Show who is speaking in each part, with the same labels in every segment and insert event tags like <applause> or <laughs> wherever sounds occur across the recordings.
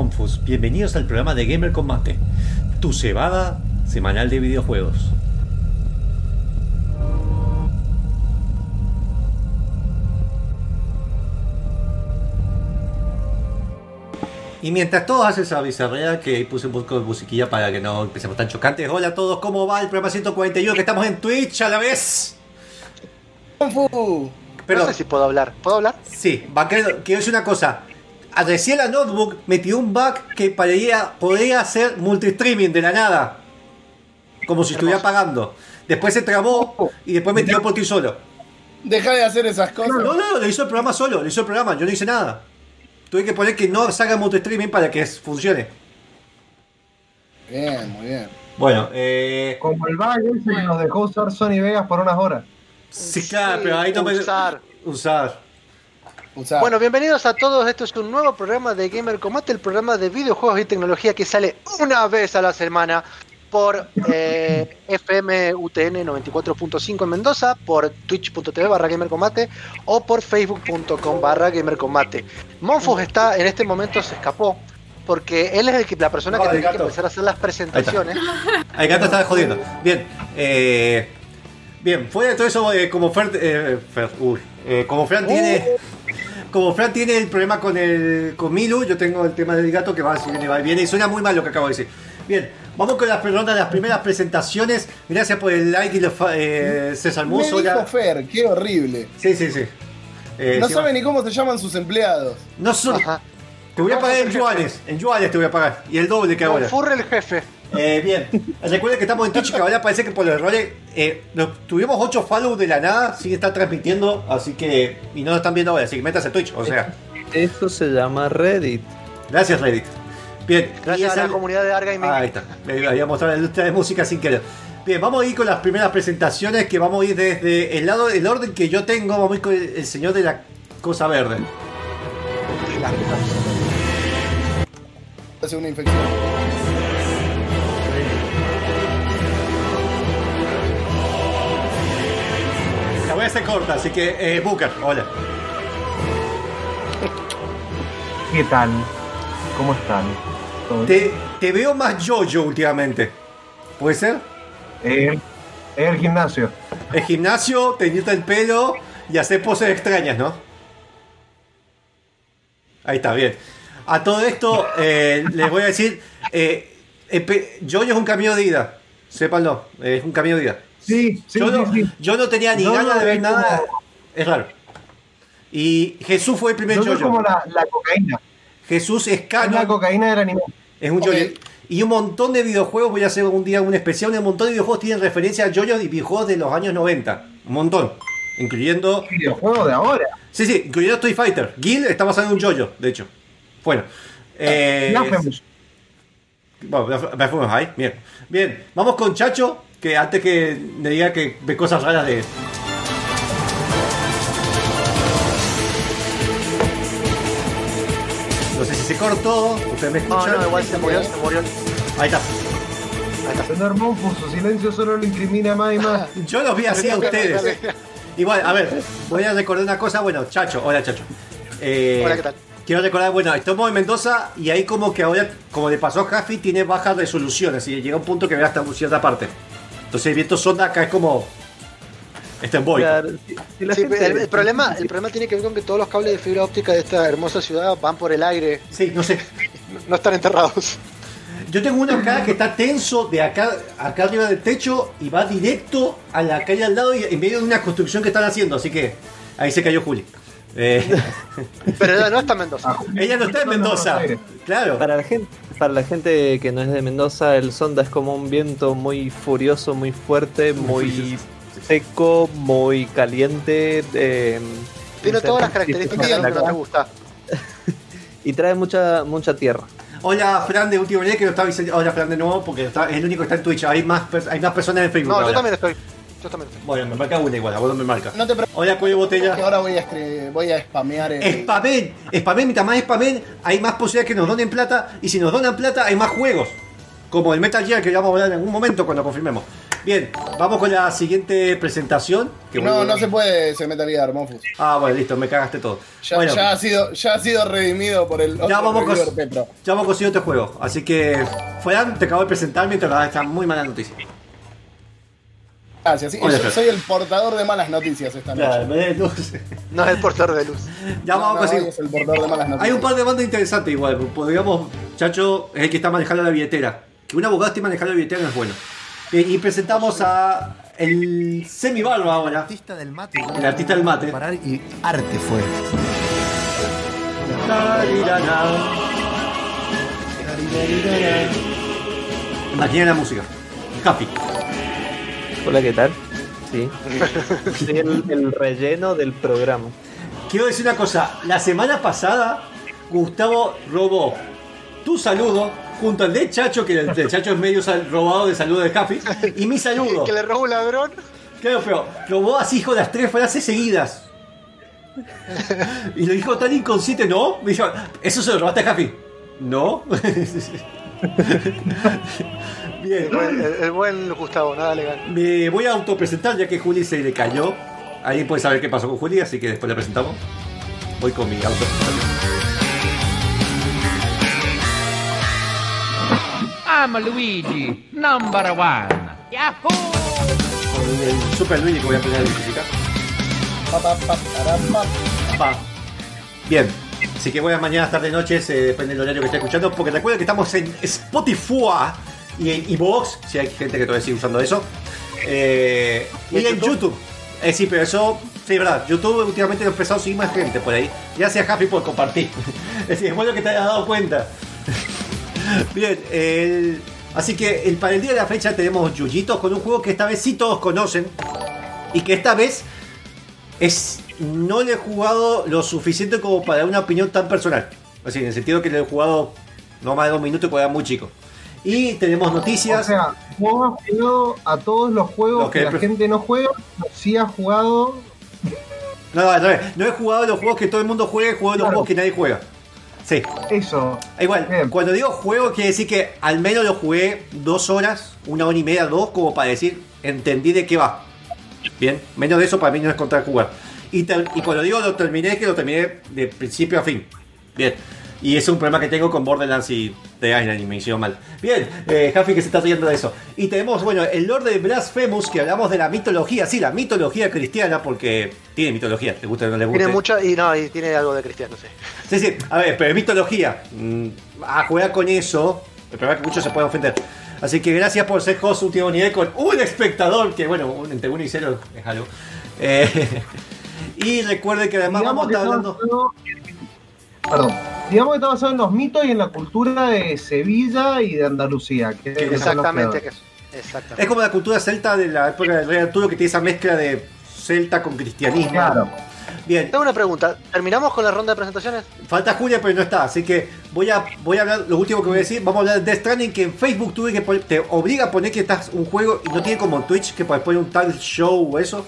Speaker 1: soy Monfus. Bienvenidos al programa de Gamer Combate, tu cebada semanal de videojuegos. Y mientras todos hacen esa bizarrea que puse un poco de musiquilla para que no empecemos tan chocantes. Hola a todos, ¿cómo va el programa 141 que estamos en Twitch a la vez? Perdón.
Speaker 2: No sé si puedo hablar. ¿Puedo hablar?
Speaker 1: Sí, vaquero, quiero decir una cosa. Recién la notebook metió un bug que podría, podría hacer multistreaming de la nada. Como si estuviera pagando. Después se trabó y después me tiró por ti solo.
Speaker 3: Deja de hacer esas cosas.
Speaker 1: No, no, no, lo hizo el programa solo, lo hizo el programa, yo no hice nada. Tuve que poner que no salga multistreaming para que funcione.
Speaker 3: Bien, muy bien.
Speaker 1: Bueno, eh.
Speaker 4: Como el bug ese que nos dejó usar Sony Vegas por unas horas.
Speaker 1: Sí, claro, pero ahí no me.
Speaker 2: Usar.
Speaker 1: Usar.
Speaker 2: Bueno, bienvenidos a todos. Esto es un nuevo programa de Gamer Combate, el programa de videojuegos y tecnología que sale una vez a la semana por eh, FM UTN 94.5 en Mendoza, por twitch.tv barra Gamer Combate o por facebook.com barra Gamer Combate. Monfus está, en este momento se escapó, porque él es el que, la persona que tiene que empezar a hacer las presentaciones.
Speaker 1: El gato está jodiendo. Bien, eh, bien, fuera de todo eso, eh, como Fer, eh, Fer- uy, eh, como Fran tiene, como Fran tiene el problema con el con Milu, yo tengo el tema del gato que va, si viene, va y viene y suena muy mal lo que acabo de decir. Bien, vamos con las rondas de las primeras presentaciones. Gracias por el like y los fa- eh, César
Speaker 3: Me
Speaker 1: Muso.
Speaker 3: dijo
Speaker 1: ya-
Speaker 3: Fer, qué horrible.
Speaker 1: Sí, sí, sí. Eh,
Speaker 3: No
Speaker 1: sí,
Speaker 3: sabe ni cómo se llaman sus empleados.
Speaker 1: No son-. Te voy a pagar en yuanes, en yuanes te voy a pagar. Y el doble que ahora.
Speaker 2: Monfurre el jefe.
Speaker 1: Eh, bien, recuerden que estamos en Twitch, que ahora parece que por los errores eh, nos- tuvimos 8 follows de la nada, sigue está transmitiendo, así que. Y no lo están viendo ahora, así que métase a Twitch, o sea.
Speaker 5: Esto se llama Reddit.
Speaker 1: Gracias, Reddit. Bien, y
Speaker 2: Gracias a la comunidad de Arga y
Speaker 1: Ahí está, me había mostrado la industria de música sin querer. Bien, vamos a ir con las primeras presentaciones, que vamos a ir desde el lado, el orden que yo tengo, vamos a ir con el, el señor de la cosa verde.
Speaker 3: Hace una infección.
Speaker 1: Hacer corta, así que, eh, Booker, hola.
Speaker 4: ¿Qué tal? ¿Cómo están?
Speaker 1: Te, te veo más yo-yo últimamente. ¿Puede ser?
Speaker 4: Eh, es el gimnasio.
Speaker 1: El gimnasio, teñirte el pelo y hacer poses extrañas, ¿no? Ahí está, bien. A todo esto, eh, les voy a decir, eh, Yoyo es un camino de ida. Sépanlo, es un camino de ida.
Speaker 4: Sí, sí,
Speaker 1: yo, no, yo no tenía ni
Speaker 4: No,
Speaker 1: ganas
Speaker 4: no,
Speaker 1: de ver
Speaker 4: es
Speaker 1: nada.
Speaker 4: como-
Speaker 1: Es raro. Y Jesús fue el primer
Speaker 4: Yo
Speaker 1: Yoyo.
Speaker 4: como la, la cocaína.
Speaker 1: Jesús es
Speaker 4: Es la
Speaker 1: canon.
Speaker 4: cocaína del anime.
Speaker 1: Es un
Speaker 3: Ok.
Speaker 1: yoyo. Y un montón de videojuegos, voy a hacer un día un especial, un montón de videojuegos tienen referencia a yoyos y videojuegos de los años 90. Un montón. Incluyendo...
Speaker 4: Videojuego de ahora.
Speaker 1: Sí, sí, incluyendo Street Fighter. Gil está basado en un yoyo, de hecho. Bueno. Eh,
Speaker 4: Blasphemous.
Speaker 1: bueno, ahí, bien. Bien, vamos con Chacho, que antes que me diga que ve cosas raras de... No sé si se cortó, ustedes me
Speaker 2: No,
Speaker 1: escuchan.
Speaker 2: no, igual se murió, se murió.
Speaker 1: Ahí está.
Speaker 4: Señor Monfus, su silencio solo lo incrimina más y más. <laughs>
Speaker 1: Yo los vi así a ustedes. Igual, a ver, voy a recordar una cosa. Bueno, Chacho, hola Chacho. Eh,
Speaker 2: Hola, ¿qué tal?
Speaker 1: Quiero recordar, bueno, estamos en Mendoza y ahí como que ahora, como le pasó a Jaffi, tiene baja resolución, así llega un punto que ve hasta cierta parte. Entonces el viento sonda acá es como... Está en void.
Speaker 5: Claro, si- si la
Speaker 2: Sí,
Speaker 5: gente-
Speaker 2: el, el problema, el problema tiene que ver con que todos los cables de fibra óptica de esta hermosa ciudad van por el aire,
Speaker 1: Sí, no sé.
Speaker 2: no están enterrados.
Speaker 1: Yo tengo uno acá que está tenso de acá, acá arriba del techo y va directo a la calle al lado y en medio de una construcción que están haciendo, así que ahí se cayó Juli. Eh,
Speaker 2: Pero ella no está en Mendoza.
Speaker 1: ella no está en Mendoza. Claro.
Speaker 5: Para la, gente, para la gente que no es de Mendoza, el sonda es como un viento muy furioso, muy fuerte, muy seco, muy caliente. eh,
Speaker 2: Tiene todas las características que no te gusta. <laughs>
Speaker 5: Y trae mucha mucha tierra.
Speaker 1: Hola Fran de Último Día que lo estaba diciendo. Hola Fran de nuevo porque está- es el único que está en Twitch. Hay más, hay más personas en Facebook.
Speaker 2: No,
Speaker 1: ahora.
Speaker 2: Yo también estoy.
Speaker 1: Bueno, me marca una igual, a vos no me marca.
Speaker 3: No te preocupes,
Speaker 1: Hola Cuello
Speaker 3: que
Speaker 1: Botella.
Speaker 3: ahora voy a, escri- voy a spamear el.
Speaker 1: Spamen, spamen, mientras más spamen, hay más posibilidades que nos donen plata. Y si nos donan plata, hay más juegos. Como el Metal Gear que ya vamos a hablar en algún momento cuando confirmemos. Bien, vamos con la siguiente presentación. que
Speaker 3: No, no se puede ese Metal Gear, Monfus.
Speaker 1: Ah, bueno, listo, me cagaste todo.
Speaker 3: Ya,
Speaker 1: bueno,
Speaker 3: ya ha sido, ya ha sido redimido por el otro
Speaker 1: ya vamos con,
Speaker 3: Petro.
Speaker 1: ya vamos con siguiente juego. Así que, Fran, te acabo de presentar mientras da esta muy mala noticia.
Speaker 3: Gracias. sí, yo soy el portador de malas noticias esta noche.
Speaker 1: Me des luz.
Speaker 2: No es el portador de luz.
Speaker 1: Ya
Speaker 3: No,
Speaker 1: vamos
Speaker 3: no, hoy
Speaker 1: siguiente.
Speaker 3: es el portador de malas noticias.
Speaker 1: Hay un par de bandas interesantes igual. Podríamos, Chacho es el que está manejando la billetera. Que un abogado esté manejando la billetera no es bueno. Bien, y presentamos a el semi-barba ahora.
Speaker 6: artista del mate.
Speaker 1: El artista del mate.
Speaker 6: Parar y arte fue.
Speaker 1: Imagina la música. Happy.
Speaker 5: Hola, ¿qué tal? Sí. <laughs> Soy el, el relleno del programa.
Speaker 1: Quiero decir una cosa. La semana pasada, Gustavo robó tu saludo junto al de Chacho, que el de Chacho es medio sal- robado de saludo de Happy, y mi saludo. <laughs>
Speaker 2: Que le robó un ladrón.
Speaker 1: Claro, pero robó así con las tres frases seguidas. Y lo dijo tan inconsciente, ¿no? Me dijo, ¿eso se lo robaste a Happy? ¿No? <laughs> Bien.
Speaker 2: El, buen- el- el buen Gustavo, nada legal.
Speaker 1: Me voy a autopresentar ya que Juli se le cayó. Alguien puede saber qué pasó con Juli, así que después la presentamos. Voy con mi autopresentación.
Speaker 7: I'm Luigi, number one. Yahoo!
Speaker 1: Con el Super Luigi que voy a poner a identificar. Bien. Así que buenas mañanas, tarde, noches, eh, depende del horario que esté escuchando. Porque recuerden que estamos en Spotify y en Evox, si hay gente que todavía sigue usando eso. Eh, y
Speaker 2: ¿Y en
Speaker 1: YouTube.
Speaker 2: YouTube?
Speaker 1: Eh, sí, pero eso, sí, verdad. YouTube últimamente ha empezado a seguir más gente por ahí. Gracias, Happy, por compartir. <laughs> es decir, es bueno que te hayas dado cuenta. <laughs> Bien, el- así que el, para el día de la fecha tenemos Yuyitos con un juego que esta vez sí todos conocen. Y que esta vez es no le he jugado lo suficiente como para una opinión tan personal. Así, en el sentido que le he jugado no más de dos minutos porque era muy chico. Y tenemos
Speaker 4: O
Speaker 1: noticias.
Speaker 4: sea, vos has jugado a todos los juegos
Speaker 1: que
Speaker 4: que, la gente no juega, pero sí has jugado.
Speaker 1: no, no, revés. no he jugado los juegos que todo el mundo juega, he jugado los
Speaker 4: Claro.
Speaker 1: juegos que nadie juega. Sí.
Speaker 4: Eso.
Speaker 1: Igual,
Speaker 4: Bien.
Speaker 1: cuando digo juego, quiere decir que al menos lo jugué dos horas, una hora y media, dos, como para decir, entendí de qué va. Bien, menos de eso para mí no es contar jugar. Y, y cuando digo lo terminé, es que lo terminé de principio a fin. Bien. Y es un problema que tengo con Borderlands y The Island y me hicieron mal. Bien, eh, Jaffi que se está riendo de eso. Y tenemos, bueno, el Lord de Blasphemous, que hablamos de la mitología, sí, la mitología cristiana, porque tiene mitología, te gusta o no le gusta.
Speaker 2: Tiene mucha y no, y tiene algo de cristiano, sí.
Speaker 1: Sí, sí, a ver, pero mitología. Mm, A jugar con eso, el problema es que muchos se pueden ofender. Así que gracias por ser host último nivel con un espectador, que bueno, un- entre uno y cero es algo. Eh, <laughs> y recuerden que además vamos a estar hablando.
Speaker 4: Perdón. Digamos que está basado en los mitos y en la cultura de Sevilla y de Andalucía. Que
Speaker 2: Exactamente. Que es, exactamente.
Speaker 1: Es como la cultura celta de la época del Rey Arturo que tiene esa mezcla de celta con cristianismo.
Speaker 4: Claro.
Speaker 1: Bien,
Speaker 2: Tengo una pregunta. ¿Terminamos con la ronda de presentaciones?
Speaker 1: falta Julia, pero no está. Así que voy a, voy a hablar, lo último que voy a decir, vamos a hablar de Death Stranding, que en Facebook tuve que poner- te obliga a poner que estás un juego y no tiene como en Twitch que puedes poner un tal show o eso.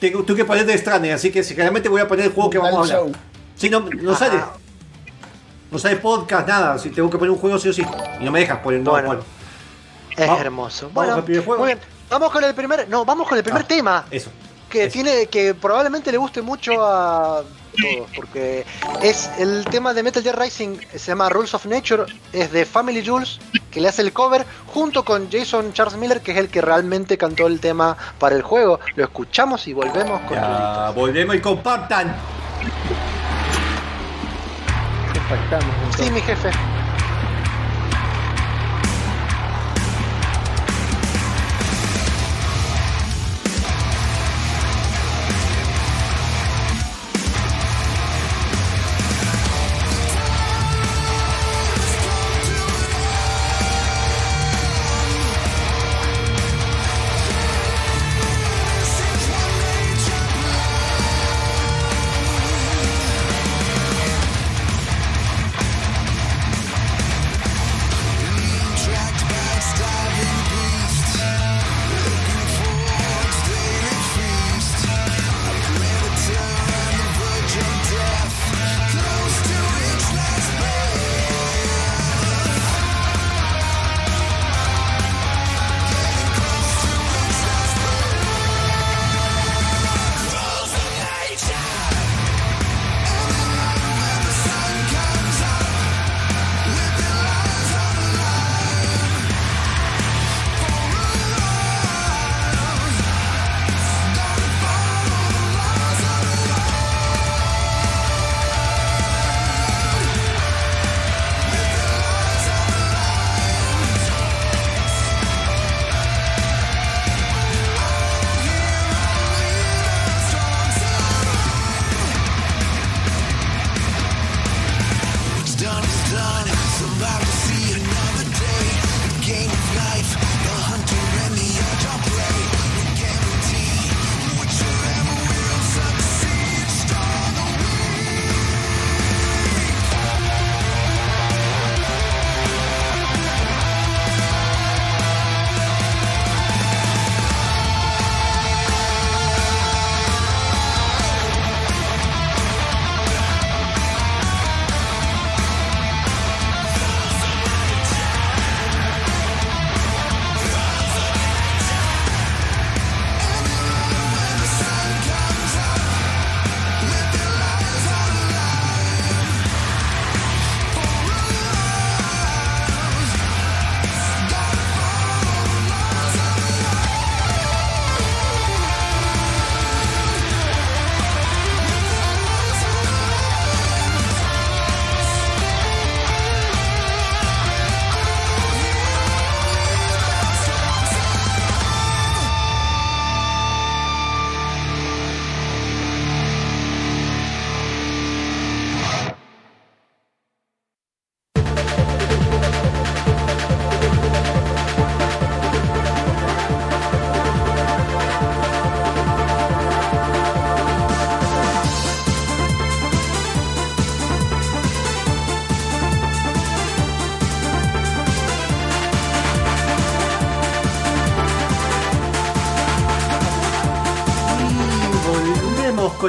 Speaker 1: Tengo, tuve que poner Death Stranding, así que generalmente voy a poner el juego que vamos a hablar.
Speaker 3: show.
Speaker 1: Si no, no
Speaker 2: Ah.
Speaker 1: sale. No sale podcast, nada. Si tengo que poner un juego sí o sí. Y no me dejas poner no,
Speaker 2: Bueno.
Speaker 1: bueno.
Speaker 2: Es hermoso.
Speaker 1: vamos
Speaker 2: Bueno,
Speaker 1: juego.
Speaker 2: muy bien. Vamos con el primer. No, vamos con el primer
Speaker 1: Ah.
Speaker 2: tema.
Speaker 1: Eso.
Speaker 2: que
Speaker 1: Eso.
Speaker 2: tiene que probablemente le guste mucho a todos porque es el tema de Metal Gear Rising se llama Rules of Nature es de Family Jules que le hace el cover junto con Jason Charles Miller que es el que realmente cantó el tema para el juego lo escuchamos y volvemos con
Speaker 1: Ya, volvemos y compartan.
Speaker 2: Sí mi jefe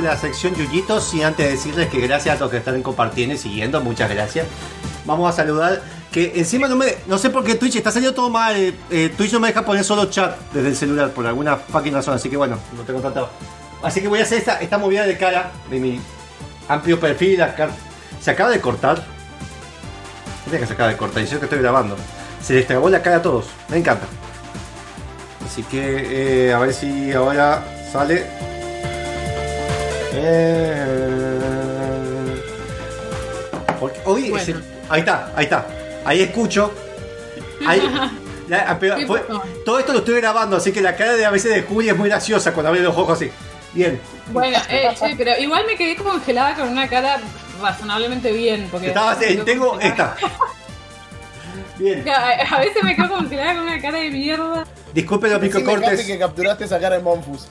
Speaker 1: la sección Yuyitos y antes de decirles que gracias a los que están compartiendo y siguiendo, muchas gracias. Vamos a saludar que encima no me no sé por qué Twitch está saliendo todo mal. eh, eh, Twitch no me deja poner solo chat desde el celular por alguna fucking razón, así que bueno, no tengo tanta. Así que voy a hacer esta, esta movida de cara de mi amplio perfil. Se acaba de cortar. Mira que se acaba de cortar, y yo que estoy grabando. Se les trabó la cara a todos. Me encanta. Así que eh, a ver si ahora sale. Eh, porque ahí está, ahí está. Ahí escucho. Ahí, <laughs> ah, todo esto lo estoy grabando, así que la cara de a veces de Juli es muy graciosa cuando abre los ojos así. Bien.
Speaker 8: Bueno, eh, pero igual me quedé congelada con una cara razonablemente bien. Porque
Speaker 1: Estaba,
Speaker 8: me quedo
Speaker 1: tengo
Speaker 8: congelada.
Speaker 1: esta. <laughs> Bien.
Speaker 8: A, a veces me quedo congelada con una cara de mierda.
Speaker 1: Disculpen los microcortes.
Speaker 3: que capturaste esa cara de Monfus.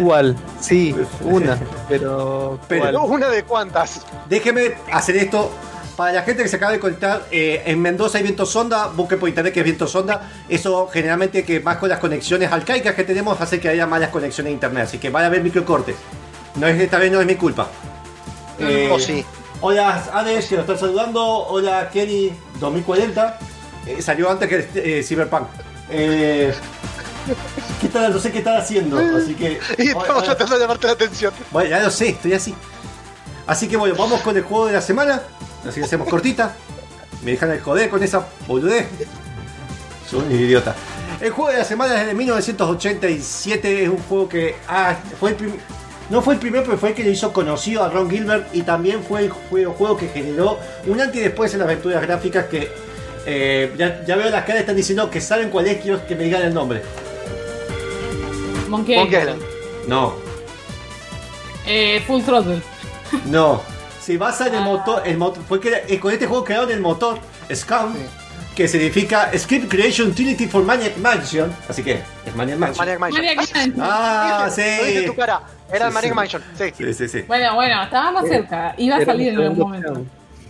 Speaker 5: ¿Cuál? Sí, <laughs> una, pero.
Speaker 1: Pero-
Speaker 5: ¿cuál?
Speaker 2: Una de cuantas.
Speaker 1: Déjeme hacer esto. Para la gente que se acaba de conectar, eh, en Mendoza hay viento sonda, busque por internet que es viento sonda. Eso generalmente que más con las conexiones arcaicas que tenemos hace que haya malas conexiones a internet. Así que van a haber microcortes. No es, esta vez no es mi culpa. Eh,
Speaker 2: O sí.
Speaker 1: Hola Ades, que nos están saludando. Hola Kenny 2040. Eh, salió antes que eh, Cyberpunk. Eh, ¿qué tal? No sé qué están haciendo. Así que. <laughs>
Speaker 2: Y estamos tratando de llamarte la atención.
Speaker 1: Bueno, ya lo sé, estoy así. Así que bueno, vamos con el juego de la semana. Así que hacemos cortita. Me dejan el joder con esa boludez. Soy un idiota. El juego de la semana es de 1987. Es un juego que ah, fue el prim- no fue el primero, pero fue el que le hizo conocido a Ron Gilbert. Y también fue el juego, juego que generó un antes y después en las aventuras gráficas que eh, ya, ya veo las caras están diciendo que saben cuál es, quiero que me digan el nombre.
Speaker 8: Monkey
Speaker 2: Monkey
Speaker 8: Island.
Speaker 1: No,
Speaker 8: Eh, Full Throttle. <laughs>
Speaker 1: No, se basa en el motor, el motor fue que eh, con este juego crearon el motor SCUM, que significa Script Creation Utility for Maniac Mansion, así que es Maniac Mansion.
Speaker 2: Maniac Mansion.
Speaker 8: Maniac Mansion.
Speaker 1: Ah, <laughs>
Speaker 2: Lo dije en
Speaker 1: sí.
Speaker 2: tu cara. Era el
Speaker 1: Sí,
Speaker 2: Maniac
Speaker 1: sí.
Speaker 2: Mansion. Sí.
Speaker 1: Sí, sí, sí.
Speaker 8: Bueno, bueno, estábamos cerca. Iba a salir en algún momento.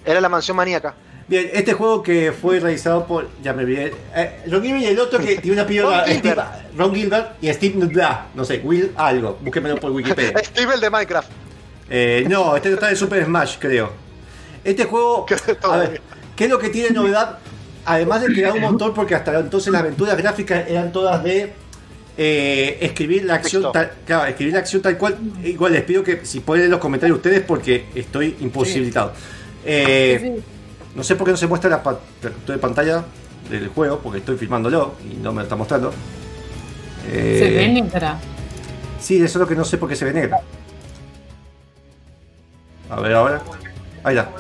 Speaker 2: Era la mansión maníaca.
Speaker 1: Bien, este juego que fue realizado por, ya me olvidé, eh, Ron Gilbert y el otro que tiene una piedra,
Speaker 2: Ron Gilbert.
Speaker 1: Ron Gilbert y Steve Blah, no sé, Will algo, búsquemelo por Wikipedia. <laughs>
Speaker 2: Steve el de Minecraft.
Speaker 1: Eh, no, este no está en Super Smash, creo. Este juego, <laughs> a ver, ¿qué es lo que tiene novedad? Además de crear un motor, porque hasta entonces las aventuras gráficas eran todas de eh, escribir la acción tal, claro, escribir la acción tal cual. Igual les pido que si pueden leer los comentarios ustedes porque estoy imposibilitado. Eh,
Speaker 8: Sí, sí.
Speaker 1: No sé por qué no se muestra la, captura de pantalla del juego, porque estoy filmándolo y no me lo está mostrando. Eh,
Speaker 8: Se ve negra.
Speaker 1: Sí, eso es lo que no sé por qué se ve negra. A ver ahora. Ahí está.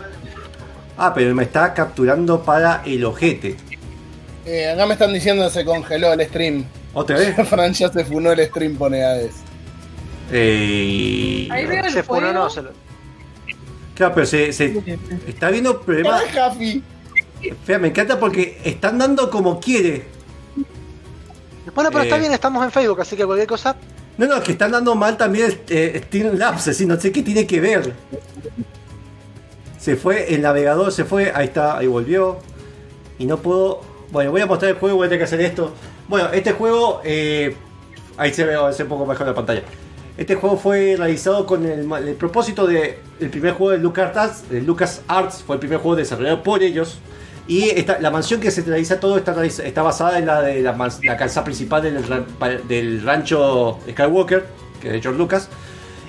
Speaker 1: Ah, pero me está capturando para el ojete.
Speaker 3: Eh, acá me están diciendo que se congeló el stream.
Speaker 1: ¿Otra vez? <laughs>
Speaker 3: Fran ya se funó el stream, pone Hades.
Speaker 1: Eh,
Speaker 8: Ahí veo el
Speaker 2: Se
Speaker 8: fuego.
Speaker 2: no. Se lo...
Speaker 1: claro, pero se, se- está viendo problemas. Fea, me encanta porque están dando como quiere.
Speaker 2: Bueno, pero está
Speaker 1: Eh.
Speaker 2: bien, estamos en Facebook, así que cualquier cosa.
Speaker 1: No, no, es que están dando mal también eh, Steam Labs, así, no sé qué tiene que ver. Se fue, el navegador se fue, ahí está, ahí volvió. Y no puedo. Bueno, voy a mostrar el juego, voy a tener que hacer esto. Bueno, este juego. eh, ahí se ve, se un poco mejor la pantalla. Este juego fue realizado con el, propósito de. El primer juego de LucasArts, de LucasArts fue el primer juego desarrollado por ellos. Y esta, la mansión que se realiza todo está, está basada en la de la, la casa principal del, rancho Skywalker, que es de George Lucas.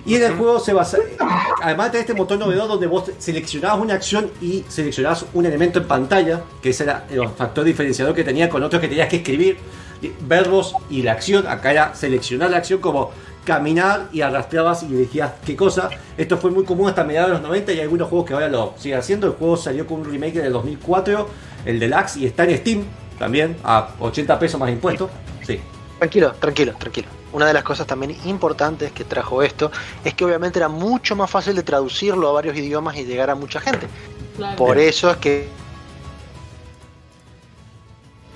Speaker 1: Y en el juego se basa. Además de este motor novedoso donde vos seleccionabas una acción y seleccionabas un elemento en pantalla, que ese era el factor diferenciador que tenía con otros que tenías que escribir verbos y la acción. Acá era seleccionar la acción como caminar y arrastrabas y elegías qué cosa. Esto fue muy común hasta mediados de los 90 y hay algunos juegos que ahora lo siguen haciendo. El juego salió con un remake del 2004, el Deluxe, y está en Steam también a 80 pesos más impuestos. Sí.
Speaker 2: Tranquilo, tranquilo, tranquilo. Una de las cosas también importantes que trajo esto es que obviamente era mucho más fácil de traducirlo a varios idiomas y llegar a mucha gente.
Speaker 8: Claro.
Speaker 2: Por eso es que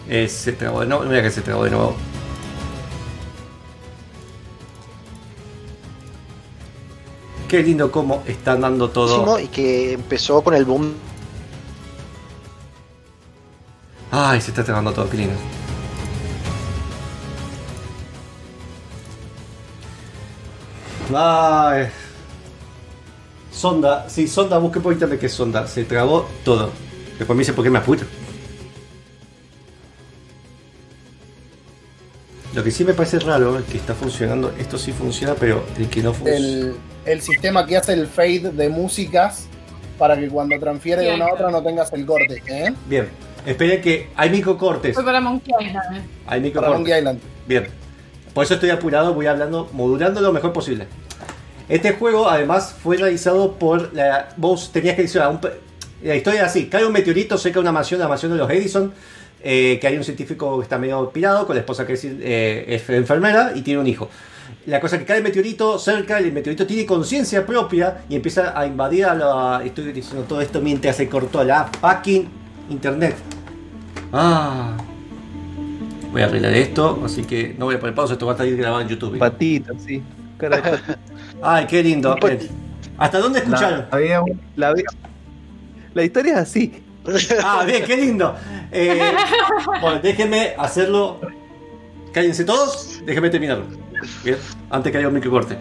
Speaker 1: Eh, se trabó de nuevo. Mira que se trabó de nuevo. Qué lindo cómo están dando todo.
Speaker 2: y que empezó con el boom
Speaker 1: Ay, se está trabando todo, qué lindo. Ay. Sonda, sí, Sonda, busque por internet que es Sonda. Se trabó todo. Después me dice por qué me apuro. Lo que sí me parece raro es que está funcionando. Esto sí funciona, pero el que no funciona.
Speaker 3: El, el sistema que hace el fade de músicas para que cuando transfiere de una a otra no tengas el corte. ¿eh?
Speaker 1: Bien. Esperen que hay microcortes.
Speaker 8: Fue para Monkey Island. eh.
Speaker 1: Hay
Speaker 3: Para
Speaker 1: microcortes.
Speaker 3: Monkey Island.
Speaker 1: Bien. Por eso estoy apurado, voy hablando, modulando lo mejor posible. Este juego, además, fue realizado por la. Vos tenías que decir. un la historia es así: cae un meteorito de una mansión, la mansión de los Edison. Eh, que hay un científico que está medio pirado, con la esposa que es, eh, es enfermera y tiene un hijo. La cosa es que cae el meteorito cerca, el meteorito tiene conciencia propia y empieza a invadir a la. Estoy diciendo todo esto mientras se cortó la fucking internet. Ah. Voy a arreglar esto, así que no voy a poner pausa, esto va a estar grabado en YouTube.
Speaker 5: Patita, sí. Cara de <laughs> patita.
Speaker 1: Ay, qué lindo. ¿Hasta dónde escucharon?
Speaker 4: Había un-
Speaker 5: La, vi- la historia es así.
Speaker 1: Ah, bien, qué lindo. Eh, bueno, déjenme hacerlo. Cállense todos, déjenme terminarlo. Bien, antes que haya un microcorte.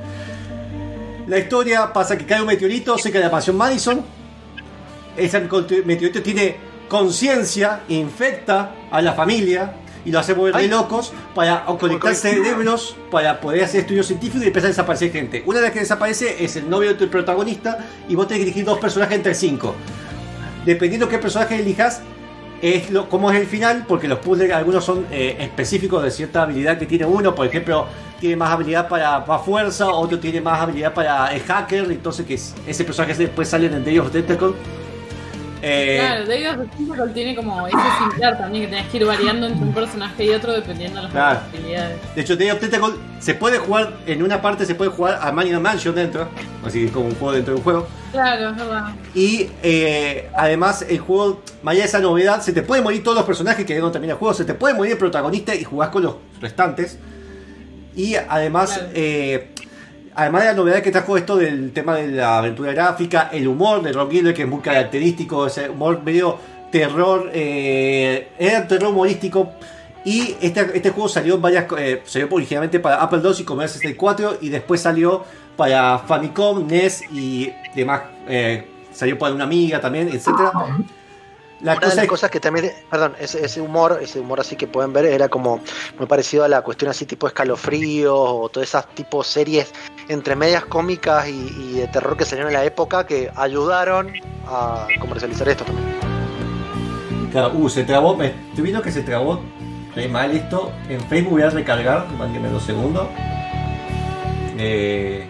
Speaker 1: La historia pasa que cae un meteorito cerca de la mansión Madison. Ese meteorito tiene conciencia, infecta a la familia y lo hace volver de locos para conectar cerebros para poder hacer estudios científicos y empezar a desaparecer gente. Una de las que desaparece es el novio del protagonista y vos tenés que elegir dos personajes entre cinco. Dependiendo qué personaje elijas, es lo, cómo es el final, porque los puzzles algunos son eh, específicos de cierta habilidad que tiene uno, por ejemplo, tiene más habilidad para, para fuerza, otro tiene más habilidad para el hacker, entonces que es- ese personaje después sale en Day of the Tentacle. Eh,
Speaker 8: Claro, David of the Tentacle tiene como ese similar también que tenés que ir variando entre un personaje y otro dependiendo de las
Speaker 1: Claro.
Speaker 8: habilidades.
Speaker 1: De hecho, Day of Tentacle se puede jugar, en una parte se puede jugar a Man in a Mansion dentro, así que como un juego dentro de un juego.
Speaker 8: Claro, es verdad.
Speaker 1: Y eh, además el juego, más allá de esa novedad, se te puede morir todos los personajes que no termina el juego, se te puede morir el protagonista y jugás con los restantes. Y además,
Speaker 8: Claro.
Speaker 1: eh, además de la novedad que trajo esto del tema de la aventura gráfica, el humor de Ron Gilbert, que es muy característico, ese humor medio terror, eh, era terror humorístico. Y este, este juego salió en varias, eh, salió originalmente para Apple II y Commodore 64 y después salió para Famicom, NES y demás. eh, salió para una amiga también, etcétera. La
Speaker 2: Una de las
Speaker 1: es
Speaker 2: cosas que también, perdón, ese, ese humor, ese humor así que pueden ver, era como muy parecido a la cuestión así tipo escalofríos o todas esas tipo series entre medias cómicas y, y de terror que salieron en la época que ayudaron a comercializar esto también.
Speaker 1: Claro, uh, se trabó, me estoy viendo que se trabó re mal esto. En Facebook voy a recargar, mándenme dos segundos. Eh,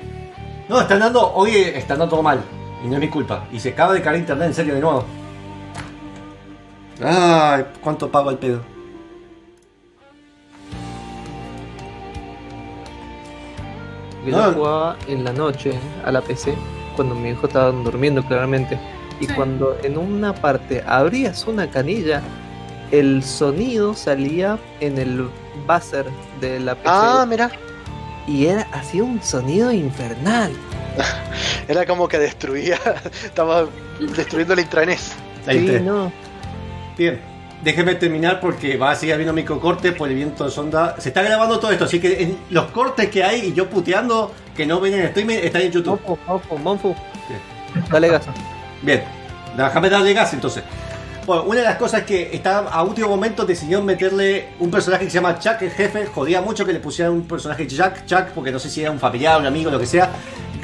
Speaker 1: no, están dando, hoy están dando todo mal. Y no es mi culpa. Y se acaba de caer internet en serio de nuevo. Ay, ¿cuánto pago el pedo?
Speaker 5: Yo
Speaker 1: No.
Speaker 5: lo jugaba en la noche a la PC, cuando mi hijo estaba durmiendo claramente. Y
Speaker 8: Sí.
Speaker 5: cuando en una parte abrías una canilla, el sonido salía en el buzzer de la PC.
Speaker 2: Ah, mira,
Speaker 5: Y era, hacía un sonido infernal. <laughs>
Speaker 2: era como que destruía, <laughs> estaba destruyendo la intranet.
Speaker 1: Ahí
Speaker 5: Sí, no.
Speaker 1: Bien, déjeme terminar porque va a seguir habiendo microcortes por el viento de sonda. Se está grabando todo esto, así que en los cortes que hay y yo puteando que no ven en streaming están en YouTube.
Speaker 5: Monfu, Monfu, Monfu. Dale gas.
Speaker 1: Bien, déjame darle gas entonces. Bueno, una de las cosas que está a último momento decidieron meterle un personaje que se llama Chuck, el jefe. Jodía mucho que le pusieran un personaje Chuck, Chuck, porque no sé si era un familiar, un amigo, lo que sea.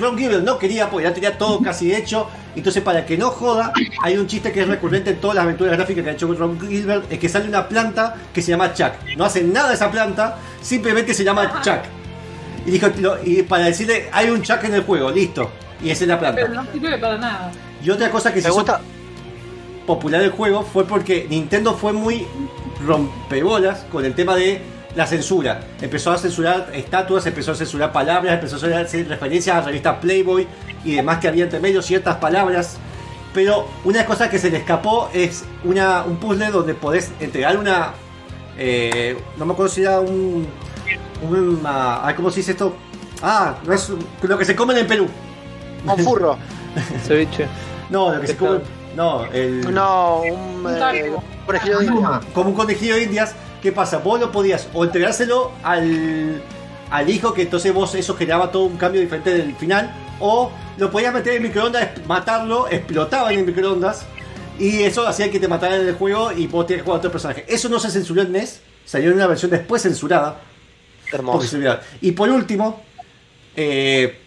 Speaker 1: Ron Gilbert no quería, porque ya tenía todo casi hecho. Entonces, para que no joda, hay un chiste que es recurrente en todas las aventuras gráficas que ha hecho Ron Gilbert: es que sale una planta que se llama Chuck. No hace nada de esa planta, simplemente se llama Chuck. Y dijo, y para decirle, hay un Chuck en el juego, listo. Y esa es la planta.
Speaker 8: Pero no sirve para nada.
Speaker 1: Y otra cosa que se
Speaker 2: gusta,
Speaker 1: popular el juego fue porque Nintendo fue muy rompebolas con el tema de la censura. Empezó a censurar estatuas, empezó a censurar palabras, empezó a hacer referencias a revistas Playboy y demás que había entre medio ciertas palabras. Pero una cosa que se le escapó es una, un puzzle donde podés entregar una. eh, no me acuerdo si era un. un ah, ¿Cómo se dice esto? Ah, no es lo que se comen en Perú.
Speaker 2: un furro. <laughs>
Speaker 5: Ceviche.
Speaker 1: No, lo que se
Speaker 5: Pescado.
Speaker 1: come. No, el.
Speaker 2: No, un, eh, conejillo de
Speaker 4: Pluma.
Speaker 1: como un conejillo de indias. ¿Qué pasa? Vos lo podías o entregárselo al, al hijo, que entonces vos eso generaba todo un cambio diferente del final. O lo podías meter en microondas, matarlo, explotaba en el microondas. Y eso hacía que te mataran en el juego y vos tenías que jugar a otro personaje. Eso no se censuró en NES, salió en una versión después censurada.
Speaker 2: Hermoso.
Speaker 1: Y por último, eh,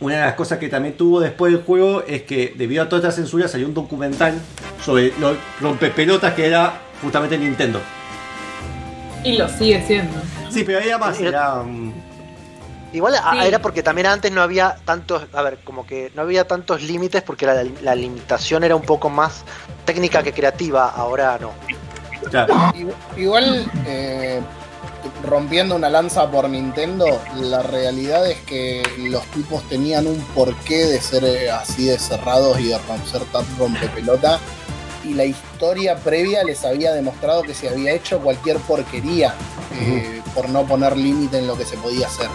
Speaker 1: una de las cosas que también tuvo después del juego es que debido a toda esta censura salió un documental sobre los rompepelotas que era justamente Nintendo.
Speaker 8: Y lo sigue siendo.
Speaker 1: Sí, pero era más, era... mm,
Speaker 2: Igual a-
Speaker 8: Sí.
Speaker 2: era porque también antes no había tantos, a ver, como que no había tantos límites porque la, la limitación era un poco más técnica que creativa, ahora no.
Speaker 1: claro.
Speaker 3: Igual, eh, rompiendo una lanza por Nintendo, la realidad es que los tipos tenían un porqué de ser eh, así de cerrados y de rom- ser tan rompepelota. Y la historia previa les había demostrado que se había hecho cualquier porquería eh, por no poner límite en lo que se podía hacer.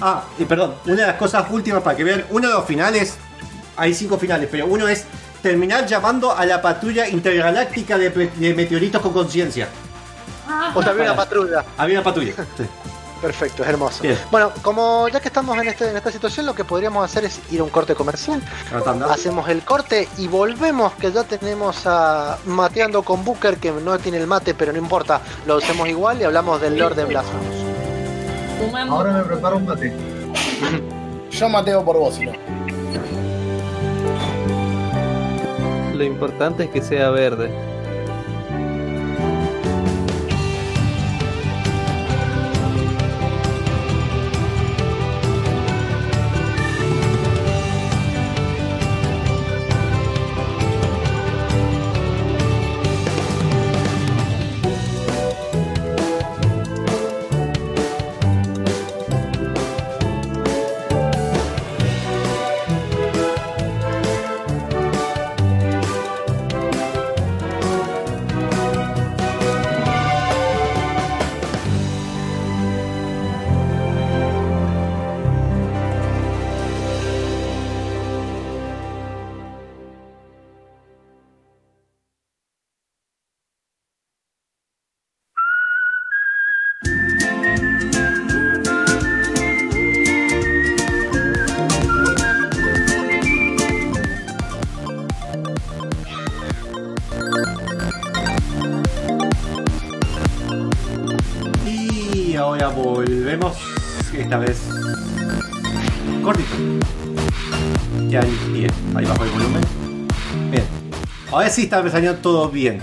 Speaker 1: Ah, y perdón, una de las cosas últimas para que vean, uno de los finales, hay cinco finales, pero uno es terminar llamando a la patrulla intergaláctica de, de meteoritos con conciencia.
Speaker 2: O sea, había una patrulla.
Speaker 1: Había una patrulla. sí.
Speaker 2: Perfecto, es hermoso.
Speaker 1: Bien.
Speaker 2: Bueno, como ya que estamos en, este, en esta situación, lo que podríamos hacer es ir a un corte comercial. Hacemos el corte y volvemos, que ya tenemos a Mateando con Booker, que no tiene el mate, pero no importa, lo hacemos igual y hablamos del Lord de Blasphemous.
Speaker 4: Ahora me preparo un mate.
Speaker 3: Yo mateo por vos, si no.
Speaker 5: Lo importante es que sea verde.
Speaker 1: Esta vez cortito. Ya bien, ahí bajo el volumen. Bien, ahora sí está saliendo todo bien.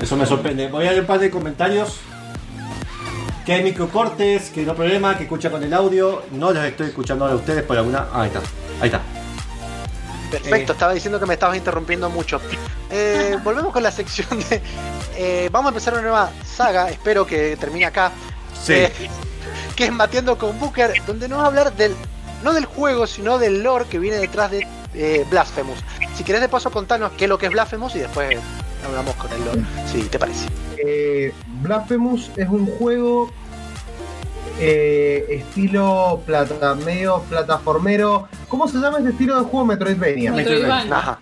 Speaker 1: Eso me sorprende. Voy a leer un par de comentarios. Que hay microcortes, que no problema, que escucha con el audio. No los estoy escuchando a ustedes por alguna. Ah, ahí está, ahí está.
Speaker 2: Perfecto,
Speaker 1: Eh.
Speaker 2: estaba diciendo que me estabas interrumpiendo mucho. Eh, <laughs> volvemos con la sección de. eh, vamos a empezar una nueva saga, espero que termine acá.
Speaker 1: Sí.
Speaker 2: Que es Mateando con Booker, donde nos va a hablar del. No del juego, sino del lore que viene detrás de eh, Blasphemous. Si querés de paso contarnos qué es lo que es Blasphemous y después hablamos con el lore, si te parece.
Speaker 4: Eh, Blasphemous es un juego eh, estilo plata, medio plataformero. ¿Cómo se llama este estilo de juego? Metroidvania.
Speaker 8: Metroidvania.
Speaker 2: Ajá.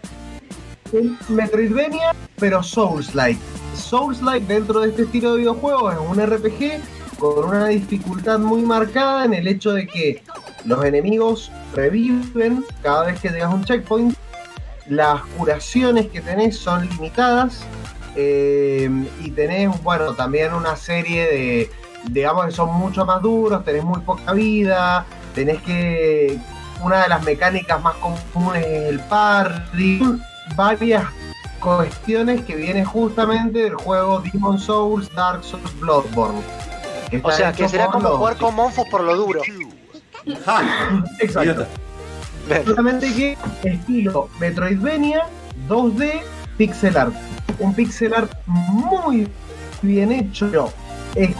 Speaker 4: Metroidvania, pero Souls-like. Souls-like dentro de este estilo de videojuego es un RPG con una dificultad muy marcada en el hecho de que los enemigos reviven cada vez que llegas a un checkpoint. Las curaciones que tenés son limitadas. eh, y tenés, bueno, también una serie de, digamos que son mucho más duros, tenés muy poca vida, tenés que... Una de las mecánicas más comunes es el parry. Varias cuestiones que vienen justamente del juego Demon Souls, Dark Souls, Bloodborne.
Speaker 2: O sea, que será como jugar con Monfos por lo duro.
Speaker 1: ¡Ja! <laughs>
Speaker 4: Exacto. Solamente que estilo Metroidvania 2D pixel art. Un pixel art muy bien hecho. Es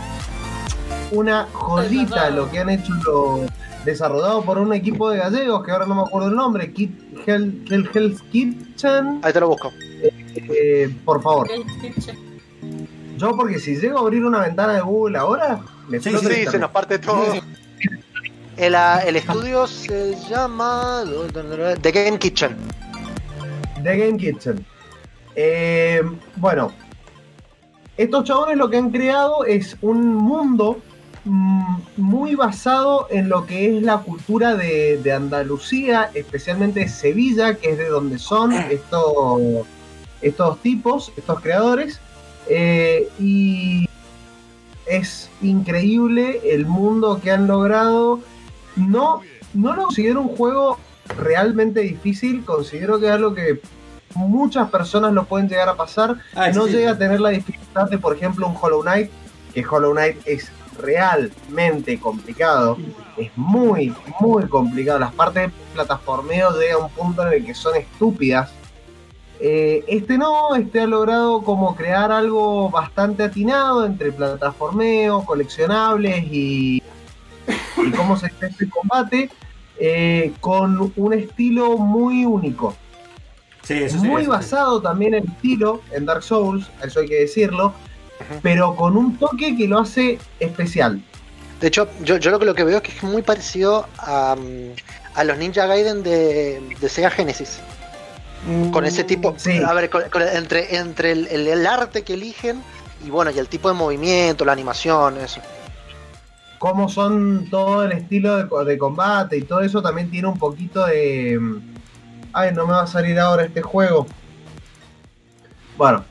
Speaker 4: una joyita lo que han hecho los desarrollado por un equipo de gallegos que ahora no me acuerdo el nombre, Kit, Hell, Hell- Hell's Kitchen.
Speaker 2: Ahí te lo busco.
Speaker 4: Eh, por favor,
Speaker 8: sí, sí.
Speaker 4: Yo porque si llego a abrir una ventana de Google ahora, me
Speaker 1: Sí,
Speaker 2: Sí,
Speaker 4: el
Speaker 2: se nos parte todo. El, ah, el estudio se llama The Game Kitchen.
Speaker 4: The Game Kitchen. Eh, bueno, estos chabones lo que han creado es un mundo mm, muy basado en lo que es la cultura de, de Andalucía, especialmente de Sevilla, que es de donde son estos, estos tipos, estos creadores. Eh, y es increíble el mundo que han logrado. No, no lo considero un juego realmente difícil, considero que es algo que muchas personas lo pueden llegar a pasar.
Speaker 1: Ah,
Speaker 4: no
Speaker 1: sí.
Speaker 4: llega a tener la dificultad de, por ejemplo, un Hollow Knight, que Hollow Knight es realmente complicado. Es muy, muy complicado. Las partes de plataformeo llegan a un punto en el que son estúpidas. Eh, este no, este ha logrado como crear algo bastante atinado entre plataformeo, coleccionables y, y cómo se hace el combate, eh, con un estilo muy único.
Speaker 1: Sí, eso sí.
Speaker 4: muy
Speaker 1: eso sí.
Speaker 4: basado también en estilo en Dark Souls, eso hay que decirlo, pero con un toque que lo hace especial.
Speaker 2: De hecho, yo, yo lo, que, lo que veo es que es muy parecido a, mm, a los Ninja Gaiden de, de Sega Genesis. Con ese tipo,
Speaker 4: Sí.
Speaker 2: a ver, con- con- entre, entre el, el- el arte que eligen y bueno, y el tipo de movimiento, la animación, eso.
Speaker 4: Cómo son todo el estilo de, co- de combate y todo eso también tiene un poquito de... mm, Ay, no me va a salir ahora este juego. Bueno,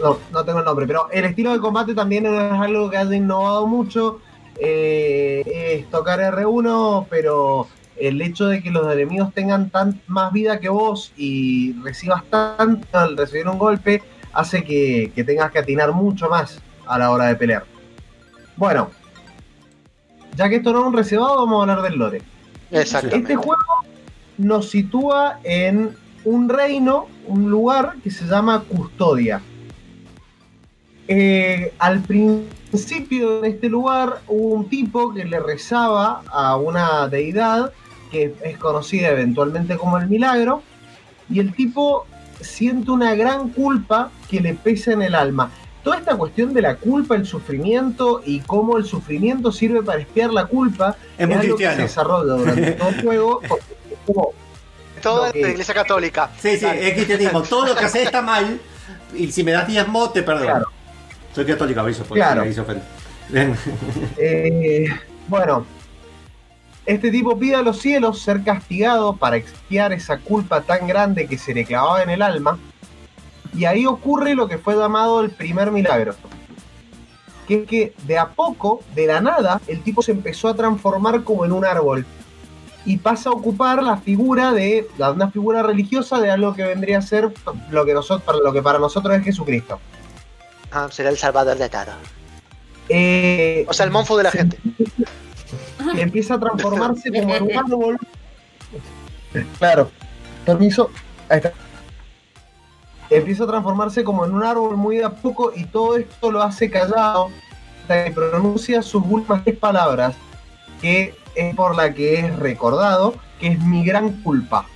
Speaker 4: no, no tengo el nombre, pero el estilo de combate también es algo que ha innovado mucho. eh, es tocar R1, pero el hecho de que los enemigos tengan tan, más vida que vos y recibas tanto al recibir un golpe, hace que, que tengas que atinar mucho más a la hora de pelear. Bueno, ya que esto no es un reservado, vamos a hablar del lore.
Speaker 2: Exactamente.
Speaker 4: Este juego nos sitúa en un reino, un lugar que se llama Custodia. Eh, al principio en este lugar hubo un tipo que le rezaba a una deidad que es conocida eventualmente como el milagro y el tipo siente una gran culpa que le pesa en el alma. Toda esta cuestión de la culpa, el sufrimiento y cómo el sufrimiento sirve para espiar la culpa
Speaker 1: Es muy
Speaker 4: algo que se
Speaker 1: cristiano.
Speaker 4: desarrolla durante todo el <laughs> juego como
Speaker 2: Todo de la
Speaker 4: que-
Speaker 2: iglesia católica.
Speaker 1: Sí, sí, es cristianismo. Todo lo que haces está mal. Y si me das diezmo, te perdono.
Speaker 4: Claro.
Speaker 1: Soy católico, aviso, porque
Speaker 4: Claro.
Speaker 1: ofende. Bien.
Speaker 4: Eh, bueno, este tipo pide a los cielos ser castigado para expiar esa culpa tan grande que se le clavaba en el alma. Y ahí ocurre lo que fue llamado el primer milagro. Que es que de a poco, de la nada, el tipo se empezó a transformar como en un árbol. Y pasa a ocupar la figura de, la- una figura religiosa de algo que vendría a ser lo que, nosotros, para, lo que para nosotros es Jesucristo.
Speaker 2: Ah, será el salvador de Taro.
Speaker 4: Eh,
Speaker 2: O sea, el monfo de la
Speaker 4: se <laughs>
Speaker 2: gente. <laughs>
Speaker 4: empieza a transformarse <laughs> como en un árbol. Claro, permiso. Ahí está. Empieza a transformarse como en un árbol muy de a poco y todo esto lo hace callado hasta que pronuncia sus últimas tres palabras, que es por la que es recordado, que es mi gran culpa.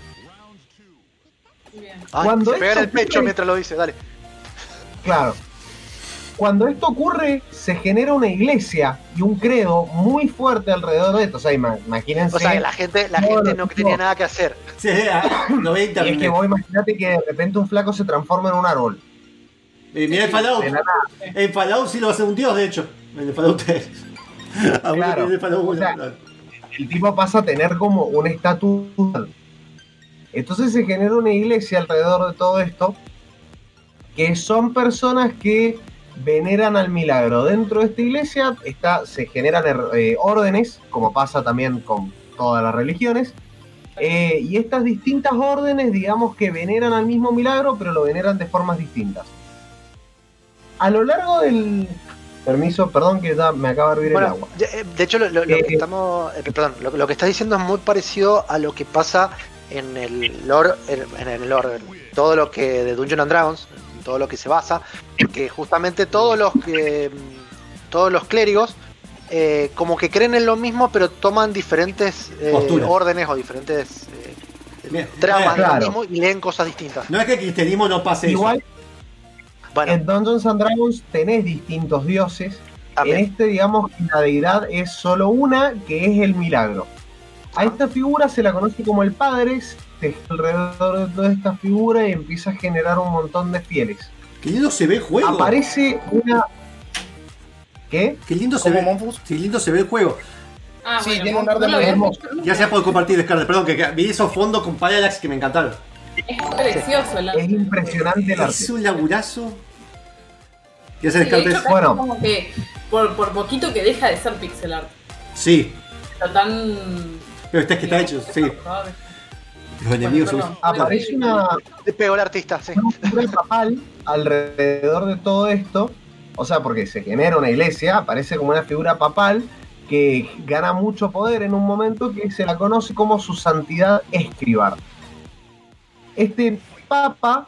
Speaker 8: Bien.
Speaker 2: Ay,
Speaker 4: Cuando
Speaker 2: se pega en el pecho mientras lo dice, dale.
Speaker 4: Claro. Cuando esto ocurre, se genera una iglesia y un credo muy fuerte alrededor de esto. O sea, ima- imagínense.
Speaker 2: O sea, la gente, la
Speaker 4: No,
Speaker 2: gente
Speaker 4: no,
Speaker 2: no tenía
Speaker 4: no.
Speaker 2: nada que hacer.
Speaker 1: Sí, a 90
Speaker 4: Y es que vos imagínate que de repente un flaco se transforma en un árbol.
Speaker 1: Y mira el Fallout. En Fallout sí lo hace un dios, de hecho. En el Fallout 3. <laughs> Aún
Speaker 4: Claro.
Speaker 1: el Fallout
Speaker 4: O sea,
Speaker 1: 1.
Speaker 4: El tipo pasa a tener como un estatus. Entonces se genera una iglesia alrededor de todo esto. Que son personas que veneran al milagro. Dentro de esta iglesia está, se generan eh, órdenes, como pasa también con todas las religiones. Eh, y estas distintas órdenes, digamos que veneran al mismo milagro, pero lo veneran de formas distintas. A lo largo del. Permiso, perdón que ya me acaba de hervir el agua.
Speaker 2: ya, eh, de hecho, lo, lo- lo
Speaker 4: Eh,
Speaker 2: que estamos. perdón, lo, lo que estás diciendo es muy parecido a lo que pasa en el lore. En, el lore, todo lo que de Dungeons and Dragons, todo lo que se basa, que justamente todos los que. mm, Todos los clérigos. eh, como que creen en lo mismo, pero toman diferentes eh, órdenes o diferentes eh, tramas de lo
Speaker 4: Claro.
Speaker 2: mismo y leen cosas distintas.
Speaker 1: No es que el cristianismo no pase
Speaker 4: Igual
Speaker 2: Bueno,
Speaker 4: en Dungeons and Dragons tenés distintos dioses.
Speaker 2: también.
Speaker 4: En este, digamos, que la deidad es solo una, que es el milagro. A esta figura se la conoce como el padre, se alrededor de toda esta figura y empieza a generar un montón de fieles.
Speaker 1: Que lindo se ve el juego.
Speaker 4: Aparece una. ¿Qué?
Speaker 1: Qué lindo se
Speaker 4: ¿Cómo,
Speaker 1: ve.
Speaker 4: Monfus?
Speaker 1: Qué lindo se ve el juego.
Speaker 8: Ah,
Speaker 4: Sí,
Speaker 8: bueno,
Speaker 4: tiene un arte muy hermoso.
Speaker 1: Ya sea por compartir, Scarlett. Perdón, que, que vi esos fondos con Parallax que me encantaron.
Speaker 8: Es precioso el arte.
Speaker 4: Es impresionante el arte.
Speaker 1: Es un laburazo. ¿Qué
Speaker 8: Sí, de hecho, casi
Speaker 4: Bueno.
Speaker 8: como que por, por poquito que deja de ser pixel art.
Speaker 1: Sí,
Speaker 8: Está tan.
Speaker 1: pero este es que está hecho, sí. Los enemigos son-
Speaker 8: perdón.
Speaker 4: Aparece una,
Speaker 2: pegó el artista, sí.
Speaker 4: una papal alrededor de todo esto. O sea, porque se genera una iglesia, aparece como una figura papal que gana mucho poder en un momento que se la conoce como su santidad escribar. Este papa,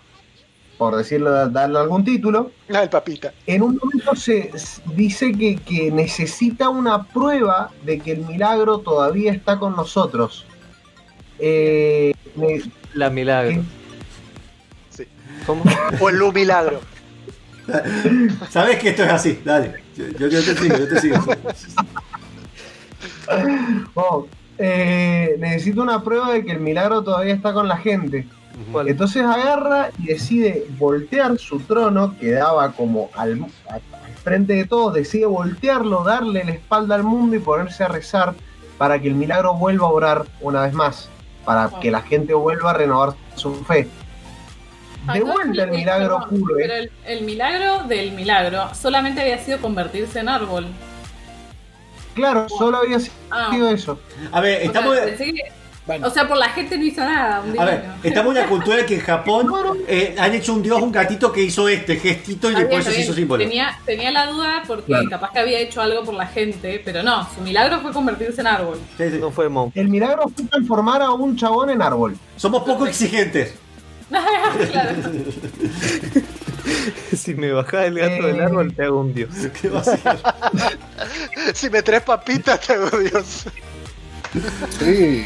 Speaker 4: por decirlo, darle algún título,
Speaker 2: Ah, el papita.
Speaker 4: en un momento se dice que, que necesita una prueba de que el milagro todavía está con nosotros. Eh,
Speaker 5: La milagro.
Speaker 2: Sí.
Speaker 5: ¿Cómo? <laughs>
Speaker 2: O el Lu Milagro. <laughs>
Speaker 1: Sabes que esto es así, dale. Yo, yo- yo te sigo, yo te sigo.
Speaker 4: oh, eh, necesita una prueba de que el milagro todavía está con la gente. Entonces agarra y decide voltear su trono, que daba como al, al frente de todos, decide voltearlo, darle la espalda al mundo y ponerse a rezar para que el milagro vuelva a orar una vez más, para que la gente vuelva a renovar su fe.
Speaker 8: Ah,
Speaker 4: De vuelta el
Speaker 8: eh,
Speaker 4: milagro
Speaker 8: perdón,
Speaker 4: ocurre.
Speaker 8: Pero el, el milagro del milagro solamente había sido convertirse en árbol.
Speaker 4: Claro, solo había
Speaker 8: Ah,
Speaker 4: sido eso.
Speaker 1: A ver,
Speaker 8: o sea,
Speaker 1: estamos.
Speaker 8: que-
Speaker 4: Bueno.
Speaker 8: o sea, por la gente no hizo nada. un
Speaker 1: A ver,
Speaker 8: divino.
Speaker 1: estamos en una cultura que en Japón <laughs> eh, han hecho un dios, un gatito que hizo este gestito y
Speaker 8: bien, está
Speaker 1: se hizo símbolo.
Speaker 8: Tenía, tenía la duda porque
Speaker 4: Claro.
Speaker 8: capaz que había hecho algo por la gente, pero no, su milagro fue convertirse en árbol.
Speaker 1: Sí, sí.
Speaker 5: No fue Mon.
Speaker 4: El milagro fue transformar a un chabón en árbol.
Speaker 1: Somos poco exigentes. <laughs>
Speaker 8: claro. <laughs>
Speaker 5: si me bajás el gato del
Speaker 4: Eh.
Speaker 5: árbol, te hago un dios.
Speaker 1: ¿Qué va a ser?
Speaker 2: Si me traes papitas, te hago Dios.
Speaker 4: Sí.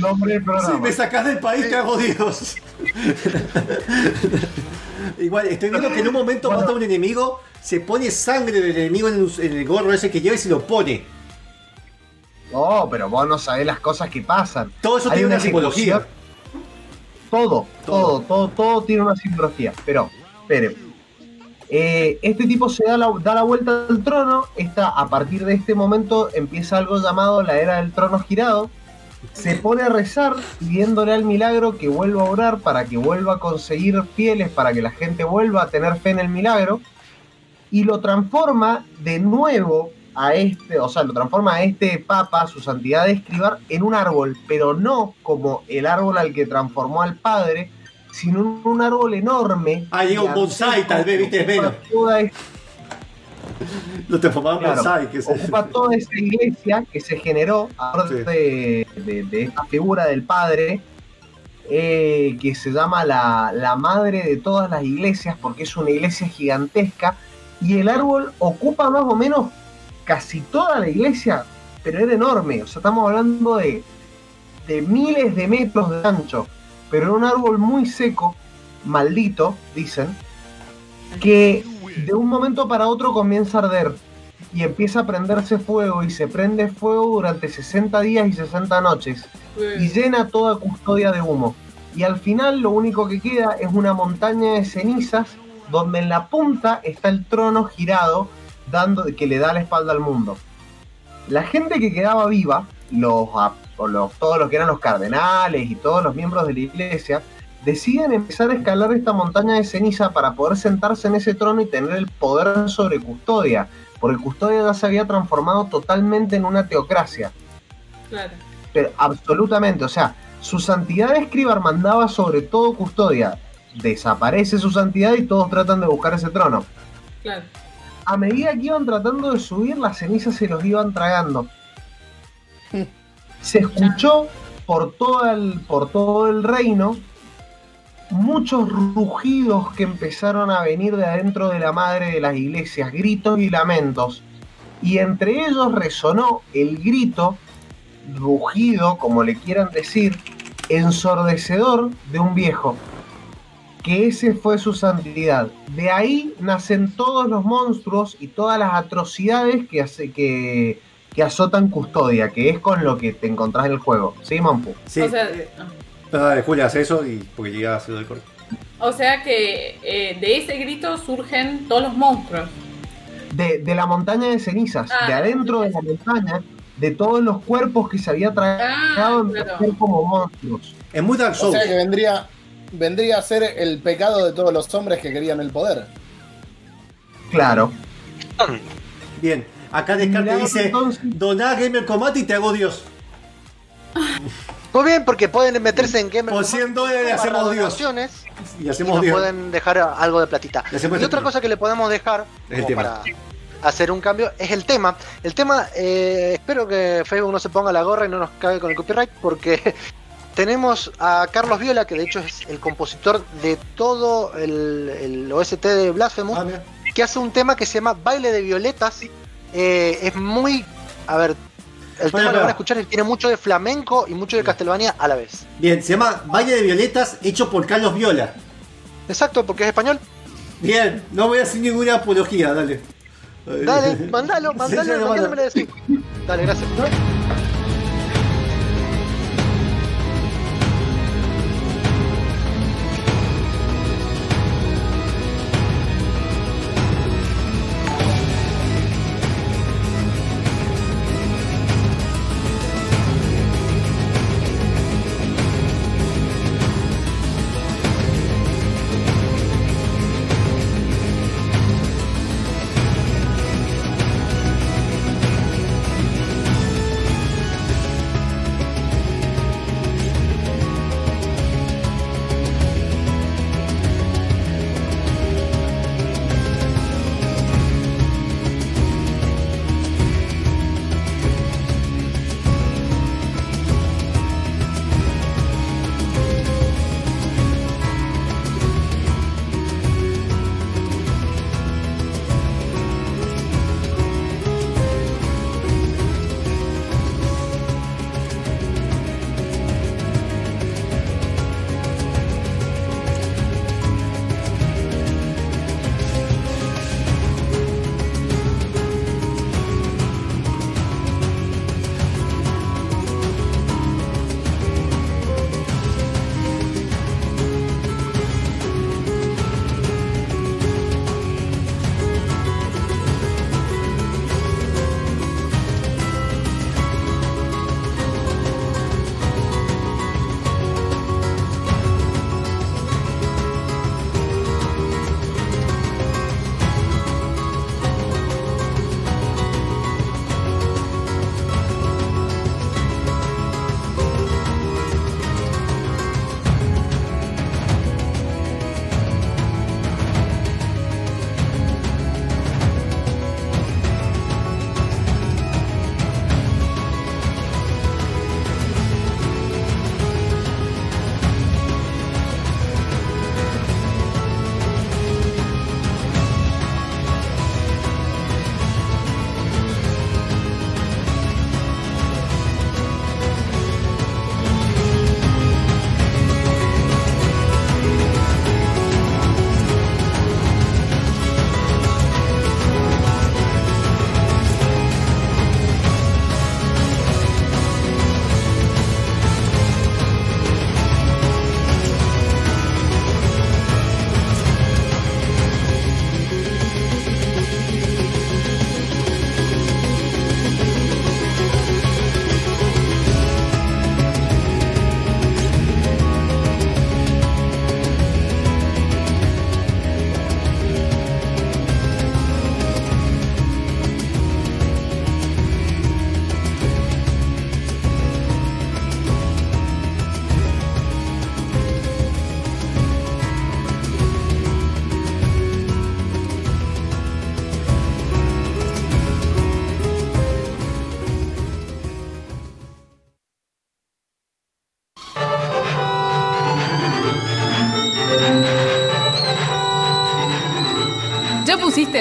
Speaker 4: Nombre
Speaker 1: Si me sacás del país, te hago Dios. Igual, estoy viendo que en un momento mata a un enemigo, se pone sangre del enemigo en el, gorro ese que lleva y se lo pone.
Speaker 4: No, pero vos no sabés las cosas que pasan.
Speaker 1: Todo eso
Speaker 4: Hay
Speaker 1: tiene una simbología.
Speaker 4: Todo, todo, todo, todo tiene una simbología. Pero, espere. Eh, este tipo se da la, vuelta al trono. Esta, a partir de este momento empieza algo llamado la era del trono girado. Se pone a rezar pidiéndole al milagro que vuelva a orar para que vuelva a conseguir fieles, para que la gente vuelva a tener fe en el milagro. Y lo transforma de nuevo a este, o sea, lo transforma a este papa, su santidad de escribar, en un árbol, pero no como el árbol al que transformó al padre, sino un, un árbol enorme.
Speaker 1: Ah, llega un bonsai, tal vez, viste, es menos. Lo transformamos en
Speaker 4: Claro,
Speaker 1: bonsai. Que se-
Speaker 4: ocupa toda esa iglesia que se generó a partir
Speaker 1: Sí.
Speaker 4: de, de- de esta figura del padre, eh, que se llama la, la madre de todas las iglesias, porque es una iglesia gigantesca, y el árbol ocupa más o menos casi toda la iglesia, pero era enorme, o sea, estamos hablando de, de miles de metros de ancho, pero era un árbol muy seco, maldito, dicen, que de un momento para otro comienza a arder y empieza a prenderse fuego y se prende fuego durante 60 días y 60 noches y llena toda custodia de humo. Y al final lo único que queda es una montaña de cenizas donde en la punta está el trono girado dando que le da la espalda al mundo. La gente que quedaba viva, los, o los- todos los que eran los cardenales y todos los miembros de la iglesia, deciden empezar a escalar esta montaña de ceniza para poder sentarse en ese trono y tener el poder sobre Custodia, porque Custodia ya se había transformado totalmente en una teocracia,
Speaker 8: Claro.
Speaker 4: pero absolutamente, o sea, su santidad de escribar mandaba sobre todo Custodia, desaparece su santidad y todos tratan de buscar ese trono.
Speaker 8: Claro.
Speaker 4: A medida que iban tratando de subir, las cenizas se los iban tragando. <laughs> Se escuchó por todo el, por todo el reino muchos rugidos que empezaron a venir de adentro de la madre de las iglesias, gritos y lamentos. Y entre ellos resonó el grito, rugido, como le quieran decir, ensordecedor de un viejo. Que ese fue su santidad. De ahí nacen todos los monstruos y todas las atrocidades que, hace, que, que azotan custodia, que es con lo que te encontrás en el juego. ¿Sí, Mampu?
Speaker 1: Sí.
Speaker 8: O sea,
Speaker 1: eh, Julia, hace eso y porque llega a hacer el corte.
Speaker 8: o sea que eh, de ese grito surgen todos los monstruos.
Speaker 4: de, de la montaña de cenizas,
Speaker 8: Ah,
Speaker 4: de adentro de la montaña, de todos los cuerpos que se había tragado
Speaker 8: Ah,
Speaker 4: en
Speaker 8: claro.
Speaker 4: como monstruos.
Speaker 1: Es muy Dark
Speaker 3: O
Speaker 1: Souls.
Speaker 3: sea que vendría, vendría a ser el pecado de todos los hombres que querían el poder.
Speaker 4: Claro.
Speaker 1: Bien. Acá Descarte
Speaker 4: Mirá,
Speaker 1: dice: Doná Gamer Combate y te hago Dios.
Speaker 2: Muy bien, porque pueden meterse en Gamer
Speaker 1: Por
Speaker 2: Command
Speaker 1: 100 dólares hacemos Dios. Y
Speaker 2: y
Speaker 1: hacemos
Speaker 2: nos
Speaker 1: Dios.
Speaker 2: pueden dejar algo de platita. Y otra
Speaker 1: el
Speaker 2: cosa que le podemos dejar
Speaker 1: Es el
Speaker 2: como
Speaker 1: tema.
Speaker 2: para hacer un cambio es el tema. El tema, eh, espero que Facebook no se ponga la gorra y no nos cague con el copyright porque <laughs> tenemos a Carlos Viola, que de hecho es el compositor de todo el, el OST de Blasphemous,
Speaker 1: Ah,
Speaker 2: que hace un tema que se llama Baile de Violetas. Eh, es muy... A ver, el tema lo van a escuchar y tiene mucho de flamenco y mucho de Castlevania a la vez.
Speaker 1: Bien, se llama Valle de Violetas, hecho por Carlos Viola.
Speaker 2: Exacto, porque es español.
Speaker 1: Bien, no voy a hacer ninguna apología, dale.
Speaker 2: Dale, mandalo,
Speaker 1: Sí,
Speaker 2: mandalo,
Speaker 1: sí,
Speaker 2: mandalo,
Speaker 1: manda.
Speaker 2: me lo. Dale, gracias.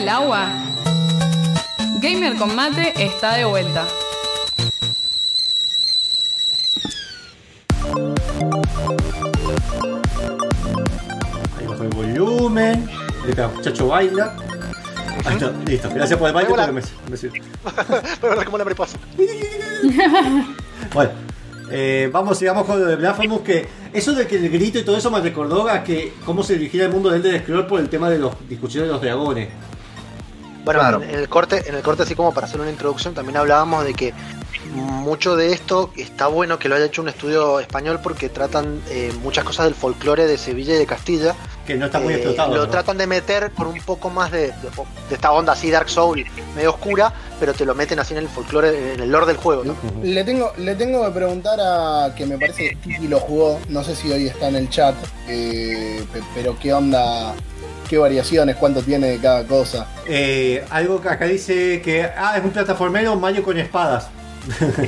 Speaker 9: ¿Ya pusiste el agua? Gamer con mate está de vuelta.
Speaker 1: Ahí bajo el volumen. Acá, muchacho baila. Ahí está, listo. Gracias por el baile, pero me, me sirve. <laughs>
Speaker 2: Pero como una mariposa. <laughs>
Speaker 1: Bueno, eh, vamos, sigamos con lo de Blasphemous, que eso de que el grito y todo eso me recordó a que cómo se dirigía el mundo del Elder Scroll por el tema de los discusiones de los dragones.
Speaker 2: Bueno,
Speaker 4: Claro.
Speaker 2: en, el corte, en el corte, así como para hacer una introducción, también hablábamos de que mucho de esto está bueno que lo haya hecho un estudio español porque tratan eh, muchas cosas del folclore de Sevilla y de Castilla.
Speaker 1: Que no está muy
Speaker 2: Eh,
Speaker 1: explotado.
Speaker 2: Lo
Speaker 1: ¿no?
Speaker 2: tratan de meter con un poco más de, de- de esta onda así Dark Soul, medio oscura, pero te lo meten así en el folclore, en el lore del juego, ¿no?
Speaker 3: Le tengo, le tengo que preguntar a que me parece que lo jugó, no sé si hoy está en el chat, eh, pe- pero qué onda, qué variaciones, cuánto tiene de cada cosa.
Speaker 1: Eh, algo que acá dice que ah, es un plataformero Mario con espadas.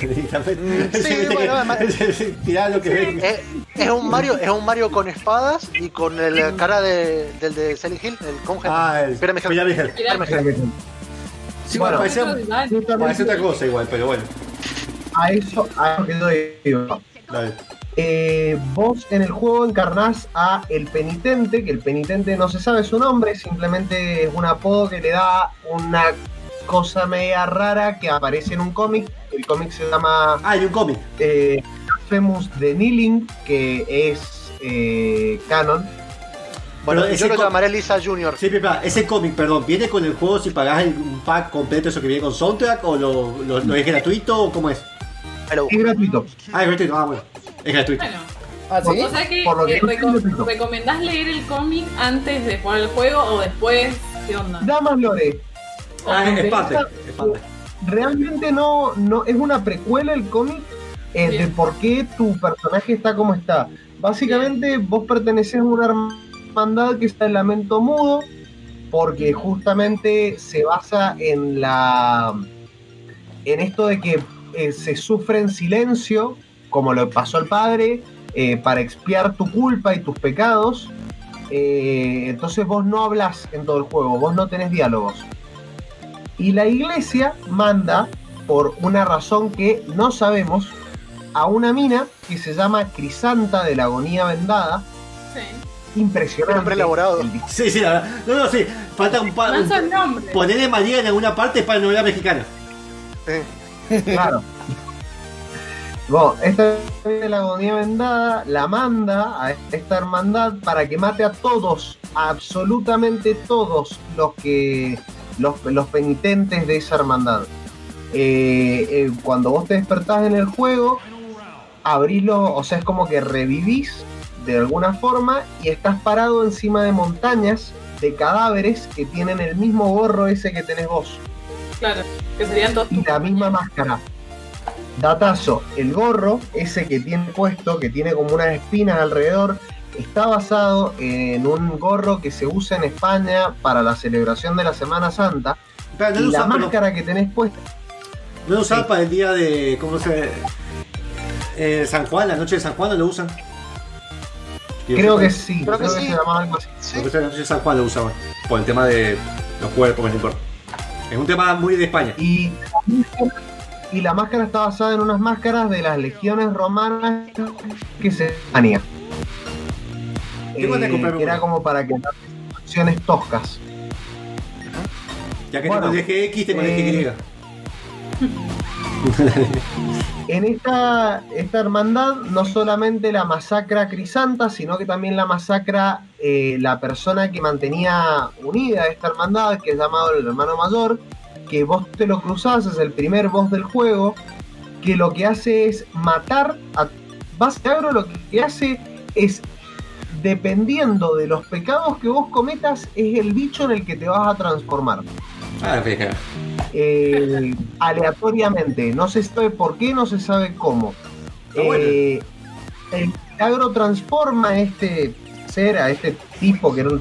Speaker 1: Y <laughs> también-
Speaker 2: sí, bueno, <laughs> además-
Speaker 1: Tirá lo que ven.
Speaker 2: Es, es un Mario, es un Mario con espadas y con el cara de, del de Silent Hill, el conge.
Speaker 1: Ah, el
Speaker 2: Pyramid.
Speaker 1: Sí,
Speaker 4: Bueno,
Speaker 1: parece, parece otra cosa igual, pero bueno.
Speaker 4: a eso, a eso que iba.
Speaker 1: Dale.
Speaker 4: Eh, vos en el juego encarnás a el penitente, que el penitente no se sabe su nombre, simplemente es un apodo que le da una cosa media rara que aparece en un cómic. El cómic se llama
Speaker 1: Ah, hay un cómic.
Speaker 4: eh, Blasphemous the Kneeling, que es eh, canon.
Speaker 2: Bueno,
Speaker 1: Pero
Speaker 2: yo
Speaker 1: ese
Speaker 2: lo llamaré Lisa Junior.
Speaker 1: Sí, Pepa, ese cómic, perdón, ¿viene con el juego si pagás el, un pack completo, eso que viene con soundtrack? ¿O lo, lo- lo es gratuito o cómo es?
Speaker 4: Es gratuito.
Speaker 1: Ah, es gratuito, ah, bueno. Es gratuito.
Speaker 8: Bueno,
Speaker 3: Ah, ¿sí?
Speaker 8: o sea que,
Speaker 4: Por lo que
Speaker 8: eh,
Speaker 4: entiendo.
Speaker 8: ¿recomendás leer el cómic antes de jugar el juego o después? ¿Qué onda?
Speaker 4: Da más lore.
Speaker 1: Ah, es, es
Speaker 8: Ok.
Speaker 1: parte. Es parte.
Speaker 4: realmente no, no es una precuela el cómic eh, de por qué tu personaje está como está. Básicamente vos perteneces a una hermandad que está en lamento mudo porque justamente se basa en la en esto de que eh, se sufre en silencio, como lo pasó al padre, eh, para expiar tu culpa y tus pecados. Eh, entonces vos no hablas en todo el juego, vos no tenés diálogos. Y la iglesia manda, por una razón que no sabemos, a una mina que se llama Crisanta de la agonía vendada.
Speaker 8: Sí.
Speaker 4: Impresionante.
Speaker 2: Nombre elaborado.
Speaker 4: El
Speaker 1: Sí, sí, la verdad. No, no, sí. Falta un par. Ponerle María en alguna parte para novela mexicana.
Speaker 4: Claro. Bueno, esta de la agonía vendada la manda a esta hermandad para que mate a todos, a absolutamente todos los que los, los penitentes de esa hermandad. Eh, eh, cuando vos te despertás en el juego, abrilo, o sea, es como que revivís de alguna forma y estás parado encima de montañas de cadáveres que tienen el mismo gorro ese que tenés vos
Speaker 8: Claro, que serían todos
Speaker 4: y la misma máscara. Datazo, el gorro, ese que tiene puesto, que tiene como unas espinas alrededor, está basado en un gorro que se usa en España para la celebración de la Semana Santa.
Speaker 1: Pero no
Speaker 4: Y la máscara que tenés puesta,
Speaker 1: no lo usan
Speaker 4: Sí.
Speaker 1: para el día de. ¿Cómo se eh, San Juan, la noche de San Juan, ¿no lo usan?
Speaker 4: creo que sí,
Speaker 2: Creo
Speaker 4: creo
Speaker 2: que
Speaker 4: que,
Speaker 2: sí.
Speaker 4: se llamaba algo así.
Speaker 2: Sí.
Speaker 1: Creo que la noche de San Juan lo usaban. Por el tema de los cuerpos. Es un tema muy de España.
Speaker 4: Y, y la máscara está basada en unas máscaras de las legiones romanas que se manía.
Speaker 1: Comprarme
Speaker 4: era como para que acciones toscas.
Speaker 1: Ya que
Speaker 4: Bueno,
Speaker 1: el eje X, eje
Speaker 4: eh,
Speaker 1: Y.
Speaker 4: En esta, esta hermandad no solamente la masacra Crisanta, sino que también la masacra eh, la persona que mantenía unida a esta hermandad, que es llamado el hermano mayor, que vos te lo cruzás, es el primer boss del juego, que lo que hace es matar a base agro, lo que hace es, dependiendo de los pecados que vos cometas, es el bicho en el que te vas a transformar
Speaker 1: Ah,
Speaker 4: eh, aleatoriamente. No se sabe por qué, no se sabe cómo. Eh, el milagro transforma a este ser, a este tipo que era un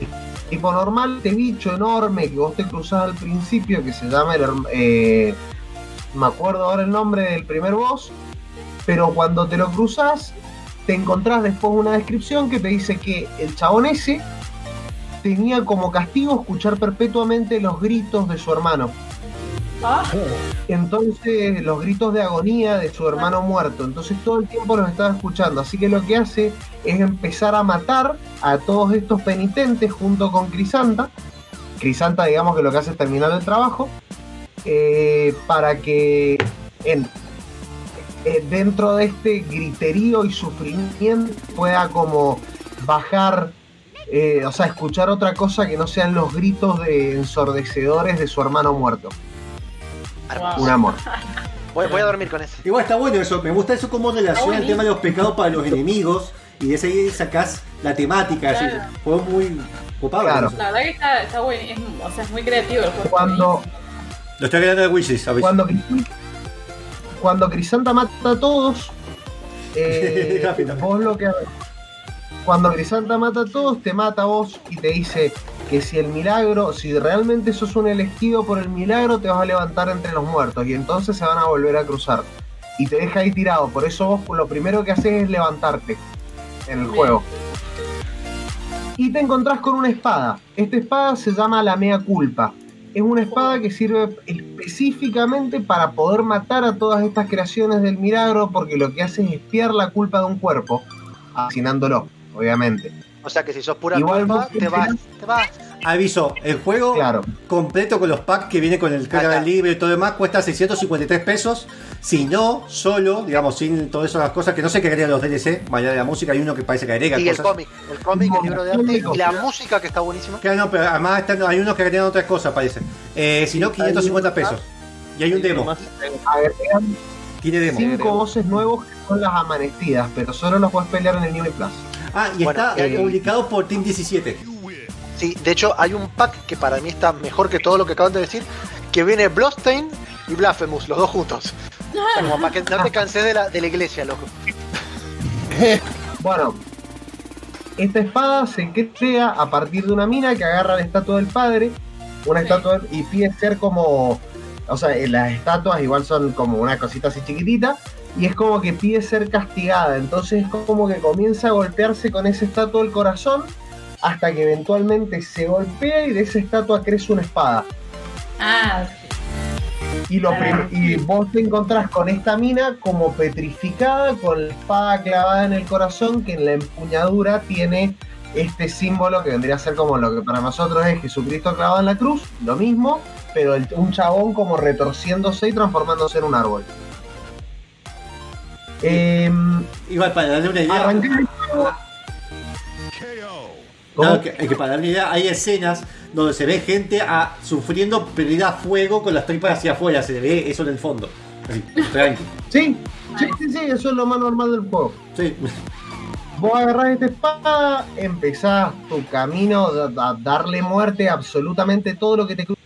Speaker 4: tipo normal, este bicho enorme que vos te cruzás al principio, que se llama el. eh, me acuerdo ahora el nombre del primer boss, pero cuando te lo cruzas, te encontrás después una descripción que te dice que el chabón ese tenía como castigo escuchar perpetuamente los gritos de su hermano. <laughs> Entonces, los gritos de agonía de su hermano muerto. Entonces, todo el tiempo los estaba escuchando. Así que lo que hace es empezar a matar a todos estos penitentes junto con Crisanta. Crisanta, digamos que lo que hace es terminar el trabajo. eh, para que en, eh, dentro de este griterío y sufrimiento pueda como bajar eh, o sea, escuchar otra cosa que no sean los gritos de ensordecedores de su hermano muerto. Un amor.
Speaker 2: Voy, voy a dormir con ese.
Speaker 1: Igual está bueno eso, me gusta eso como relaciona el tema de los pecados para los enemigos y de ese ahí sacás la temática, así.
Speaker 8: Claro.
Speaker 1: Fue muy copado.
Speaker 4: Claro.
Speaker 1: eso.
Speaker 8: La verdad que está, está bueno, es, o sea, es muy creativo el juego.
Speaker 4: Cuando,
Speaker 1: Lo está creando el Wishes, a
Speaker 4: cuando, cuando Crisanta mata a todos, <laughs> eh,
Speaker 1: Rápido.
Speaker 4: vos lo que cuando Crisanta mata a todos, te mata a vos y te dice que si el milagro, si realmente sos un elegido por el milagro, te vas a levantar entre los muertos y entonces se van a volver a cruzar. Y te deja ahí tirado, por eso vos lo primero que haces es levantarte en el
Speaker 8: Bien.
Speaker 4: juego. Y te encontrás con una espada. Esta espada se llama la mea culpa. Es una espada que sirve específicamente para poder matar a todas estas creaciones del milagro porque lo que hace es espiar la culpa de un cuerpo, asesinándolo, obviamente.
Speaker 2: O sea que si sos pura
Speaker 4: Igual
Speaker 2: te vas, te vas.
Speaker 1: Aviso, el juego
Speaker 4: Claro.
Speaker 1: completo con los packs que viene con el carga
Speaker 2: Acá.
Speaker 1: libre y todo demás cuesta 653 pesos. Si no, solo, digamos, sin todas esas cosas que no sé qué agregan los DLC, más allá de la música, hay uno que parece que agrega
Speaker 2: Y el cómic, el cómic, el libro de arte y la música que está buenísima.
Speaker 1: Claro, no, pero además están- hay unos que agregan otras cosas, parece. Eh, si no, 550 pesos. Y hay un demo. Tiene demo.
Speaker 4: cinco voces nuevos que son las amanecidas, pero solo los puedes pelear en el New Plus.
Speaker 1: Ah, y
Speaker 2: Bueno,
Speaker 1: está
Speaker 2: eh,
Speaker 1: publicado por Team 17.
Speaker 2: Sí, de hecho hay un pack que para mí está mejor que todo lo que acaban de decir, que viene Bloodstained y Blasphemous, los dos juntos. O sea, como para que no te canses de la, de la iglesia, loco. <laughs>
Speaker 4: Bueno, esta espada se crea a partir de una mina que agarra la estatua del padre, una
Speaker 8: Sí.
Speaker 4: estatua y pide ser como, o sea, eh, las estatuas igual son como una cosita así chiquitita y es como que pide ser castigada, entonces es como que comienza a golpearse con esa estatua del corazón hasta que eventualmente se golpea y de esa estatua crece una espada.
Speaker 8: Ah,
Speaker 4: Y, lo y vos te encontrás con esta mina como petrificada, con la espada clavada en el corazón, que en la empuñadura tiene este símbolo que vendría a ser como lo que para nosotros es Jesucristo clavado en la cruz, lo mismo, pero el- un chabón como retorciéndose y transformándose en un árbol. Em,
Speaker 1: Igual, para darle una idea.
Speaker 4: arrancar el juego. ¿Cómo?
Speaker 1: No, que, que para darle una idea, hay escenas donde se ve gente a, sufriendo pérdida a fuego con las tripas hacia afuera. Se ve eso en el fondo. Así, tranqui.
Speaker 4: Sí, sí, sí, sí, eso es lo más normal del juego.
Speaker 1: Sí.
Speaker 4: Vos agarrás esta espada, empezás tu camino a, a darle muerte a absolutamente todo lo que te cruza.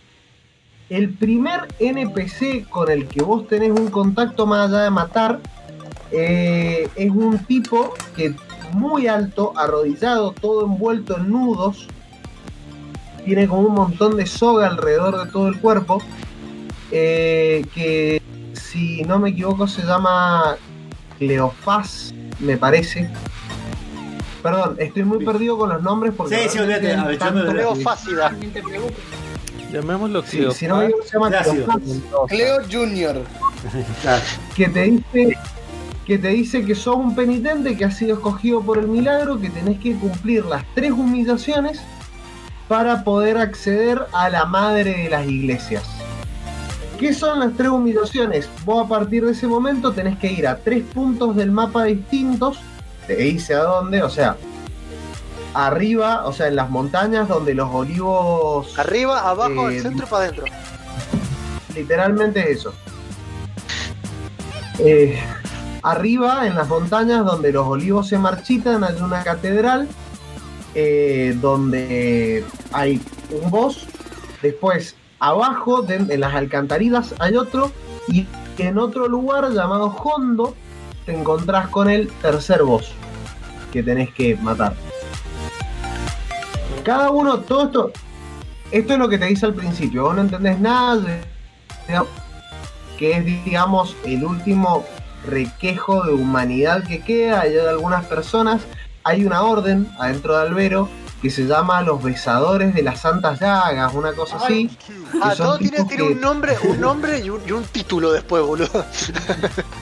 Speaker 4: El primer NPC con el que vos tenés un contacto más allá de matar eh, es un tipo que muy alto, arrodillado, todo envuelto en nudos. Tiene como un montón de soga alrededor de todo el cuerpo. eh, que si no me equivoco se llama Cleofás, me parece. Perdón, estoy muy perdido con los nombres porque.
Speaker 1: Sí, sí, olvídate, a ver, yo me-.
Speaker 5: Llamémoslo
Speaker 4: Sí,
Speaker 5: Cleo.
Speaker 4: si no me equivoco, se llama. Cleofás.
Speaker 3: Cleo Junior.
Speaker 1: Claro.
Speaker 4: que te dice que te dice que sos un penitente que has sido escogido por el milagro, que tenés que cumplir las tres humillaciones para poder acceder a la madre de las iglesias. ¿Qué son las tres humillaciones? Vos a partir de ese momento tenés que ir a tres puntos del mapa distintos, te dice a dónde, o sea, arriba, o sea, en las montañas donde los olivos...
Speaker 2: Arriba, abajo,
Speaker 4: Eh,
Speaker 2: centro y para adentro.
Speaker 4: literalmente es eso. Eh, arriba, en las montañas donde los olivos se marchitan, hay una catedral eh, donde hay un boss. Después, abajo, en las alcantarillas, hay otro. Y en otro lugar llamado Hondo, te encontrás con el tercer boss que tenés que matar. Cada uno, todo esto, esto es lo que te dice al principio. Vos no entendés nada que es, digamos, el último requejo de humanidad que queda. Hay de algunas personas. Hay una orden adentro de Albero que se llama los besadores de las santas llagas, una cosa así.
Speaker 2: Ah, todo tiene, tiene
Speaker 4: que-
Speaker 2: un nombre, un <laughs> nombre y un, y un título después, boludo.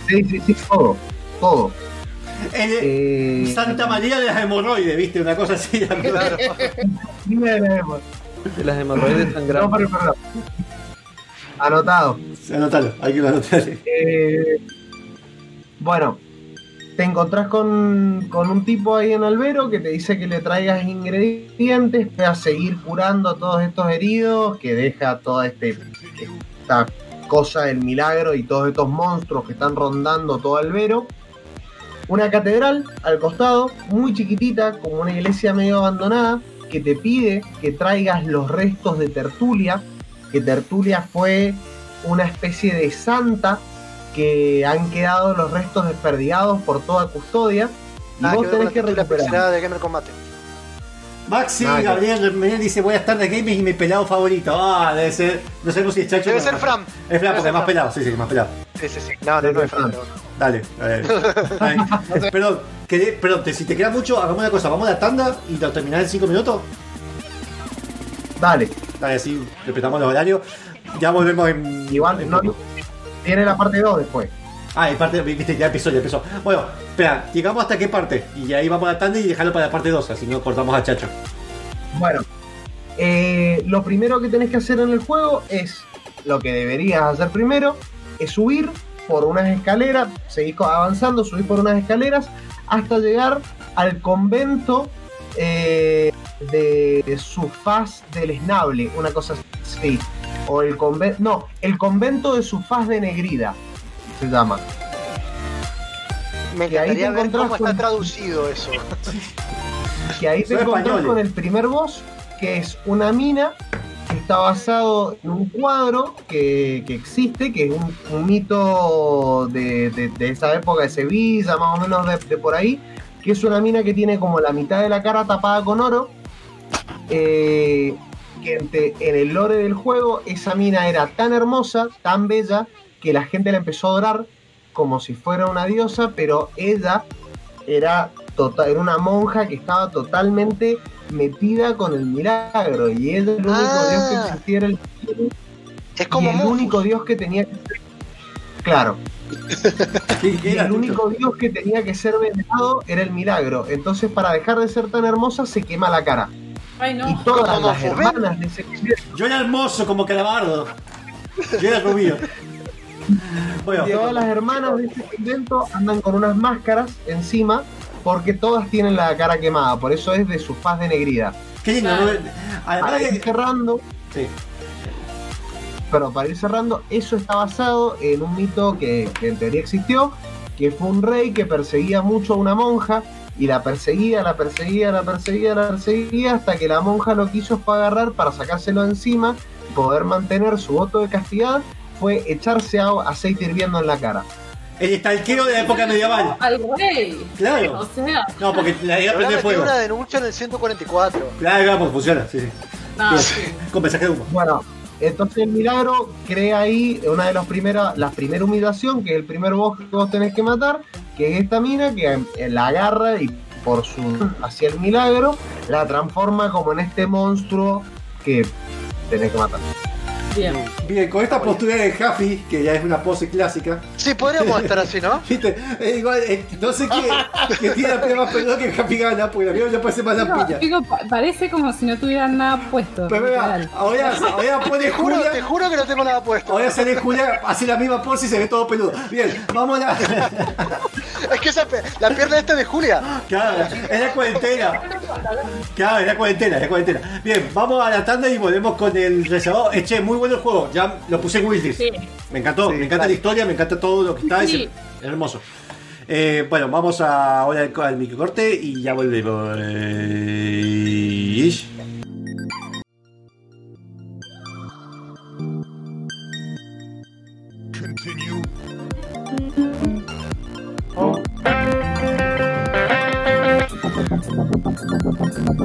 Speaker 4: Sí, sí, sí, todo. Todo.
Speaker 1: El,
Speaker 4: Eh,
Speaker 1: Santa María de las hemorroides, ¿viste? Una cosa así. <laughs>
Speaker 2: Claro.
Speaker 5: De las hemorroides
Speaker 4: No, pero, pero- Anotado.
Speaker 1: Anótalo, hay que anotar.
Speaker 4: Eh, bueno, te encontrás con, con un tipo ahí en Albero que te dice que le traigas ingredientes para seguir curando a todos estos heridos, que deja toda este, esta cosa del milagro y todos estos monstruos que están rondando todo Albero. Una catedral al costado, muy chiquitita, como una iglesia medio abandonada, que te pide que traigas los restos de Tertulia, que Tertulia fue una especie de santa que han quedado los restos desperdigados por toda custodia y
Speaker 2: Nada
Speaker 4: vos tenés que recuperar.
Speaker 2: de Gamer Combate.
Speaker 1: Maxi
Speaker 4: Nada que-
Speaker 1: Gabriel Menel dice buenas tardes gaming y mi pelado favorito. Ah, debe ser, no sabemos si es Chacho
Speaker 2: Debe ser Fran.
Speaker 1: Es Fran porque es más pelado, sí, sí, más pelado.
Speaker 2: Sí, sí, sí. No, no, no es Fran.
Speaker 1: Dale, dale. Dale. <laughs> Perdón, quedé- perdón, te- si te queda mucho, hagamos una cosa, vamos a la tanda y lo terminás en 5 minutos.
Speaker 4: Dale,
Speaker 1: Dale, así respetamos los horarios. Ya volvemos en.
Speaker 4: igual
Speaker 1: en
Speaker 4: no,
Speaker 1: poco.
Speaker 4: Tiene la parte 2 después.
Speaker 1: Ah, en parte, viste, ya empezó, ya empezó. Bueno, espera, llegamos hasta qué parte. Y ahí vamos a la tanda y dejarlo para la parte 2, así no cortamos a Chacho.
Speaker 4: Bueno, eh, lo primero que tenés que hacer en el juego es lo que deberías hacer primero, es subir por unas escaleras, seguir co- avanzando, subir por unas escaleras hasta llegar al convento eh, de Sufaz del Esnable, una cosa así. O el convento, no, el convento de Sufaz de Negrida se llama.
Speaker 2: Me
Speaker 4: Y ahí te
Speaker 2: encantaría ver
Speaker 4: encontrás
Speaker 2: cómo está
Speaker 4: con-
Speaker 2: traducido eso. <laughs>
Speaker 4: Y ahí te encontrás con el primer boss, que es una mina que está basado en un cuadro que, que existe, que es un, un mito de, de- de esa época de Sevilla, más o menos de, de por ahí, que es una mina que tiene como la mitad de la cara tapada con oro. eh, que en, el lore del juego esa mina era tan hermosa, tan bella, que la gente la empezó a adorar como si fuera una diosa, pero ella era, tota- era una monja que estaba totalmente metida con el milagro y ella el único
Speaker 2: Ah.
Speaker 4: dios que existía era el
Speaker 2: Es
Speaker 4: y
Speaker 2: como
Speaker 4: el
Speaker 2: Mufus.
Speaker 4: único dios que tenía que ser claro
Speaker 1: ¿Qué, <laughs> qué
Speaker 4: y
Speaker 1: era,
Speaker 4: el único dios que tenía que ser venerado era el milagro entonces para dejar de ser tan hermosa se quema la cara
Speaker 8: Ay, no.
Speaker 4: y todas
Speaker 2: Como
Speaker 4: las hermanas de ese
Speaker 1: Yo era hermoso como calabardo. Yo era rubio. Bueno,
Speaker 4: todas las hermanas de ese convento andan con unas máscaras encima porque todas tienen la cara quemada por eso es de su faz de negrida
Speaker 1: qué lindo. ¿no? Además
Speaker 4: para ir cerrando
Speaker 1: Sí.
Speaker 4: pero para ir cerrando, eso está basado en un mito que, que en teoría existió, que fue un rey que perseguía mucho a una monja y la perseguía, la perseguía, la perseguía, la perseguía hasta que la monja lo quiso fue agarrar para sacárselo encima y poder mantener su voto de castidad fue echarse agua- aceite hirviendo en la cara.
Speaker 1: El estalquero de la época medieval.
Speaker 8: Al rey.
Speaker 1: Claro.
Speaker 8: O sea,
Speaker 1: No, porque la idea prende fuego.
Speaker 2: una denuncia en el 144.
Speaker 1: Claro, claro, porque funciona. Sí, sí.
Speaker 8: no,
Speaker 1: Bien.
Speaker 8: sí.
Speaker 1: Con mensaje de humo.
Speaker 4: Bueno, entonces el milagro crea ahí una de las primeras, la primera humillación, que es el primer boss que vos tenés que matar, que es esta mina que eh, la agarra y por su hacia el milagro la transforma como en este monstruo que tenés que matar.
Speaker 8: Bien.
Speaker 1: Bien, con esta postura de Jaffy, que ya es una pose clásica.
Speaker 2: Sí, podríamos estar así, ¿no? <laughs>
Speaker 1: Viste, Eh, igual, eh, no sé qué, <laughs> que tiene la pelea más peluda que Jaffy gana, porque la mía ya parece más
Speaker 10: digo, pa- parece como si no tuvieran nada puesto.
Speaker 1: Pero mira,
Speaker 10: literal.
Speaker 1: ahora, ahora pone
Speaker 2: Te juro,
Speaker 1: Julia.
Speaker 2: te juro que no tengo nada puesto.
Speaker 1: Ahora sale Julia, hace la misma pose y se ve todo peludo. Bien, vamos a la. <laughs>
Speaker 2: Es que esa pe- la pierna esta de Julia.
Speaker 1: Claro, es la cuarentena. Claro, es la cuarentena, es la cuarentena. Bien, vamos a la tanda y volvemos con el reservado. Eche, muy bueno el juego. Ya lo puse en Wildis.
Speaker 8: Sí.
Speaker 1: Me encantó, me encanta la historia, me encanta todo lo que está. Es hermoso. Eh, bueno, vamos a, ahora al, al microcorte y ya volvemos.
Speaker 9: I'm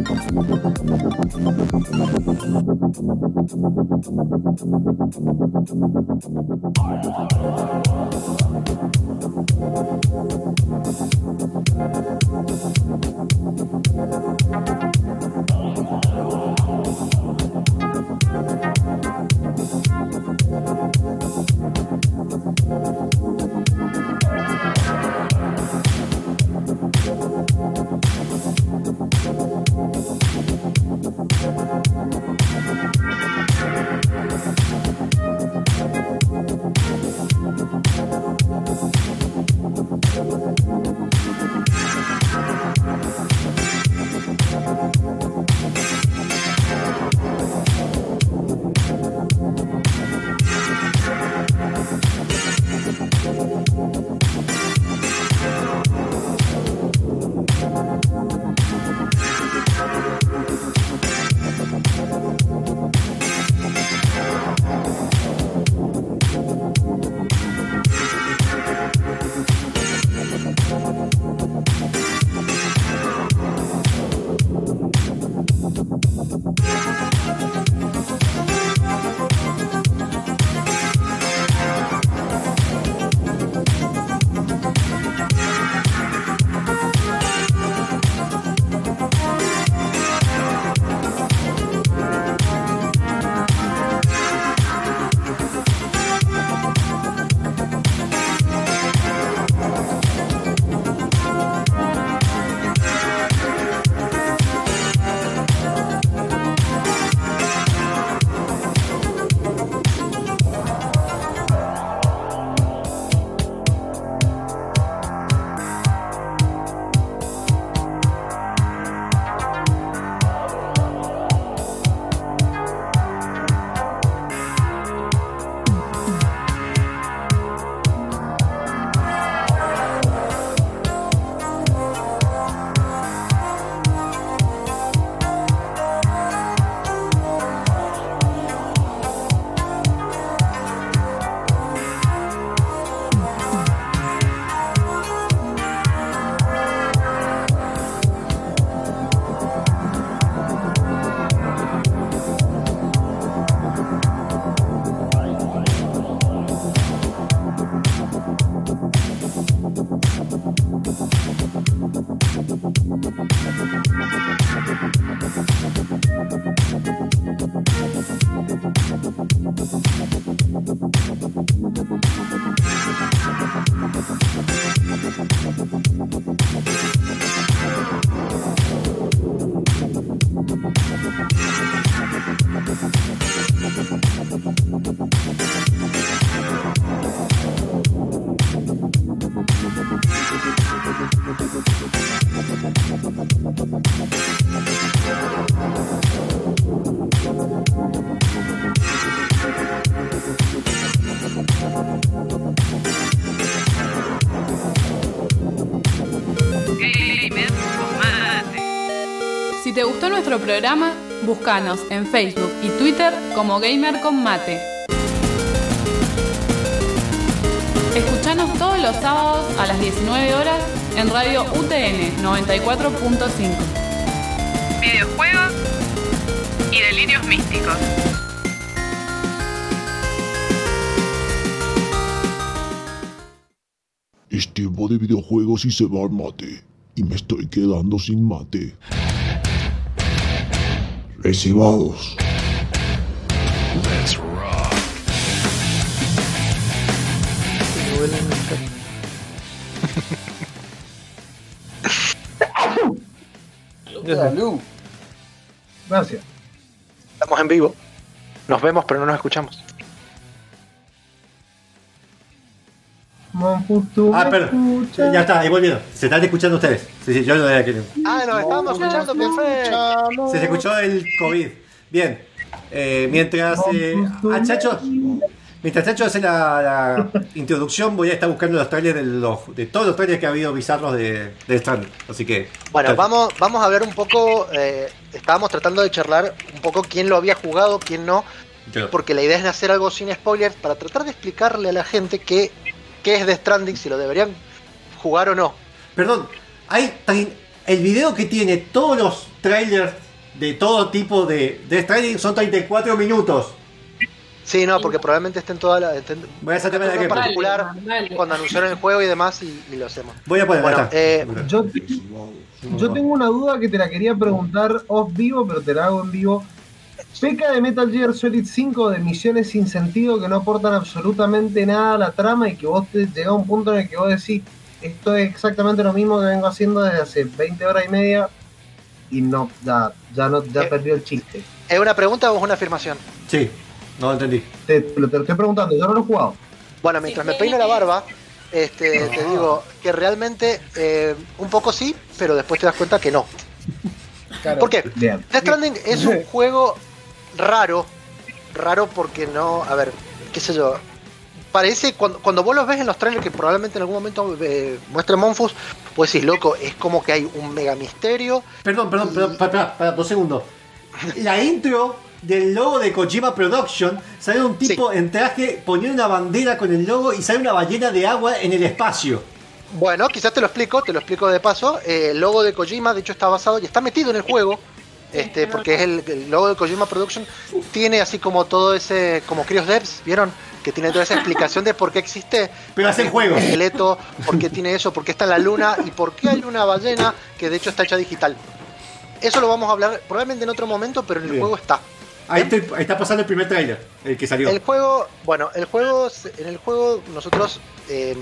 Speaker 9: nuestro programa, búscanos en Facebook y Twitter como Gamer con Mate. Escuchanos todos los sábados a las 19 horas en Radio UTN 94.5.
Speaker 11: Videojuegos y delirios místicos.
Speaker 12: Es tiempo de videojuegos y se va el mate. Y me estoy quedando sin mate. Recibados.
Speaker 13: Let's rock.
Speaker 4: Gracias.
Speaker 2: Estamos en vivo. Nos vemos, pero no nos escuchamos.
Speaker 1: Ah, perdón. Ya está, ahí volvieron. Se están escuchando ustedes. Sí, sí, yo no era que.
Speaker 2: Ah, nos estábamos escuchando, perfecto.
Speaker 1: Se escuchó el COVID. Bien. Eh, mientras. Eh, a Chacho. Mientras Chacho hace la, la introducción, voy a estar buscando los trailers de, los, de todos los trailers que ha habido bizarros de, de Stranding. Así que.
Speaker 2: Bueno, vamos, vamos a ver un poco. eh, estábamos tratando de charlar un poco quién lo había jugado, quién no.
Speaker 1: Yo.
Speaker 2: Porque la idea es hacer algo sin spoilers para tratar de explicarle a la gente qué, qué es The Stranding, si lo deberían jugar o no.
Speaker 1: Perdón, hay el video que tiene todos los trailers de todo tipo de, de Stranding son 34 minutos.
Speaker 2: Sí, no, porque probablemente estén todas las. estén-
Speaker 1: Voy a sacarme la
Speaker 2: en
Speaker 1: que
Speaker 2: particular
Speaker 8: Dale.
Speaker 2: cuando anunciaron el juego y demás y, y lo hacemos.
Speaker 1: Voy a poner.
Speaker 2: Bueno, eh,
Speaker 4: Yo, yo tengo una duda que te la quería preguntar off vivo, pero te la hago en vivo. Peca de Metal Gear Solid 5 de misiones sin sentido que no aportan absolutamente nada a la trama y que vos te llega a un punto en el que vos decís, esto es exactamente lo mismo que vengo haciendo desde hace 20 horas y media y no, ya, ya no, ya
Speaker 2: Eh,
Speaker 4: perdió el chiste.
Speaker 2: ¿Es una pregunta o es una afirmación?
Speaker 1: Sí, no lo entendí.
Speaker 4: Te, te lo te lo estoy preguntando, yo no lo he jugado.
Speaker 2: Bueno, mientras me peino la barba, este, te digo que realmente eh, un poco sí, pero después te das cuenta que no.
Speaker 3: Claro.
Speaker 2: ¿Por qué?
Speaker 4: Bien.
Speaker 2: Death Stranding es un <laughs> juego raro, raro porque no, a ver, qué sé yo, parece cuando, cuando vos los ves en los trailers que probablemente en algún momento eh, muestre Monfus, pues decís, loco, es como que hay un mega misterio.
Speaker 1: Perdón, perdón, perdón, para, para, para, un segundo. La intro del logo de Kojima Production sale un tipo en traje poniendo una bandera con el logo y sale una ballena de agua en el espacio.
Speaker 2: Bueno, quizás te lo explico, te lo explico de paso. Eh, el logo de Kojima, de hecho, está basado y está metido en el juego. Este, porque es el, el logo de Kojima Production tiene así como todo ese, como Crios Devs, ¿vieron? Que tiene toda esa explicación de por qué existe.
Speaker 1: Pero juegos.
Speaker 2: el esqueleto, por qué tiene eso, por qué está en la luna y por qué hay una ballena que de hecho está hecha digital. Eso lo vamos a hablar probablemente en otro momento, pero en el
Speaker 1: Bien.
Speaker 2: juego está.
Speaker 1: Ahí, estoy- ahí está pasando el primer trailer, el que salió.
Speaker 2: El juego, bueno, el juego, en el juego nosotros eh,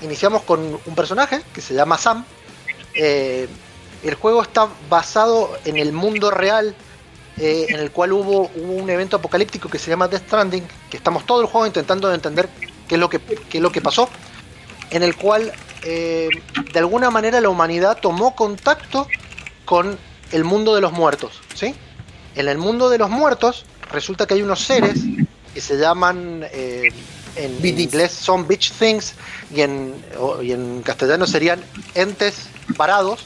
Speaker 2: iniciamos con un personaje que se llama Sam. Eh, el juego está basado en el mundo real, eh, en el cual hubo, hubo un evento apocalíptico que se llama Death Stranding, que estamos todo el juego intentando entender qué es lo que, qué es lo que pasó, en el cual eh, de alguna manera la humanidad tomó contacto con el mundo de los muertos, ¿sí? En el mundo de los muertos resulta que hay unos seres que se llaman eh, en
Speaker 3: Beaties.
Speaker 2: inglés son beach things y en, y en castellano serían entes varados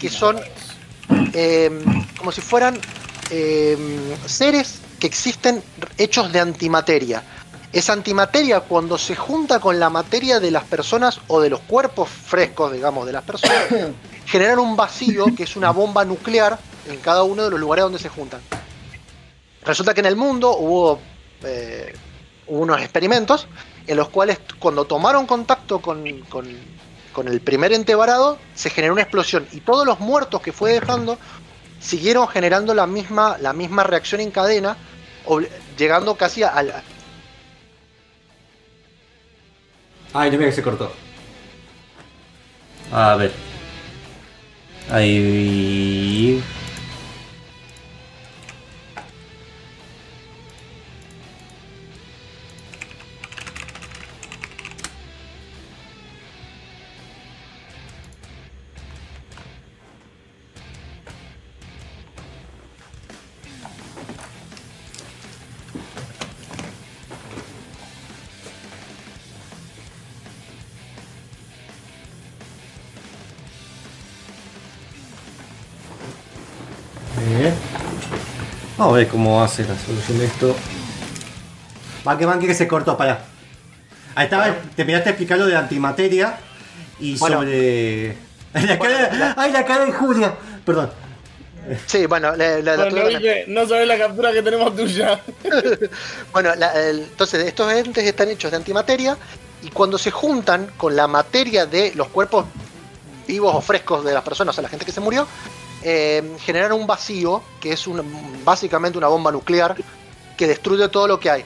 Speaker 2: que son eh, como si fueran eh, seres que existen hechos de antimateria. Esa antimateria cuando se junta con la materia de las personas o de los cuerpos frescos, digamos, de las personas, <coughs> generan un vacío que es una bomba nuclear en cada uno de los lugares donde se juntan. Resulta que en el mundo hubo, eh, hubo unos experimentos en los cuales cuando tomaron contacto con, con- con el primer ente varado se generó una explosión y todos los muertos que fue dejando siguieron generando la misma, la misma reacción en cadena, llegando casi al...
Speaker 1: Ay, no mira que se cortó. A ver. Ahí. Vamos a ver cómo hace la solución de esto. Banque, banque que se cortó, para. Ahí estaba, terminaste de explicar lo de antimateria y
Speaker 2: Bueno.
Speaker 1: sobre. <laughs> La cara, ay, la cara de Julia. Perdón.
Speaker 2: Sí, bueno, la,
Speaker 3: Bueno, no sabes la captura que tenemos tuya. <laughs>
Speaker 2: Bueno, la- el- entonces estos entes están hechos de antimateria y cuando se juntan con la materia de los cuerpos vivos o frescos de las personas, o sea, la gente que se murió, eh, generan un vacío que es una- básicamente una bomba nuclear que destruye todo lo que hay.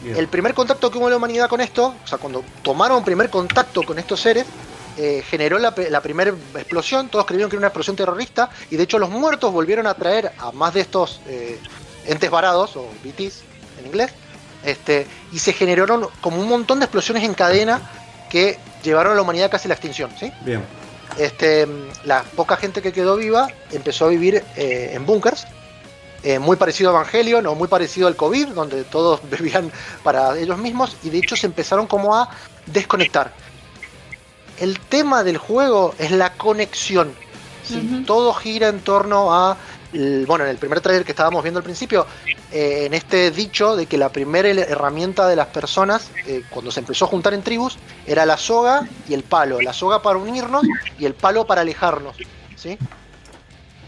Speaker 1: Bien.
Speaker 2: El primer contacto que hubo la humanidad con esto, o sea, cuando tomaron primer contacto con estos seres, eh, generó la, la primera explosión, todos creyeron que era una explosión terrorista, y de hecho los muertos volvieron a traer a más de estos eh, entes varados, o BTs en inglés, este, y se generaron como un montón de explosiones en cadena que llevaron a la humanidad casi a la extinción, ¿sí?
Speaker 1: Bien.
Speaker 2: Este, la poca gente que quedó viva empezó a vivir eh, en búnkers, eh, muy parecido a Evangelion o muy parecido al COVID, donde todos <laughs> vivían para ellos mismos y de hecho se empezaron como a desconectar. El tema del juego es la conexión. Todo gira en torno a, bueno, en el primer trailer que estábamos viendo al principio, eh, en este dicho de que la primera herramienta de las personas, eh, cuando se empezó a juntar en tribus, era la soga y el palo. La soga para unirnos y el palo para alejarnos. ¿sí?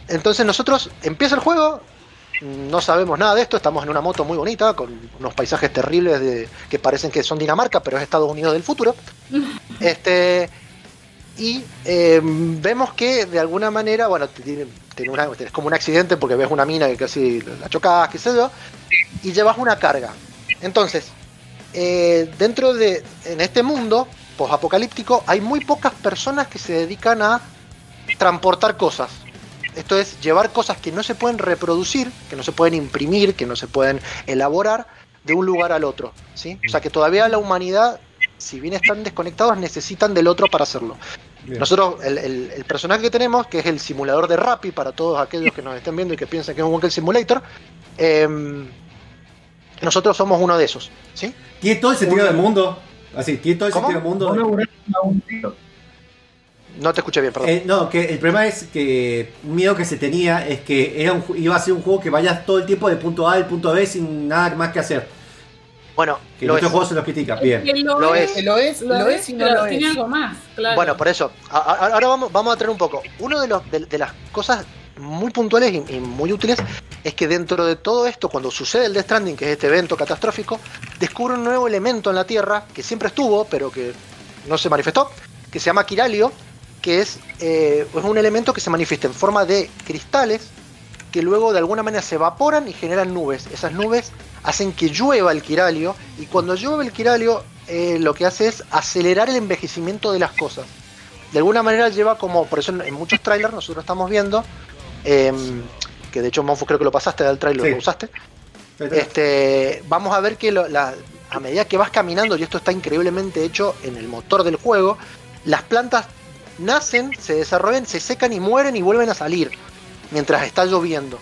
Speaker 2: Entonces nosotros, empieza el juego, no sabemos nada de esto, estamos en una moto muy bonita, con unos paisajes terribles de, que parecen que son Dinamarca, pero es Estados Unidos del futuro. <laughs> Este, y eh, vemos que de alguna manera, bueno, tiene, una- es como un accidente porque ves una mina que casi la chocas, qué sé yo, y llevas una carga. Entonces, eh, dentro de en este mundo posapocalíptico hay muy pocas personas que se dedican a transportar cosas. Esto es llevar cosas que no se pueden reproducir, que no se pueden imprimir, que no se pueden elaborar de un lugar al otro. ¿sí? O sea que todavía la humanidad, si bien están desconectados, necesitan del otro para hacerlo.
Speaker 1: Bien.
Speaker 2: Nosotros, el, el- el personaje que tenemos, que es el simulador de Rappi, para todos aquellos que nos estén viendo y que piensan que es un Walker Simulator, em, nosotros somos uno de esos. ¿sí?
Speaker 1: Tiene todo el sentido del mundo. Así, tiene todo el
Speaker 2: ¿Cómo?
Speaker 1: sentido del mundo.
Speaker 2: No te escuché bien, perdón.
Speaker 1: Eh, no, que el problema es que un miedo que se tenía es que era un iba a ser un juego que vayas todo el tiempo de punto A al punto B sin nada más que hacer.
Speaker 2: Bueno,
Speaker 1: Que
Speaker 2: lo
Speaker 1: otros
Speaker 2: es.
Speaker 1: juegos se los critica. Bien.
Speaker 8: Que lo,
Speaker 2: Lo
Speaker 8: es,
Speaker 2: es.
Speaker 3: Lo es, lo, es y no
Speaker 8: pero
Speaker 3: lo
Speaker 8: tiene
Speaker 3: es.
Speaker 8: algo más, claro.
Speaker 2: Bueno, por eso, a- a- ahora vamos, vamos a traer un poco. Uno de, los, de, de las cosas muy puntuales y, y muy útiles es que dentro de todo esto, cuando sucede el Death Stranding, que es este evento catastrófico, descubre un nuevo elemento en la Tierra que siempre estuvo, pero que no se manifestó, que se llama Kiralio, que es, eh, es un elemento que se manifiesta en forma de cristales que luego de alguna manera se evaporan y generan nubes. Esas nubes hacen que llueva el quiralio y cuando llueve el quiralio eh, lo que hace es acelerar el envejecimiento de las cosas. De alguna manera lleva como, por eso en, muchos trailers nosotros estamos viendo, em, que de hecho Monfus creo que lo pasaste del trailer,
Speaker 1: Sí.
Speaker 2: lo usaste, este, vamos a ver que lo- la- a medida que vas caminando, y esto está increíblemente hecho en el motor del juego, las plantas nacen, se desarrollan, se secan y mueren y vuelven a salir mientras está lloviendo.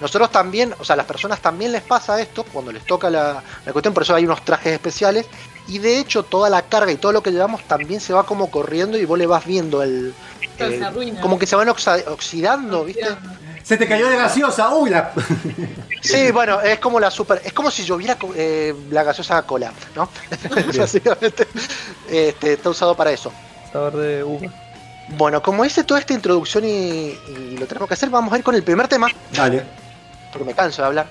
Speaker 2: Nosotros también, o sea, a las personas también les pasa esto cuando les toca la, la cuestión, por eso hay unos trajes especiales. Y de hecho, toda la carga y todo lo que llevamos también se va como corriendo y vos le vas viendo el. El- como que se van oxida- oxidando, ¿viste?
Speaker 1: Se te cayó de gaseosa. Uy, la.
Speaker 2: Sí, bueno, es como la super. Es como si lloviera eh, la gaseosa cola, ¿no? <laughs> Básicamente. Este, está usado para eso.
Speaker 5: Sabor de uva.
Speaker 2: Bueno, como hice toda esta introducción y, y lo tenemos que hacer, vamos a ir con el primer tema,
Speaker 1: Dale.
Speaker 2: porque me canso de hablar.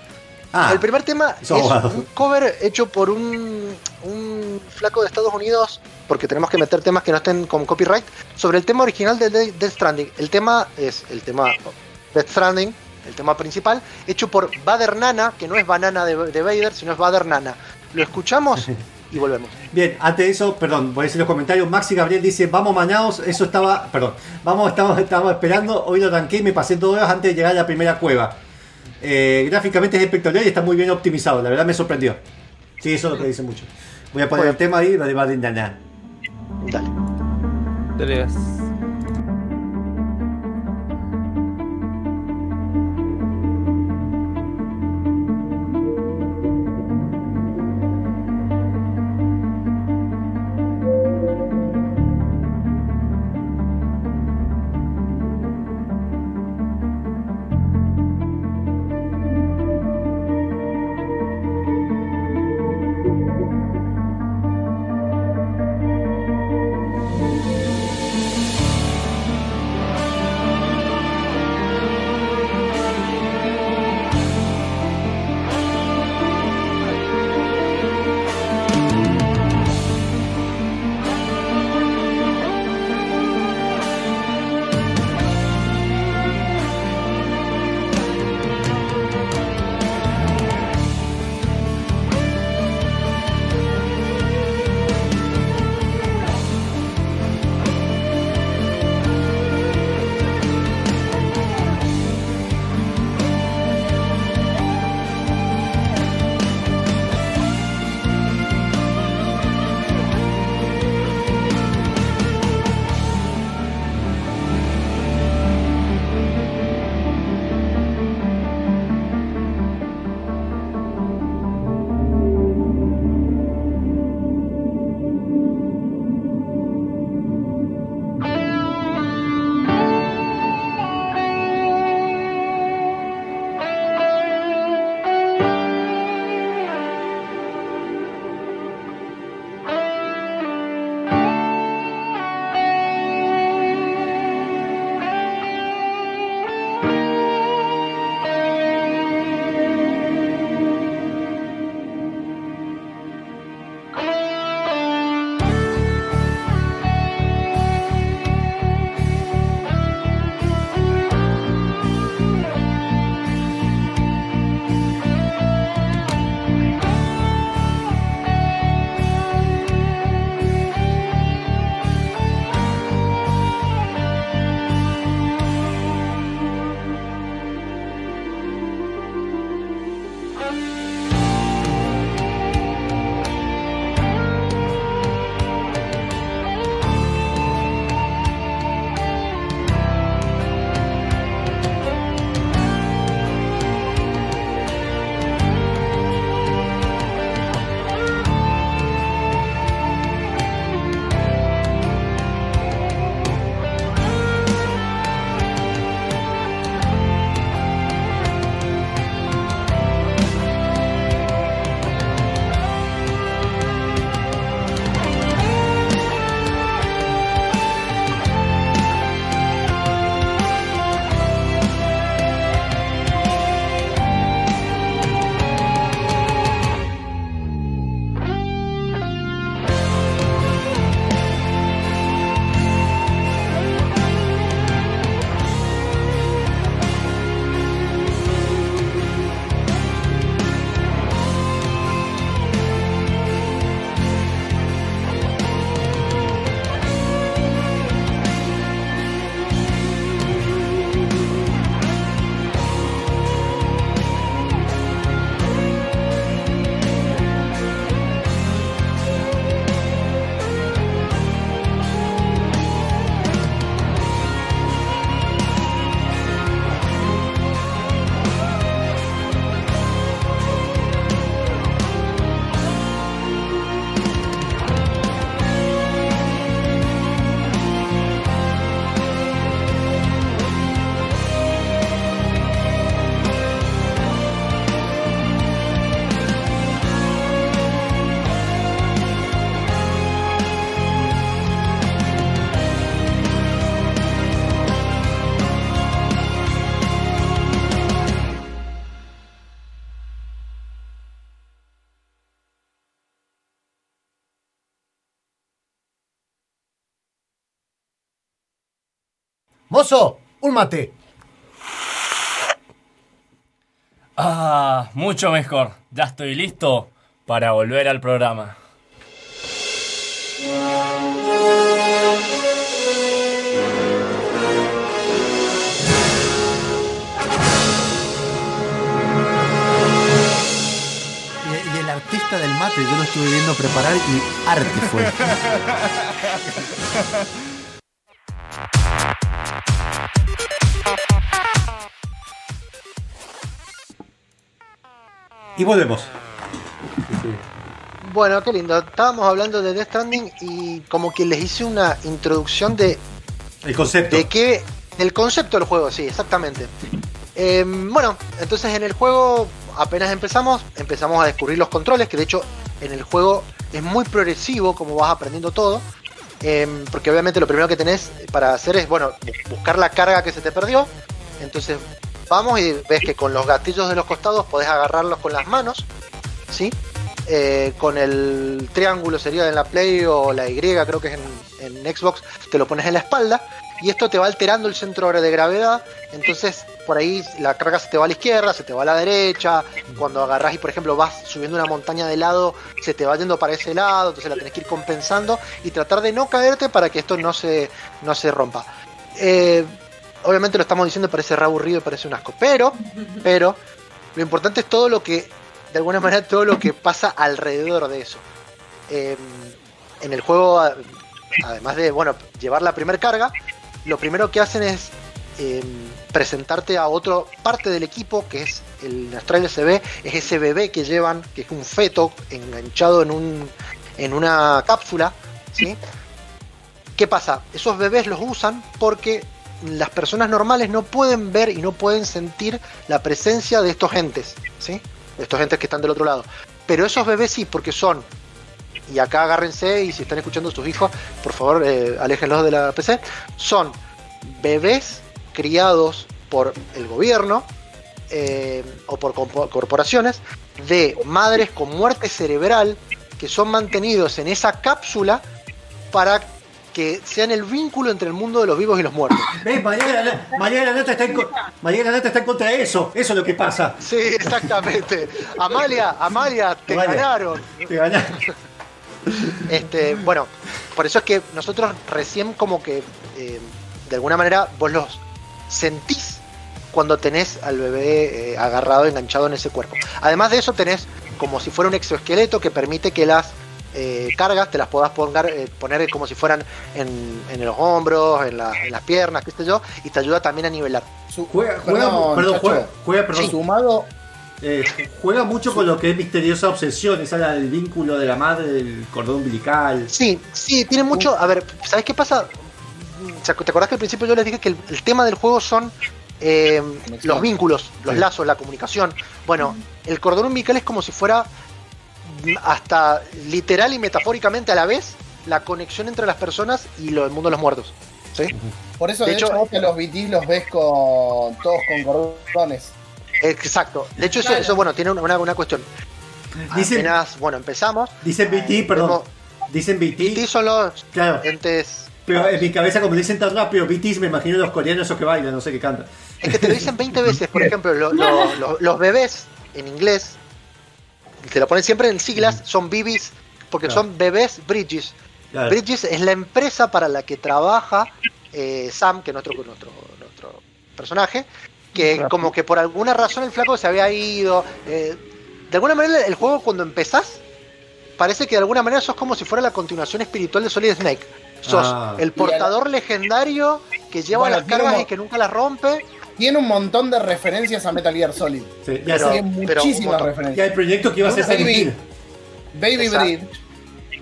Speaker 1: Ah,
Speaker 2: el primer tema es
Speaker 1: abogado.
Speaker 2: un cover hecho por un, un flaco de Estados Unidos, porque tenemos que meter temas que no estén con copyright, sobre el tema original de De- Death Stranding. El tema es el tema Death Stranding, el tema principal, hecho por Bader Nana, que no es banana de, de Vader, sino es Bader Nana. ¿Lo escuchamos? <laughs>
Speaker 5: y volvemos.
Speaker 1: Bien, antes de eso, perdón, voy a decir los comentarios. Maxi Gabriel dice, vamos mañados, eso estaba, perdón, vamos, estamos, estamos esperando, hoy lo tanqué y me pasé dos horas antes de llegar a la primera cueva. Eh, gráficamente es espectacular y está muy bien optimizado, la verdad me sorprendió. Sí, eso es lo que dice mucho. Voy a poner el tema ahí, lo de Badin Dana.
Speaker 5: Dale.
Speaker 14: Un mate.
Speaker 6: Ah, mucho mejor. Ya estoy listo para volver al programa. Y, y el artista del mate, yo lo estuve viendo preparar y arte fue. <laughs>
Speaker 1: Y volvemos.
Speaker 2: Bueno, qué lindo. Estábamos hablando de Death Stranding y como que les hice una introducción de,
Speaker 1: El concepto.
Speaker 2: de qué. del concepto del juego, sí, exactamente. Eh, bueno, entonces en el juego, apenas empezamos, empezamos a descubrir los controles, que de hecho en el juego es muy progresivo como vas aprendiendo todo. Eh, porque obviamente lo primero que tenés para hacer es, bueno, buscar la carga que se te perdió. Entonces vamos y ves que con los gatillos de los costados podés agarrarlos con las manos, ¿sí? Eh, con el triángulo sería en la Play o la Y, creo que es en, Xbox, te lo pones en la espalda y esto te va alterando el centro de gravedad. Entonces, por ahí la carga se te va a la izquierda, se te va a la derecha. Cuando agarras y, por ejemplo, vas subiendo una montaña de lado, se te va yendo para ese lado. Entonces la tenés que ir compensando y tratar de no caerte para que esto no se, no se rompa. Eh, obviamente lo estamos diciendo, parece re aburrido, parece un asco. Pero, pero, lo importante es todo lo que, de alguna manera, todo lo que pasa alrededor de eso. Eh, en el juego, además de, bueno, llevar la primer carga, lo primero que hacen es eh, presentarte a otra parte del equipo, que es el Astral SB, es ese bebé que llevan, que es un feto enganchado en, un, en una cápsula, ¿sí? ¿Qué pasa? Esos bebés los usan porque las personas normales no pueden ver y no pueden sentir la presencia de estos entes, ¿sí? Estos entes que están del otro lado. Pero esos bebés sí, porque son y acá agárrense y si están escuchando sus hijos, por favor, eh, aléjenlos de la PC, son bebés criados por el gobierno eh, o por corporaciones de madres con muerte cerebral que son mantenidos en esa cápsula para que sean el vínculo entre el mundo de los vivos y los muertos.
Speaker 1: ¿Ves? La Nata está en, Nata está contra de eso. Eso es lo que pasa.
Speaker 2: Sí, exactamente. Amalia, Amalia, te ganaron.
Speaker 1: Te ganaron.
Speaker 2: Este, bueno, por eso es que nosotros recién como que eh, de alguna manera vos los sentís cuando tenés al bebé eh, agarrado, enganchado en ese cuerpo. Además de eso tenés como si fuera un exoesqueleto que permite que las eh, cargas te las puedas poner, eh, poner como si fueran en, en los hombros, en, la- en las piernas, qué sé yo, y te ayuda también a nivelar.
Speaker 1: Juega, juega,
Speaker 3: Perdón,
Speaker 1: perdón,
Speaker 3: Chacho.
Speaker 1: juega, juega, perdón.
Speaker 3: Sumado,
Speaker 1: Eh, juega mucho con lo que es misteriosa obsesión, esa la del vínculo de la madre, del cordón umbilical.
Speaker 2: Sí, sí, tiene mucho. A ver, ¿sabes qué pasa? ¿Te acordás que al principio yo les dije que el, el tema del juego son eh, los vínculos, los
Speaker 1: Sí.
Speaker 2: lazos, la comunicación? Bueno, el cordón umbilical es como si fuera hasta literal y metafóricamente a la vez la conexión entre las personas y lo, el mundo de los muertos. ¿sí?
Speaker 3: por eso
Speaker 2: De
Speaker 3: de,
Speaker 2: hecho-
Speaker 3: hecho, vos que los BTs los ves con todos con cordones.
Speaker 2: Exacto. De hecho, eso, eso, bueno, tiene una, una cuestión.
Speaker 1: Dicen-
Speaker 2: Apenas, bueno, empezamos.
Speaker 1: Dicen BT, perdón. Dicen BT.
Speaker 2: BT son los
Speaker 1: Claro.
Speaker 2: entes.
Speaker 1: Pero en mi cabeza, como dicen tan rápido, BTs, me imagino los coreanos esos que bailan, no sé qué cantan.
Speaker 2: Es que te lo dicen 20 veces, por <laughs> ejemplo, lo- lo- lo- los bebés en inglés, te lo ponen siempre en siglas, son BBs, porque
Speaker 1: Claro.
Speaker 2: son bebés Bridges.
Speaker 1: Claro.
Speaker 2: Bridges es la empresa para la que trabaja eh, Sam, que es nuestro, nuestro, nuestro personaje, que como que por alguna razón el flaco se había ido. eh, de alguna manera el juego cuando empezás, parece que de alguna manera sos como si fuera la continuación espiritual de Solid Snake. Sos
Speaker 3: Ah.
Speaker 2: el portador legendario que lleva
Speaker 3: Bueno,
Speaker 2: las cargas y que nunca las rompe.
Speaker 3: Tiene un montón de referencias a Metal Gear Solid.
Speaker 1: Sí,
Speaker 2: Pero- pero
Speaker 3: muchísimas referencias.
Speaker 1: Y hay proyecto que iba a ser
Speaker 3: Baby. Bridge.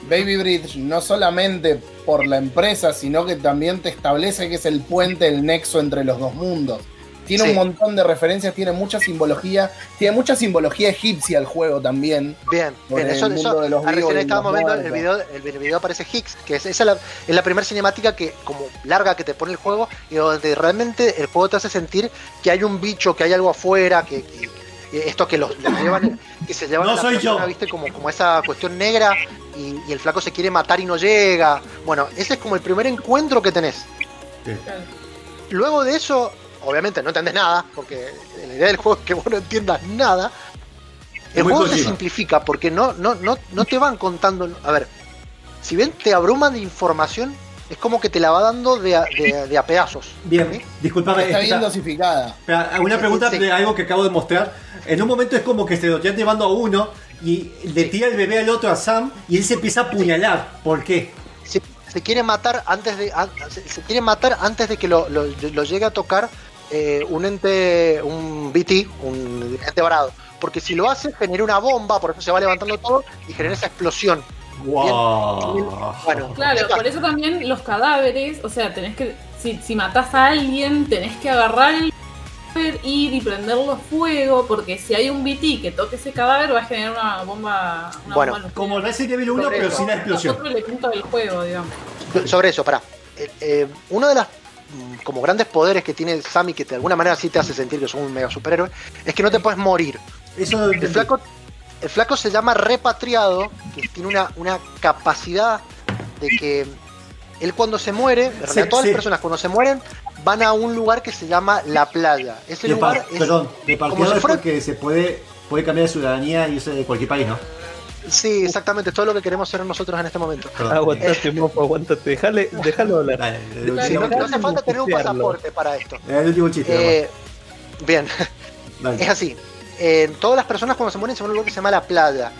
Speaker 3: Baby Bridge, no solamente por la empresa, sino que también te establece que es el puente, el nexo entre los dos mundos. Tiene
Speaker 2: Sí.
Speaker 3: un montón de referencias, tiene mucha simbología, tiene mucha simbología egipcia el juego también.
Speaker 2: Bien, bien,
Speaker 3: el
Speaker 2: eso,
Speaker 3: mundo
Speaker 2: eso
Speaker 3: de los
Speaker 2: recién estábamos viendo el video, el, el video aparece Higgs, que es, esa es la, es la primera cinemática que como larga que te pone el juego y donde realmente el juego te hace sentir que hay un bicho, que hay algo afuera, que, que- que esto que los, los llevan, que se llevan
Speaker 1: No
Speaker 2: a la
Speaker 1: soy
Speaker 2: persona,
Speaker 1: yo.
Speaker 2: viste, como, como esa cuestión negra y, y el flaco se quiere matar y no llega. Bueno, ese es como el primer encuentro que tenés. Luego de eso, obviamente no entendés nada, porque la idea del juego es que vos no entiendas nada. El
Speaker 1: Muy
Speaker 2: juego se simplifica porque no, no, no, no te van contando. A ver, si bien te abruman de información, es como que te la va dando de a, de- de a pedazos.
Speaker 1: Bien, disculpame.
Speaker 3: Está bien
Speaker 1: está-
Speaker 3: dosificada.
Speaker 1: Una pregunta
Speaker 2: Sí.
Speaker 1: de algo que acabo de mostrar. En un momento es como que se lo están llevando a uno y le tira el bebé al otro a Sam y él se empieza a apuñalar. ¿Por qué?
Speaker 2: Se, se quiere matar antes de se quiere matar antes de que lo, lo- lo llegue a tocar eh, un ente, un BT, un ente varado. Porque si lo hace, genera una bomba, por eso se va levantando todo y genera esa explosión.
Speaker 1: Wow.
Speaker 2: Bueno,
Speaker 8: Claro, por eso también los cadáveres, o sea, tenés que, si, si matás a alguien, tenés que agarrar el cadáver, ir y prenderlo a fuego, porque si hay un BT que toque ese cadáver va a generar una bomba. Una
Speaker 2: Bueno,
Speaker 8: bomba.
Speaker 1: Como Resident Evil 1, pero sin la explosión.
Speaker 8: Otro elemento del juego, digamos.
Speaker 2: sobre eso, para. uno de las como grandes poderes que tiene Sammy que de alguna manera sí te hace sentir que sos un mega superhéroe es que no te puedes morir.
Speaker 1: Eso
Speaker 2: El flaco, el flaco se llama repatriado, que tiene una, una capacidad de que él cuando se muere, en realidad
Speaker 1: Sí,
Speaker 2: todas
Speaker 1: sí.
Speaker 2: las personas cuando se mueren van a un lugar que se llama la playa. Ese
Speaker 1: De
Speaker 2: lugar
Speaker 1: par-
Speaker 2: es
Speaker 1: perdón, de
Speaker 2: como
Speaker 1: partido
Speaker 2: si fuera-
Speaker 1: porque se puede, puede cambiar de ciudadanía y irse de cualquier país, ¿no?
Speaker 2: Sí, exactamente, todo lo que queremos ser nosotros en este momento.
Speaker 5: Aguantate, mofo, aguantate. Déjale, déjalo hablar.
Speaker 2: Sí, no, no hace falta tener un pasaporte para esto.
Speaker 1: El último chiste.
Speaker 2: Eh, bien,
Speaker 1: Dale.
Speaker 2: es así. Eh, todas las personas cuando se mueren se van a un lugar que se llama la playa.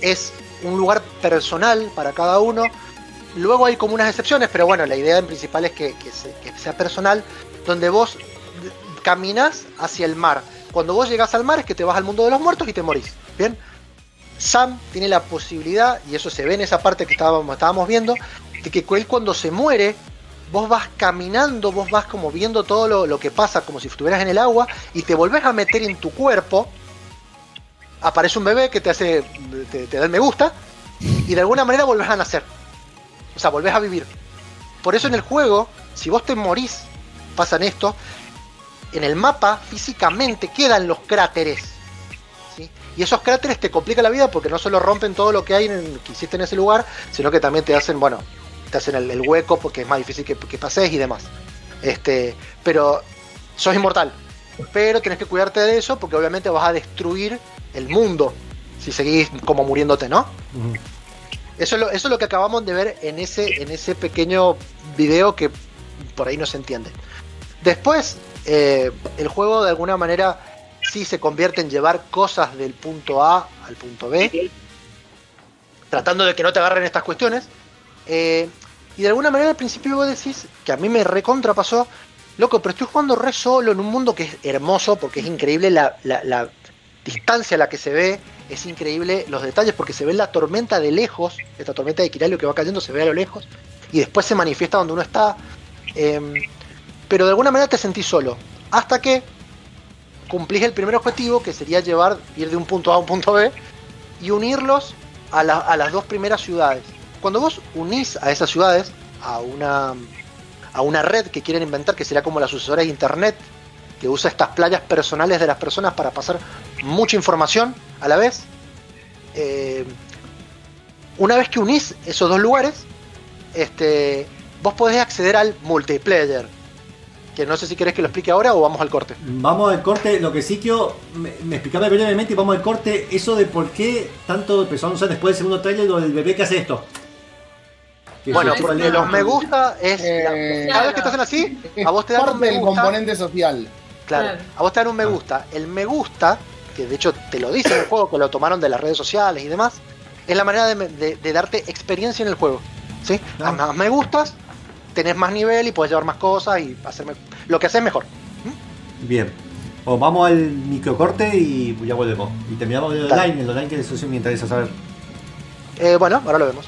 Speaker 2: Es un lugar personal para cada uno. Luego hay como unas excepciones, pero bueno, la idea en principal es que, que se- que sea personal, donde vos caminas hacia el mar. Cuando vos llegás al mar es que te vas al mundo de los muertos y te morís. Bien. Sam tiene la posibilidad, y eso se ve en esa parte que estábamos, viendo, de que él cuando se muere, vos vas caminando, vos vas como viendo todo lo, lo que pasa como si estuvieras en el agua y te volvés a meter en tu cuerpo. Aparece un bebé que te hace, te, te da el me gusta y de alguna manera volvés a nacer. O sea, volvés a vivir. Por eso en el juego, si vos te morís, pasan esto, en el mapa físicamente quedan los cráteres. Y esos cráteres te complican la vida porque no solo rompen todo lo que hay en, que hiciste en ese lugar, sino que también te hacen, bueno, te hacen el, el hueco porque es más difícil que, que pases y demás. Este, pero sos inmortal. Pero tenés que cuidarte de eso porque obviamente vas a destruir el mundo si seguís como muriéndote, ¿no? Eso es, lo, eso es lo que acabamos de ver en ese, en ese pequeño video que por ahí no se entiende. Después, eh, el juego de alguna manera sí se convierte en llevar cosas del punto A al punto B, tratando de que no te agarren estas cuestiones. Eh, y de alguna manera al principio vos decís, que a mí me recontra pasó, loco, pero estoy jugando re solo en un mundo que es hermoso, porque es increíble la, la- la distancia a la que se ve, es increíble los detalles, porque se ve la tormenta de lejos, esta tormenta de Kiralio que va cayendo se ve a lo lejos, y después se manifiesta donde uno está. em, pero de alguna manera te sentís solo, hasta que cumplís el primer objetivo, que sería llevar, ir de un punto A a un punto B, y unirlos a, la- a las dos primeras ciudades. Cuando vos unís a esas ciudades a una, a una red que quieren inventar, que será como la sucesora de Internet, que usa estas playas personales de las personas para pasar mucha información a la vez, eh, una vez que unís esos dos lugares, este, vos podés acceder al multiplayer. Que no sé si querés que lo explique ahora o vamos al corte.
Speaker 1: Vamos al corte, lo que sí quiero, me, me explicaba brevemente y vamos al corte, eso de por qué tanto empezaron a usar después del segundo trailer lo del bebé que hace esto. Que
Speaker 2: Bueno,
Speaker 1: se-
Speaker 2: porque los me gusta es.
Speaker 3: Eh,
Speaker 2: cada vez que te hacen así, a vos te dan un me gusta.
Speaker 3: componente social.
Speaker 2: Claro,
Speaker 8: Claro.
Speaker 2: a vos te dan un me gusta. El me gusta, que de hecho te lo dice en el juego, que lo tomaron de las redes sociales y demás, es la manera de, de- de darte experiencia en el juego. ¿sí? A más me gustas, tenés más nivel y puedes llevar más cosas y hacerme lo que haces mejor.
Speaker 1: Bien. O vamos al microcorte y ya volvemos. Y terminamos el
Speaker 2: Dale.
Speaker 1: online, el online que eso sí me interesa saber.
Speaker 2: Eh, bueno, ahora lo vemos.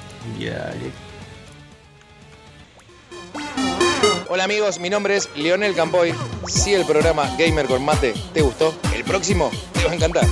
Speaker 15: Hola amigos, mi nombre es Leonel Campoy. Si el programa Gamer con Mate te gustó, el próximo te va a encantar.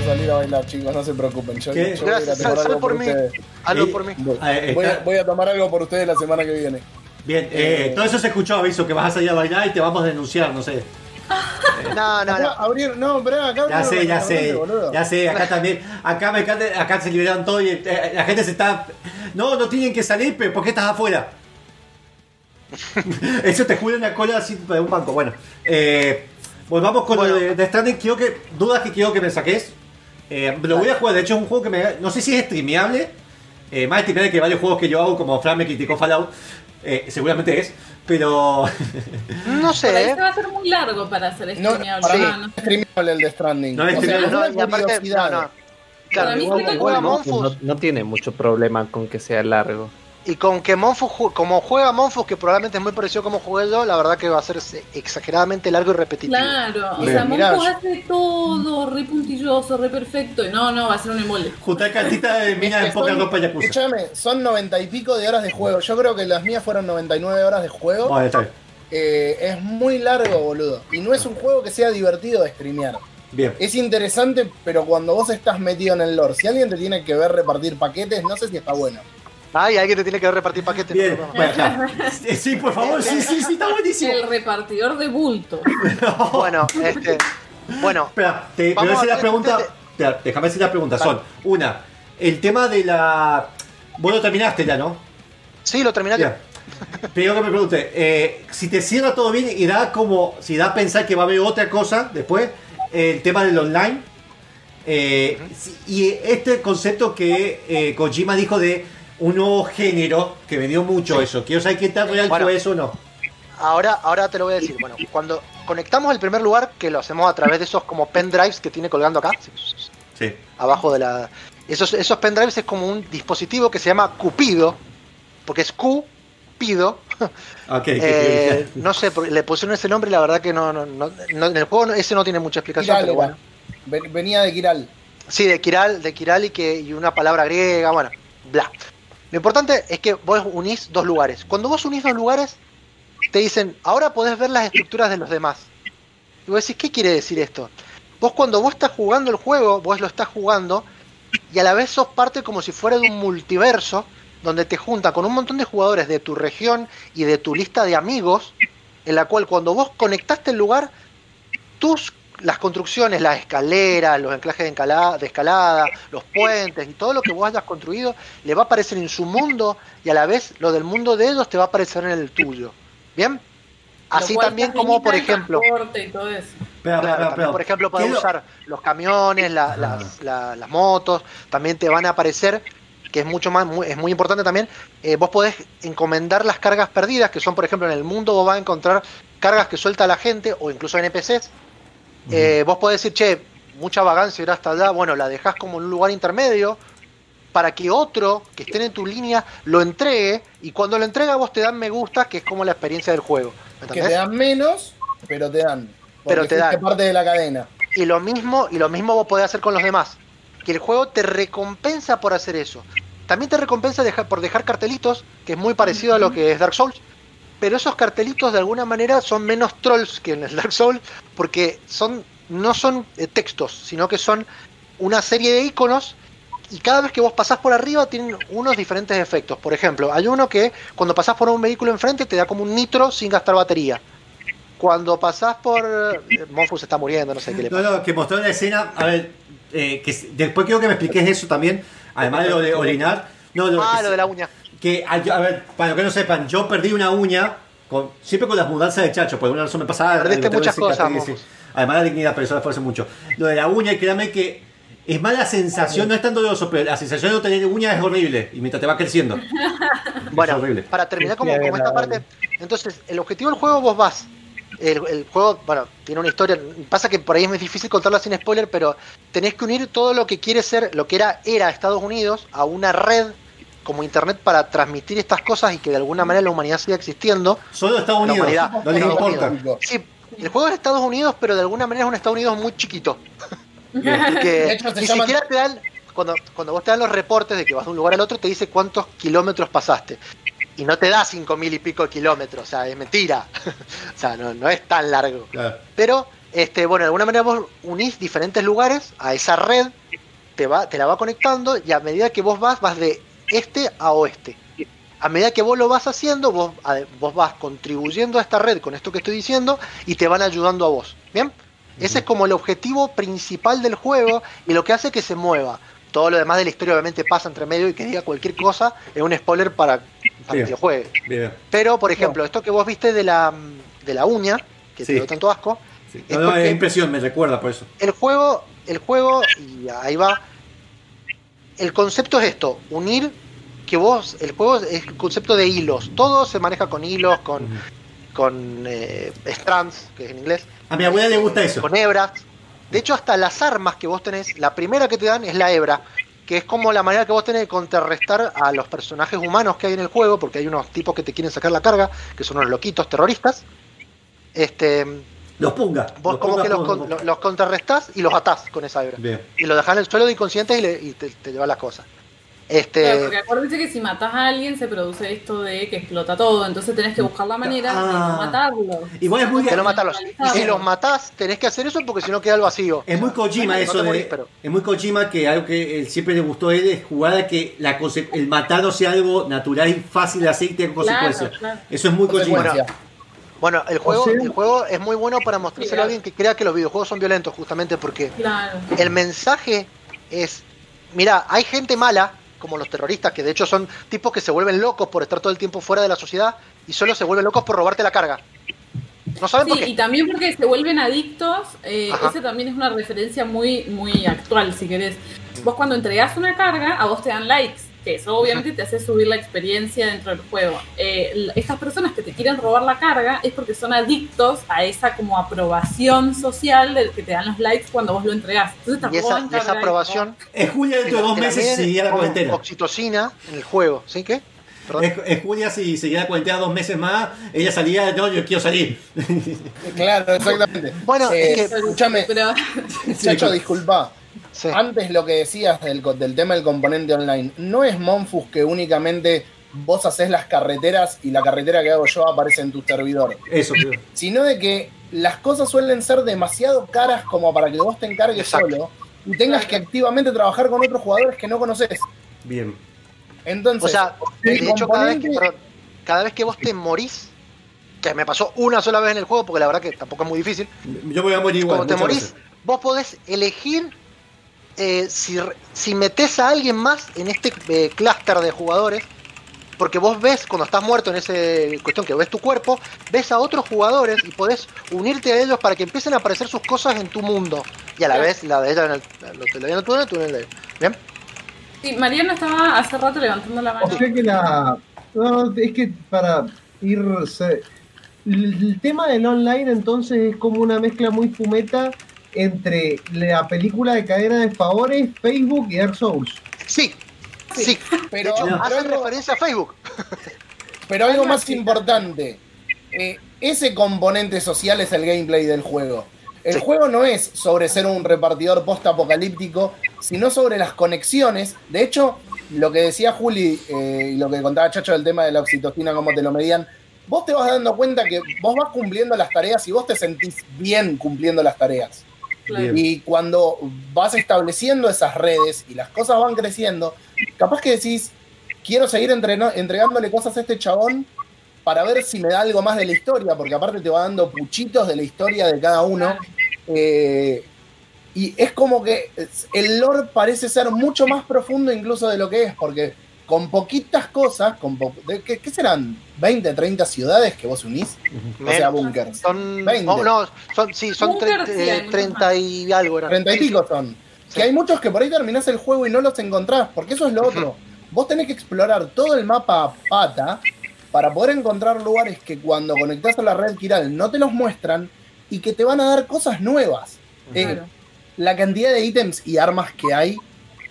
Speaker 3: A salir a bailar, chicos, no se preocupen. Yo,
Speaker 1: ¿Qué?
Speaker 3: yo voy a
Speaker 2: Gracias,
Speaker 3: tomar
Speaker 2: sal-
Speaker 3: algo
Speaker 2: por
Speaker 3: por
Speaker 2: mí.
Speaker 3: ustedes.
Speaker 2: Hazlo
Speaker 1: Eh,
Speaker 2: por mí.
Speaker 3: Voy,
Speaker 1: eh,
Speaker 3: voy a,
Speaker 1: está-
Speaker 3: voy a tomar algo por ustedes la semana que viene.
Speaker 1: Bien, eh, todo eso se escuchó, aviso, que vas a salir a bailar y te vamos a denunciar, no sé. <laughs>
Speaker 2: No, no, no.
Speaker 3: abrir, no, pero acá
Speaker 1: Ya sé, ya sé,
Speaker 3: boludo.
Speaker 1: ya sé, acá también, acá me acá se liberaron todo y eh, la gente se está... No, no tienen que salir, pero ¿por qué estás afuera? <laughs> Eso te juro en la cola así de un banco. Bueno, eh, volvamos con
Speaker 2: Bueno.
Speaker 1: lo de, de Stranding. Quiero que, dudas que quiero que me saques. Eh, lo voy a jugar, de hecho es un juego que me... No sé si es streameable. Eh, más streameable que varios juegos que yo hago, como Fran me criticó Fallout. Eh, seguramente es, pero.
Speaker 2: No sé,
Speaker 8: ahí
Speaker 2: ¿eh?
Speaker 8: se va a hacer muy largo para ser
Speaker 3: No,
Speaker 8: streameable.
Speaker 3: para mí
Speaker 8: no,
Speaker 3: no
Speaker 8: no.
Speaker 3: es streamable el de Stranding.
Speaker 1: No es
Speaker 3: O sea,
Speaker 2: No, y aparte, no, no. Claro,
Speaker 8: Para mí
Speaker 2: igual, igual
Speaker 5: No, no tiene mucho problema con que sea largo.
Speaker 2: Y con que Monfus, como juega Monfus, que probablemente es muy parecido a como jugué yo, la verdad que va a ser exageradamente largo y repetitivo.
Speaker 8: Claro, o sea, Monfus hace todo re puntilloso, re perfecto. Y no, no, va a ser un embole.
Speaker 1: Juntar cartita de mina en poca ropa yakuza.
Speaker 3: Escúchame, son noventa y pico de horas de juego. Yo creo que las mías fueron 99 horas de juego.
Speaker 1: Bueno, está bien.
Speaker 3: Eh, es muy largo, boludo. Y no es un juego que sea divertido de streamear.
Speaker 1: Bien.
Speaker 3: Es interesante, pero cuando vos estás metido en el lore, si alguien te tiene que ver repartir paquetes, no sé si está bueno.
Speaker 2: Ay, alguien te tiene que repartir paquetes.
Speaker 1: Bien,
Speaker 2: no, no.
Speaker 1: bueno, ya. <laughs> Eh, Sí, por favor, sí, sí, sí, está buenísimo.
Speaker 8: El repartidor de bulto. <laughs>
Speaker 2: Bueno, este. Bueno,
Speaker 1: Espera, te, voy a decir la pregunta.
Speaker 2: este-
Speaker 1: Espera, déjame decir las preguntas. Son, una, el tema de la. Vos lo terminaste ya, ¿no?
Speaker 2: sí, lo terminaste.
Speaker 1: Ya. Pero que me pregunte, eh, si te cierra todo bien y da como, si da a pensar que va a haber otra cosa después, el tema del online. eh, y este concepto que eh, Kojima dijo de un nuevo género, que me dio mucho eso. Quiero saber qué tan real
Speaker 2: Bueno.
Speaker 1: fue eso o no.
Speaker 2: Ahora, ahora te lo voy a decir. Bueno, cuando conectamos el primer lugar, que lo hacemos a través de esos como pendrives que tiene colgando acá,
Speaker 1: Sí.
Speaker 2: abajo de la. Esos, esos pendrives es como un dispositivo que se llama Cupido, porque es Cupido.
Speaker 1: Ok,
Speaker 2: Eh, no sé, le pusieron ese nombre y la verdad que no, no, no- no- en el juego no- ese no tiene mucha explicación,
Speaker 3: Kiral
Speaker 2: pero bueno.
Speaker 3: Ven- Venía de Kiral.
Speaker 2: Sí, de Kiral, de Kiral y que y una palabra griega, bueno, bla. Lo importante es que vos unís dos lugares. Cuando vos unís dos lugares, te dicen, ahora podés ver las estructuras de los demás. Y vos decís, ¿qué quiere decir esto? Vos cuando vos estás jugando el juego, vos lo estás jugando y a la vez sos parte como si fuera de un multiverso donde te junta con un montón de jugadores de tu región y de tu lista de amigos, en la cual cuando vos conectaste el lugar, tus las construcciones, las escaleras, los anclajes de escalada, de escalada, los puentes y todo lo que vos hayas construido le va a aparecer en su mundo y a la vez lo del mundo de ellos te va a aparecer en el tuyo. ¿Bien? Así también como por
Speaker 8: el
Speaker 2: ejemplo,
Speaker 8: transporte y todo eso.
Speaker 1: Espera,
Speaker 2: Claro,
Speaker 1: espera,
Speaker 2: también, por ejemplo,
Speaker 1: ¿Qué
Speaker 2: podés
Speaker 1: es lo-
Speaker 2: usar los camiones, la- las, la- las motos, también te van a aparecer, que es mucho más, muy- es muy importante también, eh, vos podés encomendar las cargas perdidas, que son, por ejemplo, en el mundo vos vas a encontrar cargas que suelta la gente, o incluso NPCs. Eh, vos podés decir, che, mucha vagancia ir hasta allá, bueno, la dejás como en un lugar intermedio, para que otro que esté en tu línea lo entregue, y cuando lo entrega vos te dan me gusta, que es como la experiencia del juego. ¿me
Speaker 3: Que te dan menos, pero te dan.
Speaker 2: Pero te dan.
Speaker 3: parte de la cadena.
Speaker 2: Y lo mismo, y lo mismo vos podés hacer con los demás. Que el juego te recompensa por hacer eso. También te recompensa dejar- por dejar cartelitos, que es muy parecido a lo que es Dark Souls. Pero esos cartelitos de alguna manera son menos trolls que en el Dark Souls, porque son, no son eh, textos, sino que son una serie de iconos y cada vez que vos pasás por arriba tienen unos diferentes efectos. Por ejemplo, hay uno que cuando pasás por un vehículo enfrente te da como un nitro sin gastar batería. Cuando pasás por... eh, Monfus está muriendo, no sé qué le
Speaker 1: No,
Speaker 2: pasa.
Speaker 1: no, que mostró una escena. A ver, eh, que después quiero que me expliques eso también. Además de lo de orinar. No, lo,
Speaker 2: Ah, lo de la uña.
Speaker 1: Que, a, a ver, para los que no sepan, yo perdí una uña. Con, siempre con las mudanzas de chacho, por alguna razón me pasaba.
Speaker 2: Perdiste muchas cosas.
Speaker 1: Además de la dignidad, pero eso la fuerza mucho. Lo de la uña, créame que es mala sensación, no es tan doloroso, pero la sensación de no tener uña es horrible. Y mientras te va creciendo. <laughs>
Speaker 2: Bueno,
Speaker 1: horrible.
Speaker 2: para terminar como, como esta parte, entonces el objetivo del juego vos vas. El, el juego, bueno, tiene una historia. Pasa que por ahí es muy difícil contarla sin spoiler, pero tenés que unir todo lo que quiere ser, lo que era, era Estados Unidos, a una red como internet para transmitir estas cosas y que de alguna manera la humanidad siga existiendo.
Speaker 1: Solo Estados Unidos.
Speaker 2: humanidad,
Speaker 1: No les importa.
Speaker 2: Sí, el juego es Estados Unidos, pero de alguna manera es un Estados Unidos muy chiquito. que <laughs>
Speaker 3: De hecho,
Speaker 2: ni
Speaker 3: llaman-
Speaker 2: siquiera te dan, cuando, cuando vos te dan los reportes de que vas de un lugar al otro, te dice cuántos kilómetros pasaste. Y no te da cinco mil y pico de kilómetros, o sea, es mentira. <laughs> o sea, no, no es tan largo.
Speaker 1: Claro.
Speaker 2: Pero, este, bueno, de alguna manera vos unís diferentes lugares a esa red, te, va, te la va conectando y a medida que vos vas, vas de este a oeste. A medida que vos lo vas haciendo, vos, vos vas contribuyendo a esta red con esto que estoy diciendo y te van ayudando a vos. ¿Bien? Ese es como el objetivo principal del juego y lo que hace que se mueva. Todo lo demás de la historia obviamente pasa entre medio y que diga cualquier cosa es un spoiler para, para
Speaker 1: Bien.
Speaker 2: que lo juegue.
Speaker 1: Bien.
Speaker 2: Pero, por ejemplo, esto que vos viste de la, de la uña, que
Speaker 1: Sí.
Speaker 2: te dio tanto asco,
Speaker 1: Sí.
Speaker 2: es
Speaker 1: No,
Speaker 2: porque
Speaker 1: es impresión, me recuerda por eso.
Speaker 2: el juego, el juego, y ahí va, el concepto es esto, unir que vos, el juego es el concepto de hilos. Todo se maneja con hilos, con, con eh, strands, que es en inglés.
Speaker 1: A mi abuela le gusta eso.
Speaker 2: Con hebras. De hecho, hasta las armas que vos tenés, la primera que te dan es la hebra, que es como la manera que vos tenés de contrarrestar a los personajes humanos que hay en el juego, porque hay unos tipos que te quieren sacar la carga, que son unos loquitos terroristas. Este,
Speaker 1: Los punga.
Speaker 2: vos
Speaker 1: los
Speaker 2: como
Speaker 1: punga
Speaker 2: que los,
Speaker 1: con-
Speaker 2: con- los contrarrestás y los atás con esa hebra.
Speaker 1: Bien.
Speaker 2: Y los dejás en el suelo de inconscientes y, le- y te, te llevas las cosas. Este,
Speaker 8: Claro, porque acuérdate que si matas a alguien se produce esto de que explota todo, entonces tenés que buscar la manera de
Speaker 1: Ah.
Speaker 8: no matarlo.
Speaker 1: Igual es muy,
Speaker 2: de no matarlos. Y si los matás, tenés que hacer eso porque si no queda el vacío.
Speaker 1: es muy Kojima
Speaker 2: no
Speaker 1: eso de.
Speaker 2: morís, pero-
Speaker 1: Es muy Kojima que algo que él siempre le gustó a él es jugar a que la el matar no sea algo natural y fácil de hacer y tenga consecuencias.
Speaker 8: claro.
Speaker 1: Eso es muy Kojima.
Speaker 2: Bueno, el juego, el juego es muy bueno para mostrárselo a alguien que crea que los videojuegos son violentos, justamente porque
Speaker 8: Claro.
Speaker 2: el mensaje es, mira, hay gente mala, como los terroristas, que de hecho son tipos que se vuelven locos por estar todo el tiempo fuera de la sociedad y solo se vuelven locos por robarte la carga. No saben por
Speaker 8: Sí,
Speaker 2: qué.
Speaker 8: y también porque se vuelven adictos, eh, ese también es una referencia muy, muy actual, si querés. Vos cuando entregás una carga, a vos te dan likes, que eso obviamente te hace subir la experiencia dentro del juego. Eh, estas personas que te quieren robar la carga es porque son adictos a esa como aprobación social de que te dan los likes cuando vos lo entregás. Entonces
Speaker 2: Y esa, y esa aprobación
Speaker 1: Es Julia dentro de dos meses si seguía la cuarentena.
Speaker 2: oxitocina en el juego, ¿sí? ¿Qué?
Speaker 1: Es Julia si seguía la cuarentena dos meses más, ella salía, no, yo quiero salir.
Speaker 3: Claro, exactamente.
Speaker 2: Bueno,
Speaker 3: Eh,
Speaker 2: es que-
Speaker 3: escúchame,
Speaker 8: Pero
Speaker 3: Chacho, disculpa.
Speaker 2: Sí.
Speaker 3: Antes lo que decías del, tema del componente online, no es Monfus que únicamente vos haces las carreteras y la carretera que hago yo aparece en tu servidor,
Speaker 1: Eso, creo.
Speaker 3: sino de que las cosas suelen ser demasiado caras como para que vos te encargues
Speaker 2: Exacto.
Speaker 3: solo y tengas que activamente trabajar con otros jugadores que no conoces.
Speaker 1: Bien.
Speaker 3: Entonces,
Speaker 2: O sea, de hecho, cada vez, que, perdón, cada vez que vos te morís, que me pasó una sola vez en el juego, porque la verdad que tampoco es muy difícil,
Speaker 1: Yo me voy a morir igual.
Speaker 2: cuando te morís,
Speaker 1: veces.
Speaker 2: vos podés elegir eh, si, re- si metes a alguien más en este eh, clúster de jugadores, porque vos ves, cuando estás muerto en ese cuestión que ves tu cuerpo, ves a otros jugadores y podés unirte a ellos para que empiecen a aparecer sus cosas en tu mundo. Y a la vez la de ella en el, lo te lo en el túnel, tú en el de ¿Bien?
Speaker 8: sí, Mariana estaba hace rato levantando la mano.
Speaker 4: O sea que la. No, es que para ir. se- El tema del online entonces es como una mezcla muy fumeta entre la película de cadena de favores, Facebook y Dark Souls.
Speaker 2: Sí, sí.
Speaker 3: pero,
Speaker 2: hecho,
Speaker 3: pero
Speaker 2: hacen referencia a Facebook. <laughs>
Speaker 3: Pero algo más importante, eh, ese componente social es el gameplay del juego. El
Speaker 2: Sí.
Speaker 3: juego no es sobre ser un repartidor post-apocalíptico, sino sobre las conexiones. De hecho, lo que decía Juli eh, y lo que contaba Chacho del tema de la oxitocina, cómo te lo medían, vos te vas dando cuenta que vos vas cumpliendo las tareas y vos te sentís bien cumpliendo las tareas.
Speaker 8: Claro.
Speaker 3: Y cuando vas estableciendo esas redes y las cosas van creciendo, capaz que decís, quiero seguir entregándole cosas a este chabón para ver si me da algo más de la historia, porque aparte te va dando puchitos de la historia de cada uno. Eh, y es como que es- el lore parece ser mucho más profundo incluso de lo que es, porque con poquitas cosas, con po- de- ¿qué, qué serán? ¿20, 30 ciudades que vos unís? O sea, bunkers.
Speaker 2: Son,
Speaker 3: 20.
Speaker 2: no, no, son, sí, son
Speaker 8: Búnker,
Speaker 2: tre-
Speaker 8: sí,
Speaker 2: eh,
Speaker 8: hay muchos
Speaker 2: 30 y algo. eran.
Speaker 3: 30 y pico son.
Speaker 2: Sí.
Speaker 3: Que hay muchos que por ahí terminás el juego y no los encontrás, porque eso es lo otro. Vos tenés que explorar todo el mapa a pata para poder encontrar lugares que cuando conectás a la red Kiral no te los muestran y que te van a dar cosas nuevas. Eh,
Speaker 8: Claro.
Speaker 3: la cantidad de ítems y armas que hay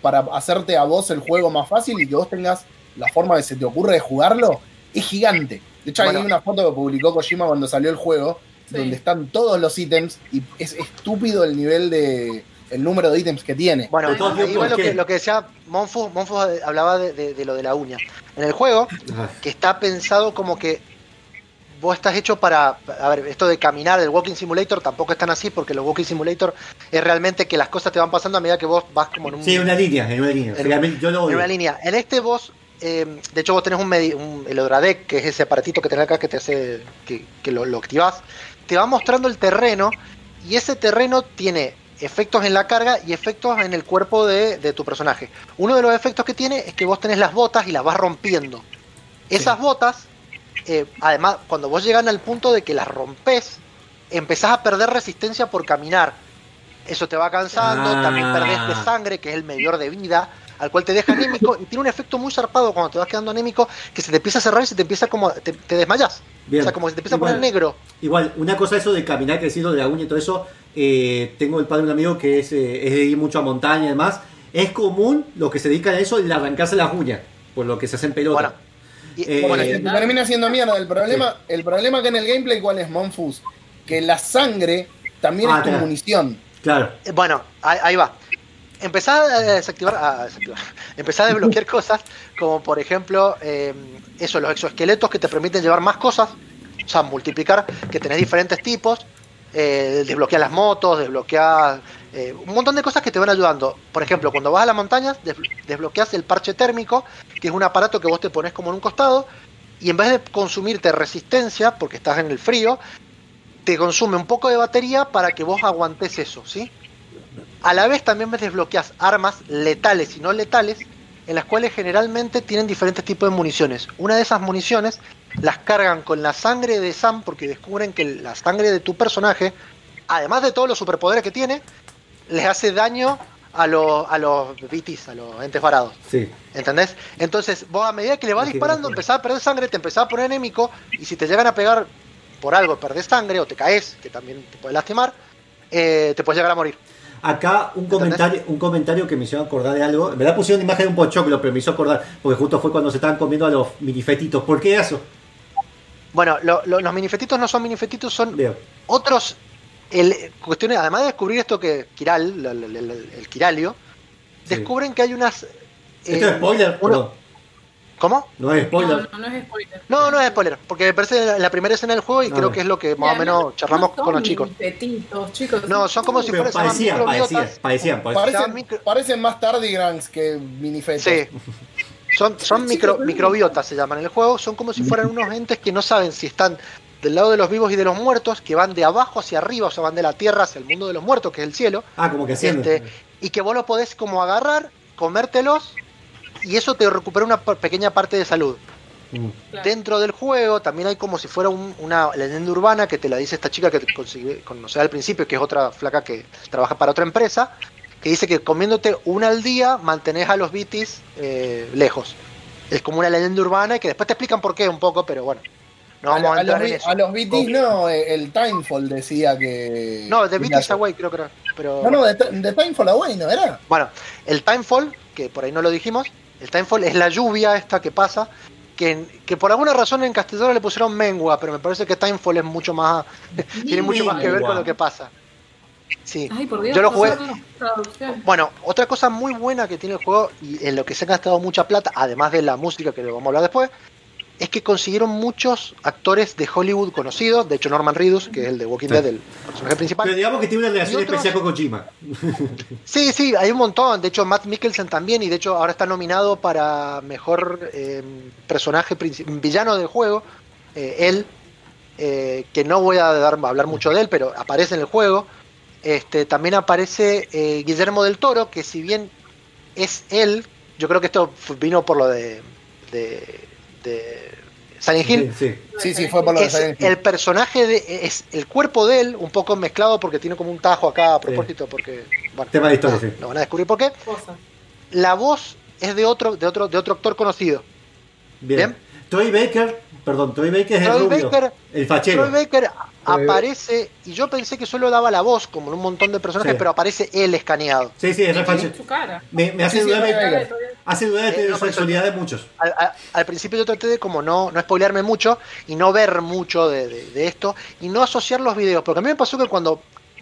Speaker 3: para hacerte a vos el juego más fácil y que vos tengas la forma que se te ocurre de jugarlo es gigante. De hecho,
Speaker 2: Bueno.
Speaker 3: hay una foto que publicó Kojima cuando salió el juego,
Speaker 8: Sí.
Speaker 3: donde están todos los ítems y es estúpido el nivel de el número de ítems que tiene.
Speaker 2: Bueno,
Speaker 1: tiempo,
Speaker 2: va lo que, lo que decía Monfus, Monfus hablaba de, de- de lo de la uña. En el juego,
Speaker 1: Ajá.
Speaker 2: que está pensado como que vos estás hecho para, a ver, esto de caminar, el Walking Simulator tampoco es tan así, porque el Walking Simulator es realmente que las cosas te van pasando a medida que vos vas como en un,
Speaker 1: Sí, en una línea, en una línea.
Speaker 2: En-
Speaker 1: Realmente yo lo
Speaker 2: en
Speaker 1: odio.
Speaker 2: una línea. En este vos, eh, de hecho vos tenés un, medi- un el Odradec, que es ese aparatito que tenés acá que te hace, que, que lo, lo activás, te va mostrando el terreno y ese terreno tiene efectos en la carga y efectos en el cuerpo de, de tu personaje. Uno de los efectos que tiene es que vos tenés las botas y las vas rompiendo. Esas botas, eh, además, cuando vos llegan al punto de que las rompes, empezás a perder resistencia por caminar. Eso te va cansando,
Speaker 1: Ah.
Speaker 2: también perdés de sangre, que es el medidor de vida. al cual te deja anémico y tiene un efecto muy zarpado cuando te vas quedando anémico que se te empieza a cerrar y se te empieza como te, te desmayas.
Speaker 1: Bien.
Speaker 2: O sea, como si te empieza a poner negro.
Speaker 1: Igual, una cosa eso de caminar creciendo de la uña y todo eso, eh, tengo el padre de un amigo que es, eh, es de ir mucho a montaña y demás. Es común los que se dedican a eso el arrancarse las uñas, por lo que se hacen pelota. Eh,
Speaker 3: Bueno, se termina siendo mierda. El problema, el problema que en el gameplay, ¿cuál es, Monfus? Que la sangre también
Speaker 2: Ah,
Speaker 3: es tu
Speaker 2: claro.
Speaker 3: munición.
Speaker 1: Claro.
Speaker 2: Eh, Bueno, ahí, ahí va. Empezá a desactivar, a desactivar. <laughs> Empezá a desbloquear <laughs> cosas, como por ejemplo, eh, eso, los exoesqueletos que te permiten llevar más cosas, o sea, multiplicar, que tenés diferentes tipos, eh, las motos, desbloquear eh, un montón de cosas que te van ayudando. Por ejemplo, cuando vas a las montañas, des- desbloqueas el parche térmico, que es un aparato que vos te pones como en un costado, y en vez de consumirte resistencia, porque estás en el frío, te consume un poco de batería para que vos aguantes eso, ¿sí? A la vez también desbloqueas armas letales y no letales, en las cuales generalmente tienen diferentes tipos de municiones. Una de esas municiones las cargan con la sangre de Sam porque descubren que la sangre de tu personaje, además de todos los superpoderes que tiene, les hace daño a los, a los BTs, a los entes varados.
Speaker 1: Sí.
Speaker 2: ¿Entendés? Entonces, vos a medida que le vas disparando, empezás a perder sangre, te empezás a poner anémico, y si te llegan a pegar por algo, perdés sangre o te caes, que también te puede lastimar, eh, te puedes llegar a morir.
Speaker 1: Acá un comentario, un comentario que me hizo acordar de algo. En verdad pusieron imagen de un pochoclo, pero me hizo acordar, porque justo fue cuando se estaban comiendo a los minifetitos. ¿Por qué eso?
Speaker 2: Bueno, lo- lo- los minifetitos no son minifetitos, son otros el, cuestiones, además de descubrir esto que Kiral, el, el- el- el Kiralio, descubren que hay unas...
Speaker 1: Esto
Speaker 2: eh,
Speaker 1: es spoiler,
Speaker 2: uno-. ¿Cómo?
Speaker 1: No es spoiler.
Speaker 8: No, no es spoiler.
Speaker 2: No, no es spoiler, porque me parece la, primera escena del juego y
Speaker 1: Ah,
Speaker 2: creo que es lo que más o menos charlamos con los chicos.
Speaker 8: Petitos, chicos.
Speaker 2: No, son como si fueran
Speaker 1: parecían, parecían, parecían, parecían.
Speaker 3: Parecen, parecen más tardigrams que minifetos.
Speaker 2: Sí. <laughs> Son, son micro, microbiotas, se llaman en el juego. Son como si fueran unos entes que no saben si están del lado de los vivos y de los muertos, que van de abajo hacia arriba, o sea, van de la tierra hacia el mundo de los muertos, que es el cielo.
Speaker 1: Ah, como que haciendo.
Speaker 2: Este, y que vos lo podés como agarrar, comértelos, y eso te recupera una pequeña parte de salud. Dentro del juego también hay como si fuera un- una leyenda urbana que te la dice esta chica que te consigue conocer al principio, que es otra flaca que trabaja para otra empresa, que dice que comiéndote una al día mantenés a los bitis eh, lejos. Es como una leyenda urbana y que después te explican por qué un poco, pero bueno. No
Speaker 3: a,
Speaker 2: vamos a,
Speaker 3: a los,
Speaker 2: en eso.
Speaker 3: a los BTs no, eh, el Timefall decía que.
Speaker 2: No, de
Speaker 3: hace-
Speaker 2: Away creo que era. Pero...
Speaker 3: No, no, de, de Timefall Away, ¿no era?
Speaker 2: Bueno, el Timefall, que por ahí no lo dijimos, el Timefall es la lluvia esta que pasa, que, que por alguna razón en castellano le pusieron mengua, pero me parece que Timefall es mucho más, <laughs> tiene mucho más que ver con lo que pasa. Sí,
Speaker 8: Ay, por Dios,
Speaker 2: yo lo jugué. Bueno, otra cosa muy buena que tiene el juego y en lo que se ha gastado mucha plata, además de la música que lo vamos a hablar después, es que consiguieron muchos actores de Hollywood conocidos, de hecho Norman Reedus, que es el de Walking
Speaker 1: Sí.
Speaker 2: Dead, el personaje principal.
Speaker 1: Pero digamos que tiene una relación
Speaker 2: otros-
Speaker 1: especial con Kojima. <laughs>
Speaker 2: Sí, sí, hay un montón. De hecho, Matt Mikkelsen también, y de hecho ahora está nominado para mejor eh, personaje villano del juego. Eh, él, eh, que no voy a dar, a hablar mucho de él, pero aparece en el juego. Este, también aparece eh, Guillermo del Toro, que si bien es él, yo creo que esto vino por lo de, de, de Silent Hill.
Speaker 1: Sí.
Speaker 3: Sí, sí, fue por lo de Silent Hill.
Speaker 2: el personaje de es el cuerpo de él un poco mezclado porque tiene como un tajo acá a propósito porque bueno
Speaker 1: Tema de historia,
Speaker 2: no,
Speaker 1: sí.
Speaker 2: no van a descubrir por qué
Speaker 8: Cosa.
Speaker 2: la voz es de otro de otro de otro actor conocido
Speaker 1: Bien. Troy Baker, perdón, Troy Baker es el
Speaker 2: Troy
Speaker 1: rubio.
Speaker 2: Baker-
Speaker 1: el fachero.
Speaker 2: Troy Baker aparece y yo pensé que solo daba la voz como en un montón de personajes
Speaker 1: Sí.
Speaker 2: pero aparece él escaneado
Speaker 1: Sí, sí, es re fachero. Me, me hace
Speaker 3: Sí, sí,
Speaker 1: dudar, de-
Speaker 3: Baker.
Speaker 1: hace dudar de
Speaker 2: Eh, no,
Speaker 1: de muchos.
Speaker 2: al, al- al principio yo traté de como no, no spoilearme mucho y no ver mucho de, de- de esto y no asociar los videos, porque a mí me pasó que cuando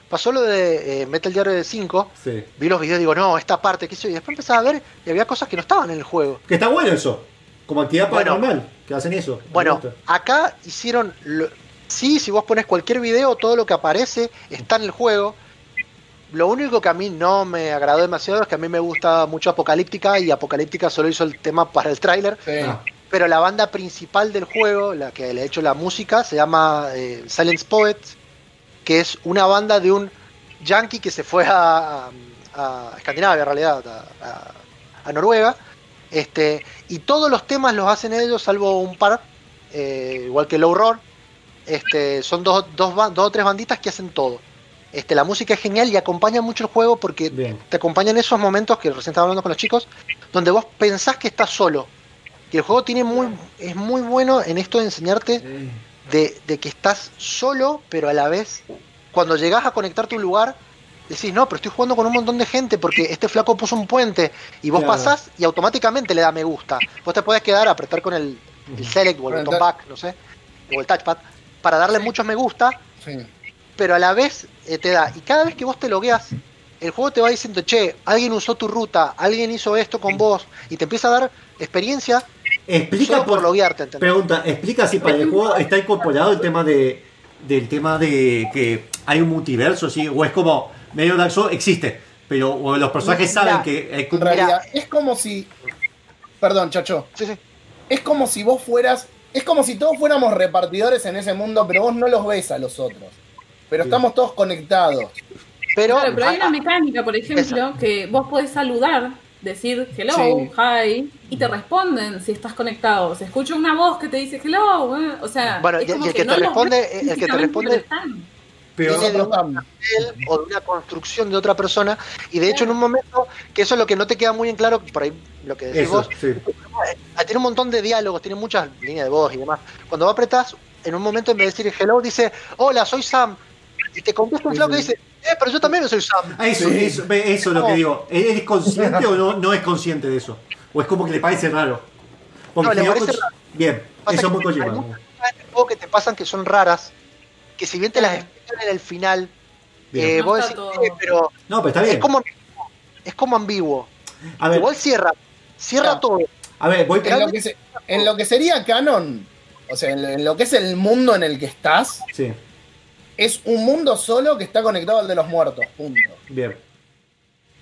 Speaker 2: pasó lo de eh, Metal Gear 5,
Speaker 1: Sí.
Speaker 2: vi los videos y digo, no, esta parte, qué sé yo, y después empezaba a ver y había cosas que no estaban en el juego.
Speaker 1: Que está bueno eso. Como actividad
Speaker 2: Bueno.
Speaker 1: Que hacen eso.
Speaker 2: Bueno, acá hicieron, lo- sí, si vos pones cualquier video, todo lo que aparece está en el juego. Lo único que a mí no me agradó demasiado es que a mí me gusta mucho Apocalíptica y Apocalíptica solo hizo el tema para el tráiler.
Speaker 3: Sí.
Speaker 1: Ah,
Speaker 2: Pero la banda principal del juego, la que le ha hecho la música, se llama eh, Silence Poet, que es una banda de un yankee que se fue a, a- a Escandinavia, en realidad, a, a- a Noruega. Este, y todos los temas los hacen ellos, salvo un par, eh, igual que Low Roar. Este, son dos, dos, dos o tres banditas que hacen todo. Este, la música es genial y acompaña mucho el juego porque te acompaña en esos momentos que recién estaba hablando con los chicos, donde vos pensás que estás solo. Y el juego tiene muy, es muy bueno en esto de enseñarte de, de que estás solo, pero a la vez, cuando llegás a conectarte a un lugar, decís, no, pero estoy jugando con un montón de gente porque este flaco puso un puente y vos
Speaker 1: Claro.
Speaker 2: pasás y automáticamente le da me gusta. Vos te podés quedar a apretar con el, el select o el botón back, no sé, o el touchpad, para darle muchos me gusta, pero a la vez eh, te da. Y cada vez que vos te logueas, el juego te va diciendo, che, alguien usó tu ruta, alguien hizo esto con vos, y te empieza a dar experiencia
Speaker 1: Explica
Speaker 2: solo por
Speaker 1: por-
Speaker 2: loguearte, ¿entendés?
Speaker 1: Pregunta, explica si para el juego está incorporado el tema de del tema de que hay un multiverso, ¿sí? o es como medio Dark Souls existe, pero o los personajes
Speaker 3: Mira,
Speaker 1: saben que hay
Speaker 3: En realidad, es como si. Perdón, chacho. Es como si vos fueras. Es como si todos fuéramos repartidores en ese mundo, pero vos no los ves a los otros. Pero estamos todos conectados.
Speaker 2: Pero,
Speaker 8: Claro, pero hay una mecánica, por ejemplo, que vos podés saludar, decir hello,
Speaker 3: Sí.
Speaker 8: hi, y te responden si estás conectado. Se escucha una voz que te dice hello, eh, o sea,
Speaker 2: Bueno,
Speaker 8: es
Speaker 2: y-
Speaker 8: como
Speaker 2: y el que te
Speaker 8: los
Speaker 2: responde-
Speaker 8: ves
Speaker 2: el que te
Speaker 8: físicamente,
Speaker 2: responde- viene de un papel o de una construcción de otra persona y de hecho en un momento que eso es lo que no te queda muy en claro por ahí lo que decís
Speaker 1: Eso,
Speaker 2: vos
Speaker 1: sí.
Speaker 2: eh, tiene un montón de diálogos tiene muchas líneas de voz y demás cuando vos apretás en un momento en vez de decir hello dice hola soy Sam y te contesta un flaco que dice eh pero yo también soy Sam
Speaker 1: Ah, Eso, eso, eso es lo que digo. ¿Él es consciente o no, no es consciente de eso? ¿O es como que le parece raro? Porque
Speaker 2: No, le
Speaker 1: si no
Speaker 2: parece
Speaker 1: cons-
Speaker 2: raro.
Speaker 1: Bien,
Speaker 2: Pasa
Speaker 1: eso es muy
Speaker 2: hay muchas cosas que te pasan que son raras que si bien te las en el final eh,
Speaker 1: No
Speaker 2: vos decís
Speaker 1: todo-
Speaker 2: "Eh, pero
Speaker 1: No, pero está bien.
Speaker 2: es como es como ambiguo
Speaker 1: A ver,
Speaker 2: igual cierra cierra todo
Speaker 1: a ver, voy
Speaker 3: En lo, que se- en lo que sería canon, o sea, en lo, en lo que es el mundo en el que estás,
Speaker 1: Sí,
Speaker 3: es un mundo solo que está conectado al de los muertos. Punto.
Speaker 1: bien.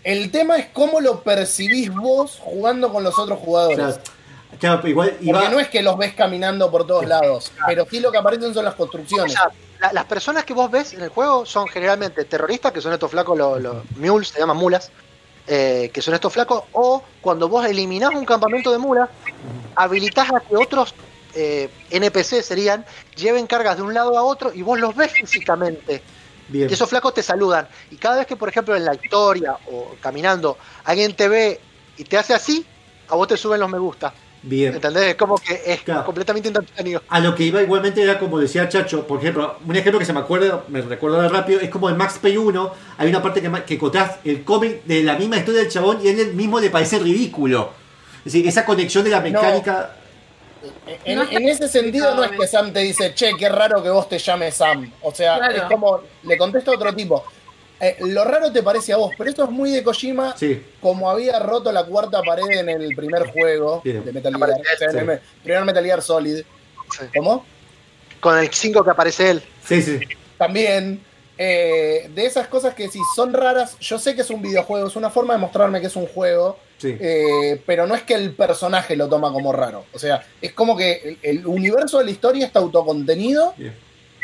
Speaker 3: El tema es cómo lo percibís vos jugando con los otros jugadores.
Speaker 1: Claro, igual
Speaker 3: Porque
Speaker 1: iba.
Speaker 3: no es que los ves caminando por todos lados, pero sí lo que aparecen son las construcciones.
Speaker 2: La- las personas que vos ves en el juego son generalmente terroristas, que son estos flacos, los, los mules, se llaman mulas, eh, que son estos flacos, o cuando vos eliminás un campamento de mulas, habilitás a que otros eh, NPC serían, lleven cargas de un lado a otro y vos los ves físicamente.
Speaker 1: Bien.
Speaker 2: Y esos flacos te saludan. Y cada vez que, por ejemplo, en la historia o caminando, alguien te ve y te hace así, a vos te suben los me gusta.
Speaker 1: Bien.
Speaker 2: ¿Entendés? Es como que es completamente instantáneo.
Speaker 1: A lo que iba igualmente era como decía Chacho, por ejemplo, un ejemplo que se me acuerda, me recuerdo ahora rápido, es como en Max Payne 1, hay una parte que, que encontrás el cómic de la misma historia del chabón y a él mismo le parece ridículo. Es decir, esa conexión de la mecánica...
Speaker 3: En, en ese sentido no es que Sam te dice, che, qué raro que vos te llames Sam. O sea,
Speaker 8: Claro.
Speaker 3: es como, le contesta a otro tipo. Eh, lo raro te parece a vos, pero esto es muy de Kojima,
Speaker 1: Sí,
Speaker 3: como había roto la cuarta pared en el primer juego
Speaker 1: Bien.
Speaker 3: de Metal Gear,
Speaker 1: Sí.
Speaker 3: el primer Metal Gear Solid. ¿Cómo?
Speaker 2: Con el 5 que aparece él.
Speaker 1: sí, sí.
Speaker 3: También, eh, de esas cosas que si son raras, yo sé que es un videojuego, es una forma de mostrarme que es un juego,
Speaker 1: Sí.
Speaker 3: eh, pero no es que el personaje lo toma como raro. O sea, es como que el, el universo de la historia está autocontenido
Speaker 1: Bien.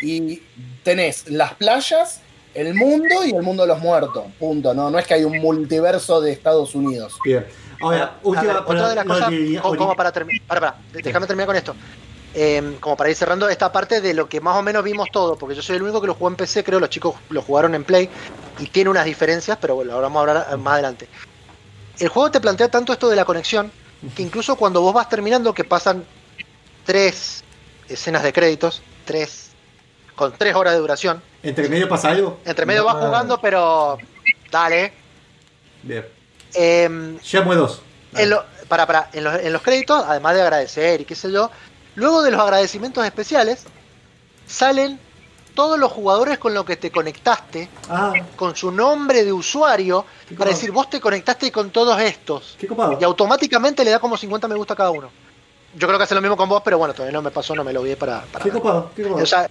Speaker 3: y tenés las playas, el mundo y el mundo de los muertos. Punto. No, no es que hay un multiverso de Estados Unidos.
Speaker 1: Bien. Ahora,
Speaker 2: A
Speaker 1: última...
Speaker 2: ver, otra de las
Speaker 1: lo
Speaker 2: cosas,
Speaker 1: que-
Speaker 2: como, como para terminar, para, para, déjame terminar con esto. Eh, como para ir cerrando esta parte de lo que más o menos vimos todo, porque yo soy el único que lo jugó en PC, creo los chicos lo jugaron en Play y tiene unas diferencias, pero bueno, ahora vamos a hablar eh, más adelante. El juego te plantea tanto esto de la conexión que incluso cuando vos vas terminando, que pasan tres escenas de créditos, tres con tres horas de duración,
Speaker 1: ¿Entre medio pasa algo?
Speaker 2: entre medio vas
Speaker 1: Ah,
Speaker 2: jugando, pero dale.
Speaker 1: Bien.
Speaker 2: Em,
Speaker 1: Shenmue 2.
Speaker 2: en, lo- para, para, en, los, en los créditos, además de agradecer y qué sé yo, luego de los agradecimientos especiales, salen todos los jugadores con los que te conectaste,
Speaker 1: Ah,
Speaker 2: con su nombre de usuario, para decir, vos te conectaste con todos estos.
Speaker 1: qué copado.
Speaker 2: Y automáticamente le da como 50 me gusta a cada uno. Yo creo que hace lo mismo con vos, pero bueno, todavía no me pasó, no me lo vi para... para
Speaker 1: Qué copado, qué copado.
Speaker 2: o sea,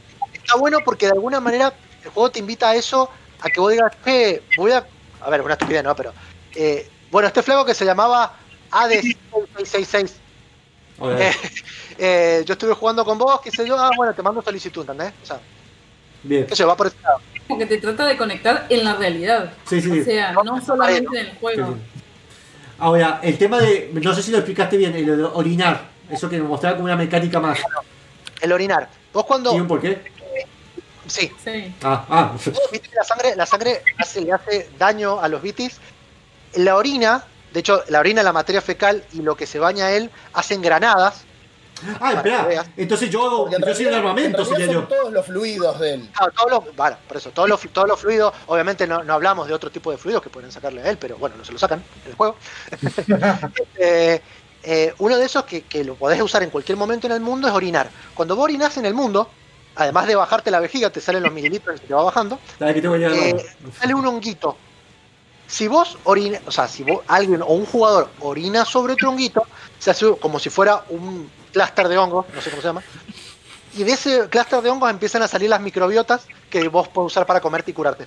Speaker 2: está bueno porque de alguna manera el juego te invita a eso, a que vos digas, che, voy a. A ver, una estupidez, ¿no? Pero. eh, bueno, este flaco que se llamaba AD666.
Speaker 1: Ahora,
Speaker 2: Eh, eh, yo estuve jugando con vos, qué sé yo, ah, bueno, te mando solicitud, ¿entendés? O sea,
Speaker 1: bien.
Speaker 2: qué sé va por ese lado.
Speaker 8: Como que te trata de conectar en la realidad.
Speaker 1: Sí, sí.
Speaker 8: O sea, no solamente en el juego.
Speaker 1: Sí, sí. Ahora, el tema de. No sé si lo explicaste bien, el orinar. Eso que me mostraba como una mecánica más.
Speaker 2: El orinar. Vos cuando.
Speaker 1: ¿Y un por qué?
Speaker 2: Sí.
Speaker 8: Sí.
Speaker 1: Ah, ah.
Speaker 2: Viste que La sangre, la sangre hace- le hace daño a los bitis. La orina, de hecho, la orina, la materia fecal y lo que se baña él hacen granadas.
Speaker 1: Ah, espera. Entonces yo,
Speaker 3: en
Speaker 1: yo soy un armamento, sería yo.
Speaker 3: todos los fluidos de él.
Speaker 2: Claro, todos los, bueno, por eso, todos los, todos los fluidos, obviamente no, no hablamos de otro tipo de fluidos que pueden sacarle a él, pero bueno, no se lo sacan en el juego. <laughs> <laughs> Eh, eh, uno de esos que, que lo podés usar en cualquier momento en el mundo es orinar. Cuando vos orinás en el mundo, además de bajarte la vejiga, te salen los mililitros y te va bajando,
Speaker 1: Dale, que tengo ya
Speaker 2: eh, sale un honguito. Si vos orinas, o sea, si vos, alguien o un jugador orina sobre otro honguito, se hace como si fuera un clúster de hongos, no sé cómo se llama. Y de ese clúster de hongos empiezan a salir las microbiotas que vos podés usar para comerte y curarte.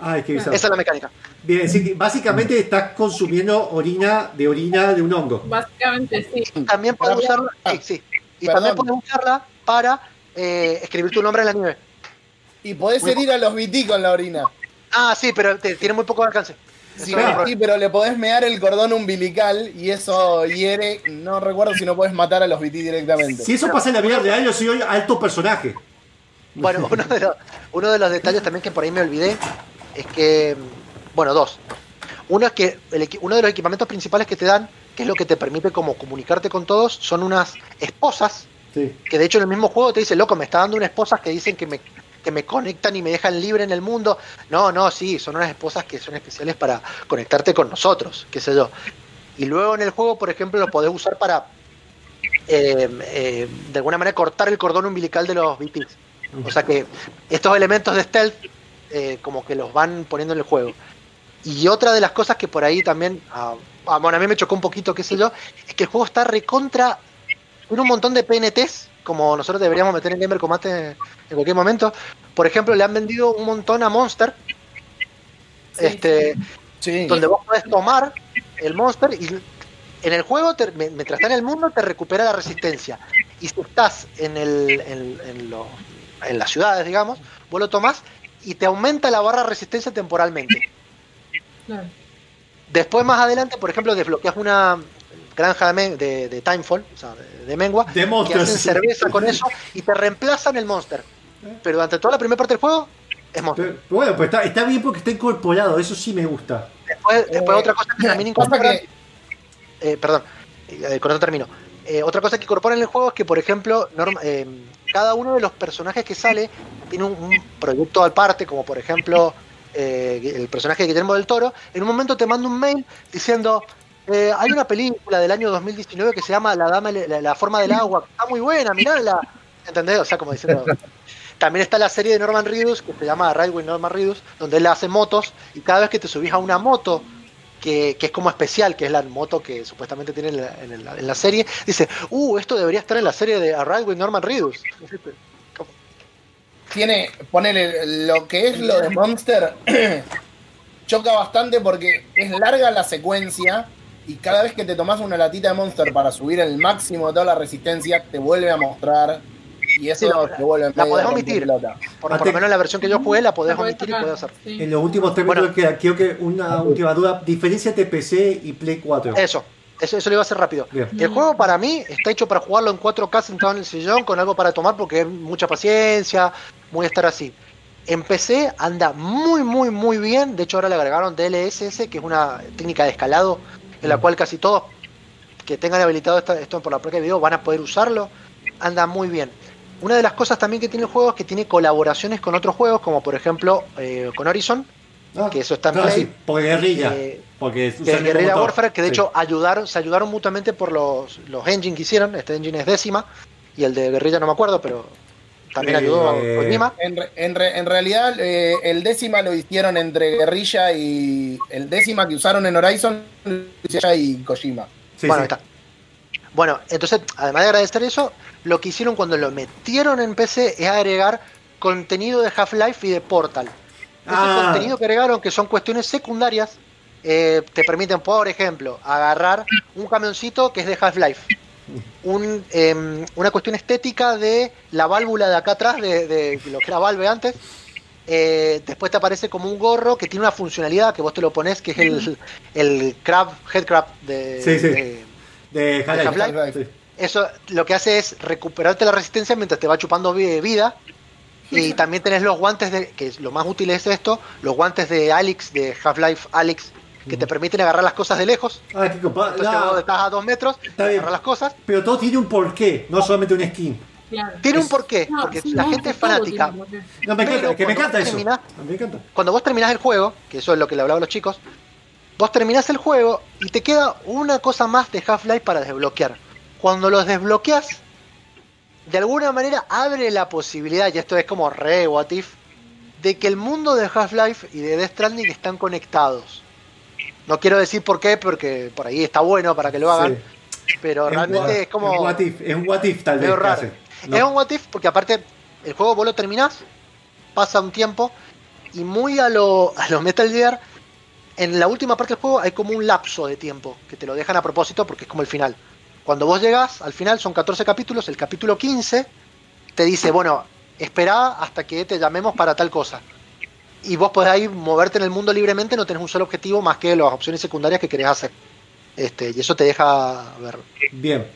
Speaker 1: Ay, qué bizarro.
Speaker 2: Esa es la mecánica.
Speaker 1: Bien, básicamente estás consumiendo orina de orina de un hongo.
Speaker 8: Básicamente sí.
Speaker 2: También puedes usarla, sí, sí. Y
Speaker 3: Perdón.
Speaker 2: también puedes usarla para eh, escribir tu nombre en la nieve.
Speaker 3: Y podés herir a los BT con la orina.
Speaker 2: Ah, sí, pero te- tiene muy poco alcance.
Speaker 3: Sí,
Speaker 2: un
Speaker 3: sí, pero le podés mear el cordón umbilical y eso hiere. No recuerdo si no podés matar a los BT directamente.
Speaker 1: Si eso pasa en la vida real, yo soy hoy alto personaje.
Speaker 2: Bueno, <laughs> uno de, los, uno de los detalles también que por ahí me olvidé es que, bueno, dos. Uno es que el uno de los equipamientos principales que te dan, que es lo que te permite como comunicarte con todos, son unas esposas,
Speaker 1: Sí.
Speaker 2: que de hecho en el mismo juego te dice, loco, me está dando unas esposas que dicen que me, que me conectan y me dejan libre en el mundo. No, no, sí, son unas esposas que son especiales para conectarte con nosotros, qué sé yo. Y luego en el juego, por ejemplo, lo podés usar para, eh, eh, de alguna manera, cortar el cordón umbilical de los BTs. O sea que estos elementos de stealth eh, como que los van poniendo en el juego. Y otra de las cosas que por ahí también, ah, ah, bueno, a mí me chocó un poquito, qué sé yo, es que el juego está recontra, tiene un montón de PNTs, como nosotros deberíamos meter en Gamer Combate en cualquier momento. Por ejemplo, le han vendido un montón a Monster, este, donde vos podés tomar el Monster y en el juego, te- mientras está en el mundo, te recupera la resistencia. Y si estás en, el, en, en lo- en las ciudades, digamos, vos lo tomás y te aumenta la barra de resistencia temporalmente.
Speaker 8: Claro.
Speaker 2: Después, más adelante, por ejemplo, desbloqueas una granja de, men- de, de Timefall, o sea, de, de mengua,
Speaker 1: De
Speaker 2: que hacen cerveza con eso y te reemplazan el Monster. Pero durante toda la primera parte del juego es Monster.
Speaker 1: Pero, bueno, pues está, está bien porque está incorporado, eso sí me gusta.
Speaker 2: Después, después
Speaker 3: Eh,
Speaker 2: otra cosa que también incorporan.
Speaker 3: que-
Speaker 2: eh, perdón, eh, con esto termino. Eh, otra cosa que incorporan en el juego es que, por ejemplo, norma- eh, cada uno de los personajes que sale tiene un, un proyecto aparte, como por ejemplo eh, el personaje de Guillermo del Toro. En un momento te manda un mail diciendo: eh, Hay una película del año 2019 que se llama La, Dama, la, forma del agua, está muy buena, mirala. ¿Entendés? O sea, como diciendo. También está la serie de Norman Reedus que se llama Ride with Norman Reedus, donde él hace motos y cada vez que te subís a una moto que, que es como especial, que es la moto que supuestamente tiene en la, en la serie, dice, uh, esto debería estar en la serie de A with Norman Reedus.
Speaker 3: Tiene, ponele lo que es lo de Monster, <clears throat> choca bastante porque es larga la secuencia y cada vez que te tomas una latita de Monster para subir el máximo de toda la resistencia, te vuelve a mostrar y eso
Speaker 2: Sí, la-
Speaker 3: te vuelve
Speaker 2: la podés omitir. Por, por lo menos en la versión que yo jugué la podés omitir y podés hacer.
Speaker 1: En los últimos términos, queda- creo que una última duda: diferencia entre PC y Play 4.
Speaker 2: Eso, eso, eso lo iba a hacer rápido.
Speaker 1: Bien.
Speaker 2: El juego para mí está hecho para jugarlo en 4K sentado en el sillón con algo para tomar porque es mucha paciencia, muy estar así. En PC anda muy, muy, muy bien. De hecho, ahora le agregaron DLSS, que es una técnica de escalado en la cual casi todos que tengan habilitado esto por la de video van a poder usarlo. Anda muy bien. Una de las cosas también que tiene el juego es que tiene colaboraciones con otros juegos, como por ejemplo eh, con Horizon, que eso está en
Speaker 1: Ah,
Speaker 2: Play.
Speaker 1: sí, por guerrilla.
Speaker 2: Eh,
Speaker 1: porque
Speaker 2: Guerrilla. Warfare, que de
Speaker 1: Sí.
Speaker 2: hecho ayudaron, se ayudaron mutuamente por los, los engines que hicieron. Este engine es décima y el de Guerrilla no me acuerdo, pero también
Speaker 3: Eh,
Speaker 2: ayudó a Kojima.
Speaker 3: En, re- en re- en realidad, eh, el décima lo hicieron entre Guerrilla y. El décima que usaron en Horizon Guerrilla y Kojima.
Speaker 2: bueno, está. Bueno, entonces, además de agradecer eso, lo que hicieron cuando lo metieron en PC es agregar contenido de Half-Life y de Portal. Ese
Speaker 1: Ah.
Speaker 2: contenido que agregaron, que son cuestiones secundarias, eh, te permiten, por ejemplo, agarrar un camioncito que es de Half-Life. Un, em, una cuestión estética de la válvula de acá atrás, de, de lo que era Valve antes. Eh, después te aparece como un gorro que tiene una funcionalidad que vos te lo pones, que es el, el crab, head crab de,
Speaker 1: Sí, sí.
Speaker 2: de-
Speaker 1: De
Speaker 2: de
Speaker 1: Half-Life.
Speaker 2: Half-Life.
Speaker 1: Sí.
Speaker 2: eso lo que hace es recuperarte la resistencia mientras te va chupando vi- vida Y también tenés los guantes de, que lo más útil es esto, los guantes de Alex, de Half-Life Alex, que te permiten agarrar las cosas de lejos.
Speaker 1: Ah, qué
Speaker 2: Entonces
Speaker 1: no,
Speaker 2: estás a dos metros, agarrar las cosas.
Speaker 1: Pero todo tiene un porqué, no solamente un skin.
Speaker 2: Tiene un porqué,
Speaker 8: No,
Speaker 2: porque
Speaker 8: sí,
Speaker 2: la
Speaker 8: no,
Speaker 2: gente es fanática.
Speaker 1: No, me encanta, que me
Speaker 2: cuando
Speaker 1: encanta
Speaker 2: vos
Speaker 1: eso.
Speaker 2: terminás-
Speaker 1: Me encanta.
Speaker 2: Cuando vos terminás el juego, que eso es lo que le hablaba a los chicos, vos terminás el juego y te queda una cosa más de Half-Life para desbloquear. Cuando los desbloqueas, de alguna manera abre la posibilidad, y esto es como re what if, de que el mundo de Half-Life y de Death Stranding están conectados. No quiero decir por qué, porque por ahí está bueno para que lo hagan, pero
Speaker 1: Es
Speaker 2: realmente
Speaker 1: what-
Speaker 2: es como...
Speaker 1: Es un what if, es un what if tal vez.
Speaker 2: raro.
Speaker 1: No.
Speaker 2: Es un what if porque aparte el juego vos lo terminás, pasa un tiempo y muy a lo, <laughs> a lo Metal Gear, en la última parte del juego hay como un lapso de tiempo que te lo dejan a propósito porque es como el final. Cuando vos llegás al final son 14 capítulos, el capítulo 15 te dice, bueno, espera hasta que te llamemos para tal cosa. Y vos podés ahí moverte en el mundo libremente, no tenés un solo objetivo más que las opciones secundarias que querés hacer. Este, y eso te deja ver.
Speaker 1: Bien.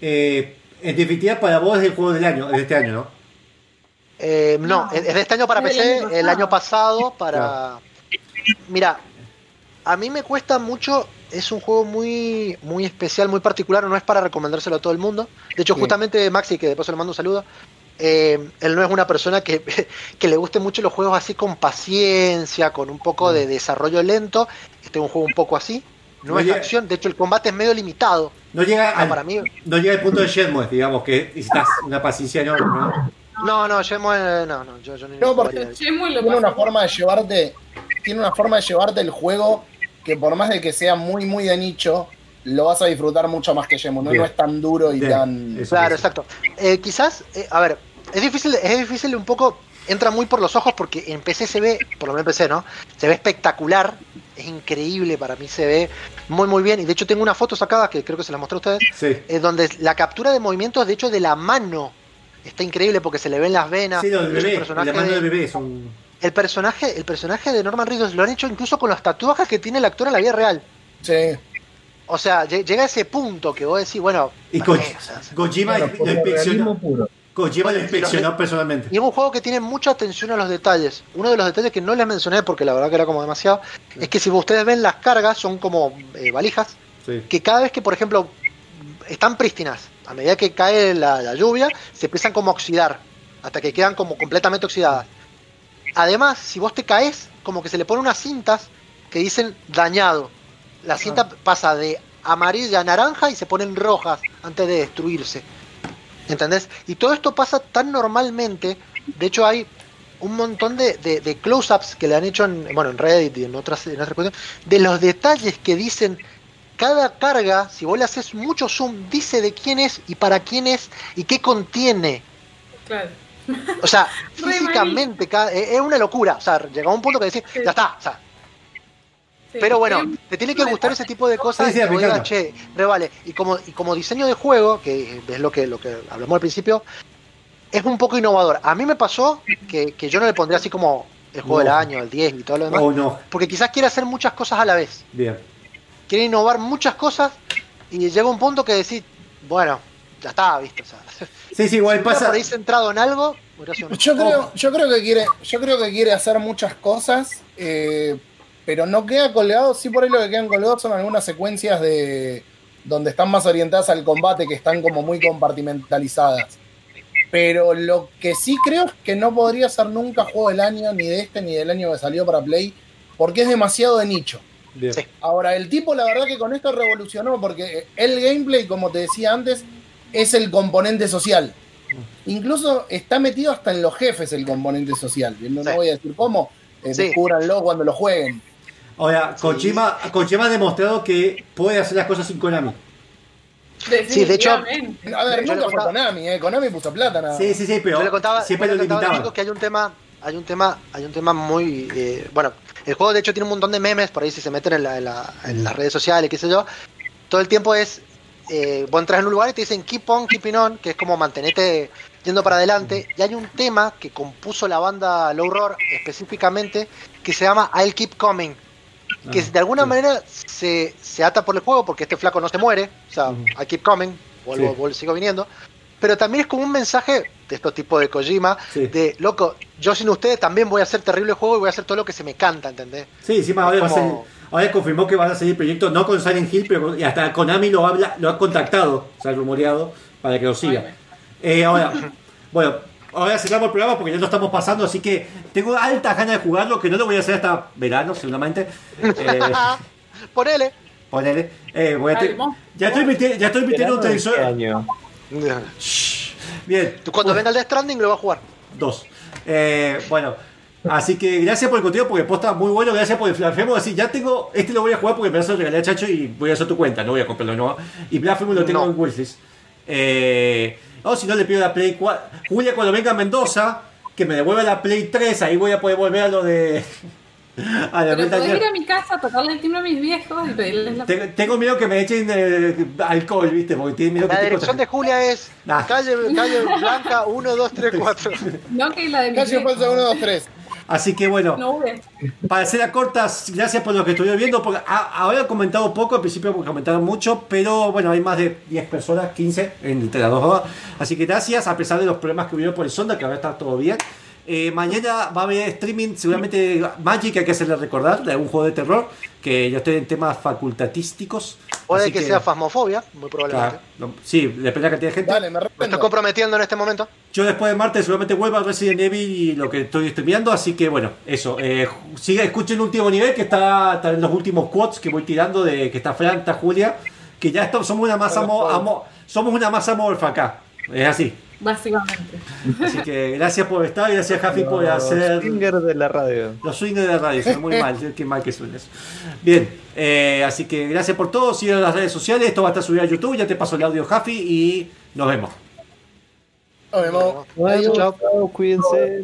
Speaker 1: Eh, en definitiva, para vos es el juego del año, de este año, ¿no?
Speaker 2: Eh, no, es es de este año para PC,
Speaker 8: año
Speaker 2: el año pasado para...
Speaker 1: Claro.
Speaker 2: Mira, a mí me cuesta mucho, es un juego muy, muy especial, muy particular, no es para recomendárselo a todo el mundo. De hecho,
Speaker 3: Sí.
Speaker 2: justamente Maxi, que de paso le mando un saludo, eh, él no es una persona que, <laughs> que le guste mucho los juegos así con paciencia, con un poco de desarrollo lento. Este es un juego un poco así, no,
Speaker 1: No
Speaker 2: es
Speaker 1: llega-
Speaker 2: acción, de hecho el combate es medio limitado.
Speaker 1: No llega, al,
Speaker 2: para mí-
Speaker 1: no llega al punto de Shenmue, digamos, que necesitas <laughs> una paciencia enorme, ¿no?
Speaker 2: No, no, Shenmue, eh, no, no, yo, yo
Speaker 3: No,
Speaker 2: lo
Speaker 3: porque
Speaker 2: jugaría.
Speaker 8: Shenmue lo
Speaker 3: tiene una forma de llevarte tiene una forma de llevarte el juego que por más de que sea muy muy de nicho lo vas a disfrutar mucho más que Shenmue no, no es tan duro y
Speaker 1: Bien,
Speaker 3: tan
Speaker 1: eso.
Speaker 2: Claro, exacto. Eh, quizás, eh, a ver, es difícil, es difícil un poco, entra muy por los ojos porque en PC se ve, por lo menos en PC, ¿no? Se ve espectacular, es increíble, para mí se ve muy muy bien. Y de hecho tengo una foto sacada que creo que se las mostré a ustedes,
Speaker 1: Sí.
Speaker 2: eh, donde la captura de movimientos, de hecho, de la mano. Está increíble porque se le ven las venas.
Speaker 1: Sí, lo del bebé,
Speaker 2: personaje
Speaker 1: la mano
Speaker 2: de-
Speaker 1: del bebé es un...
Speaker 2: el personaje, el personaje de Norman Reedus lo han hecho incluso con los tatuajes que tiene el actor en la vida real.
Speaker 3: sí
Speaker 2: O sea, lle- llega a ese punto que vos decís, bueno,
Speaker 1: Y
Speaker 2: ¿para
Speaker 1: Ko-
Speaker 2: qué? O sea.
Speaker 1: Kojima lo inspeccionó personalmente.
Speaker 2: Y es un juego que tiene mucha atención a los detalles. Uno de los detalles que no les mencioné porque la verdad que era como demasiado, es que si ustedes ven las cargas son como eh, valijas,
Speaker 1: Sí.
Speaker 2: que cada vez que, por ejemplo, están prístinas, a medida que cae la, la lluvia, se empiezan como a oxidar, hasta que quedan como completamente oxidadas. Además, si vos te caes, como que se le ponen unas cintas que dicen dañado. La cinta pasa de amarilla a naranja y se ponen rojas antes de destruirse. ¿Entendés? Y todo esto pasa tan normalmente. De hecho, hay un montón de, de- de close-ups que le han hecho en, bueno, en Reddit y en otras, en otras cuestiones, de los detalles que dicen cada carga, si vos le haces mucho zoom, dice de quién es y para quién es y qué contiene.
Speaker 8: Claro.
Speaker 2: O sea, <laughs> físicamente cada- es es una locura. O sea, llega a un punto que decís, ya está. O sea,
Speaker 8: Sí.
Speaker 2: pero bueno,
Speaker 8: Sí.
Speaker 2: te tiene que gustar ese tipo de cosas
Speaker 1: Sí, sí,
Speaker 2: y digas, che, re vale. Y como, y como diseño de juego, que es lo que, lo que hablamos al principio, es un poco innovador. A mí me pasó que, que yo no le pondría así como el juego
Speaker 1: No.
Speaker 2: del año, el 10 y todo lo demás,
Speaker 1: Oh, no.
Speaker 2: porque quizás quiere hacer muchas cosas a la vez.
Speaker 1: Bien.
Speaker 2: Quiere innovar muchas cosas y llega un punto que decís, bueno, ya está, ¿viste? O sea, <laughs>
Speaker 1: Sí, sí, igual
Speaker 2: si
Speaker 1: pasa.
Speaker 2: por ahí centrado en algo,
Speaker 3: Yo creo, yo creo que quiere, yo creo que quiere hacer muchas cosas, eh, pero no queda colgado. Sí, por ahí lo que quedan colgados son algunas secuencias de donde están más orientadas al combate, que están como muy compartimentalizadas. Pero lo que sí creo es que no podría ser nunca juego del año, ni de este, ni del año que salió para Play, porque es demasiado de nicho.
Speaker 2: Sí.
Speaker 3: Ahora, el tipo, la verdad que con esto revolucionó, porque el gameplay, como te decía antes, es el componente social. Incluso está metido hasta en los jefes el componente social. No, voy a decir cómo, eh,
Speaker 2: Sí.
Speaker 3: descúbranlo cuando lo jueguen.
Speaker 1: Ahora,
Speaker 2: Sí.
Speaker 1: Kojima, Kojima ha demostrado que puede hacer las cosas sin Konami.
Speaker 2: Sí, de hecho-
Speaker 8: Definitivamente.
Speaker 3: A ver,
Speaker 2: Yo
Speaker 3: nunca fue Konami, eh. Konami puso plata nada.
Speaker 1: Sí, sí, sí, pero
Speaker 2: yo le contaba,
Speaker 1: siempre
Speaker 2: yo
Speaker 1: lo
Speaker 2: le contaba a los
Speaker 1: limitaba.
Speaker 2: chicos que hay un tema, hay un tema, hay un tema muy eh, bueno, el juego de hecho tiene un montón de memes por ahí si se meten en, la- en la- en las redes sociales, qué sé yo. Todo el tiempo es eh, vos entras en un lugar y te dicen keep on, keeping on, que es como mantenerte yendo para adelante. Y hay un tema que compuso la banda Low Roar específicamente que se llama I'll Keep Coming. Que
Speaker 1: Ah,
Speaker 2: de alguna
Speaker 1: sí.
Speaker 2: manera se, se ata por el juego porque este flaco no se muere. O sea. I keep coming, vuelvo,
Speaker 1: Sí.
Speaker 2: vuelvo- sigo viniendo. Pero también es como un mensaje, de estos tipos de Kojima, de loco, yo sin ustedes también voy a hacer terrible juego y voy a hacer todo lo que se me canta, ¿entendés?
Speaker 1: Sí, encima ahora,
Speaker 2: como-
Speaker 1: confirmó que van a seguir proyectos no con Silent Hill, pero con- y hasta Konami lo habla, lo ha contactado, se ha rumoreado, para que lo siga. Eh, ahora, <laughs> bueno, ahora cerramos el programa porque ya lo estamos pasando, así que tengo altas ganas de jugarlo, que no lo voy a hacer hasta verano, seguramente. Eh, <laughs>
Speaker 2: Ponele.
Speaker 1: ponele. Eh, voy a te- ya estoy metiendo, ya estoy metiendo un televisor. Bien.
Speaker 2: Tú cuando venga el Death Stranding lo vas a jugar.
Speaker 1: Dos. Eh, bueno, así que gracias por el contenido porque posta muy bueno. Gracias por el Blasphemous. Así, ya tengo. Este lo voy a jugar porque me lo regalé a Chacho y voy a hacer tu cuenta. No voy a comprarlo de nuevo. Y Blasphemous lo tengo en Wishlist. Eh, o si no, le pido la Play 4. Julia, cuando venga a Mendoza, que me devuelva la Play 3. Ahí voy a poder volver a lo de. <laughs> A la
Speaker 10: Pero
Speaker 1: Gear.
Speaker 10: ir a mi casa a tocarle el timbre a mis viejos y pedirles la
Speaker 1: Tengo, tengo miedo que me echen eh, alcohol, ¿viste? Porque tiene miedo que
Speaker 2: La
Speaker 1: te
Speaker 2: dirección de Julia es
Speaker 1: Nah.
Speaker 2: calle, calle Blanca 1, 2, 3, 4.
Speaker 10: No que la de mis
Speaker 3: Calle. Fuerza 1, 2, 3.
Speaker 1: Así que bueno.
Speaker 10: No
Speaker 1: Para ser a cortas, gracias por lo que estuvieron viendo. Porque a- ahora he comentado poco, al principio comentaron mucho, pero bueno, hay más de 10 personas, 15 entre las dos horas. Así que gracias, a pesar de los problemas que hubieron por el sonda, que ahora está todo bien. Eh, mañana va a haber streaming, seguramente Magic, hay que hacerle recordar, de algún juego de terror, que yo estoy en temas facultatísticos.
Speaker 2: Puede
Speaker 1: así
Speaker 2: que, sea fasmofobia, muy probablemente.
Speaker 1: Claro, sí, depende de la cantidad de gente.
Speaker 3: Dale, me
Speaker 2: Me estoy comprometiendo en este momento.
Speaker 1: Yo después de martes seguramente vuelvo a Resident Evil y lo que estoy streameando, así que bueno, eso. Eh, siga, escuchen el último nivel que está, está en los últimos quotes que voy tirando de que está Fran, está Julia, que ya estamos, somos una masa mo- amo- somos una masa morfa acá. Es así.
Speaker 10: Básicamente.
Speaker 1: Así que gracias por estar gracias Jafi por hacer
Speaker 5: Finger de la radio.
Speaker 1: los swingers de la radio, suena muy mal, qué mal que suena eso. Bien, eh, así que gracias por todo, sigan las redes sociales, esto va a estar subido a YouTube, ya te paso el audio Jafi y nos vemos.
Speaker 3: Nos vemos.
Speaker 5: Bueno, chao, cuídense.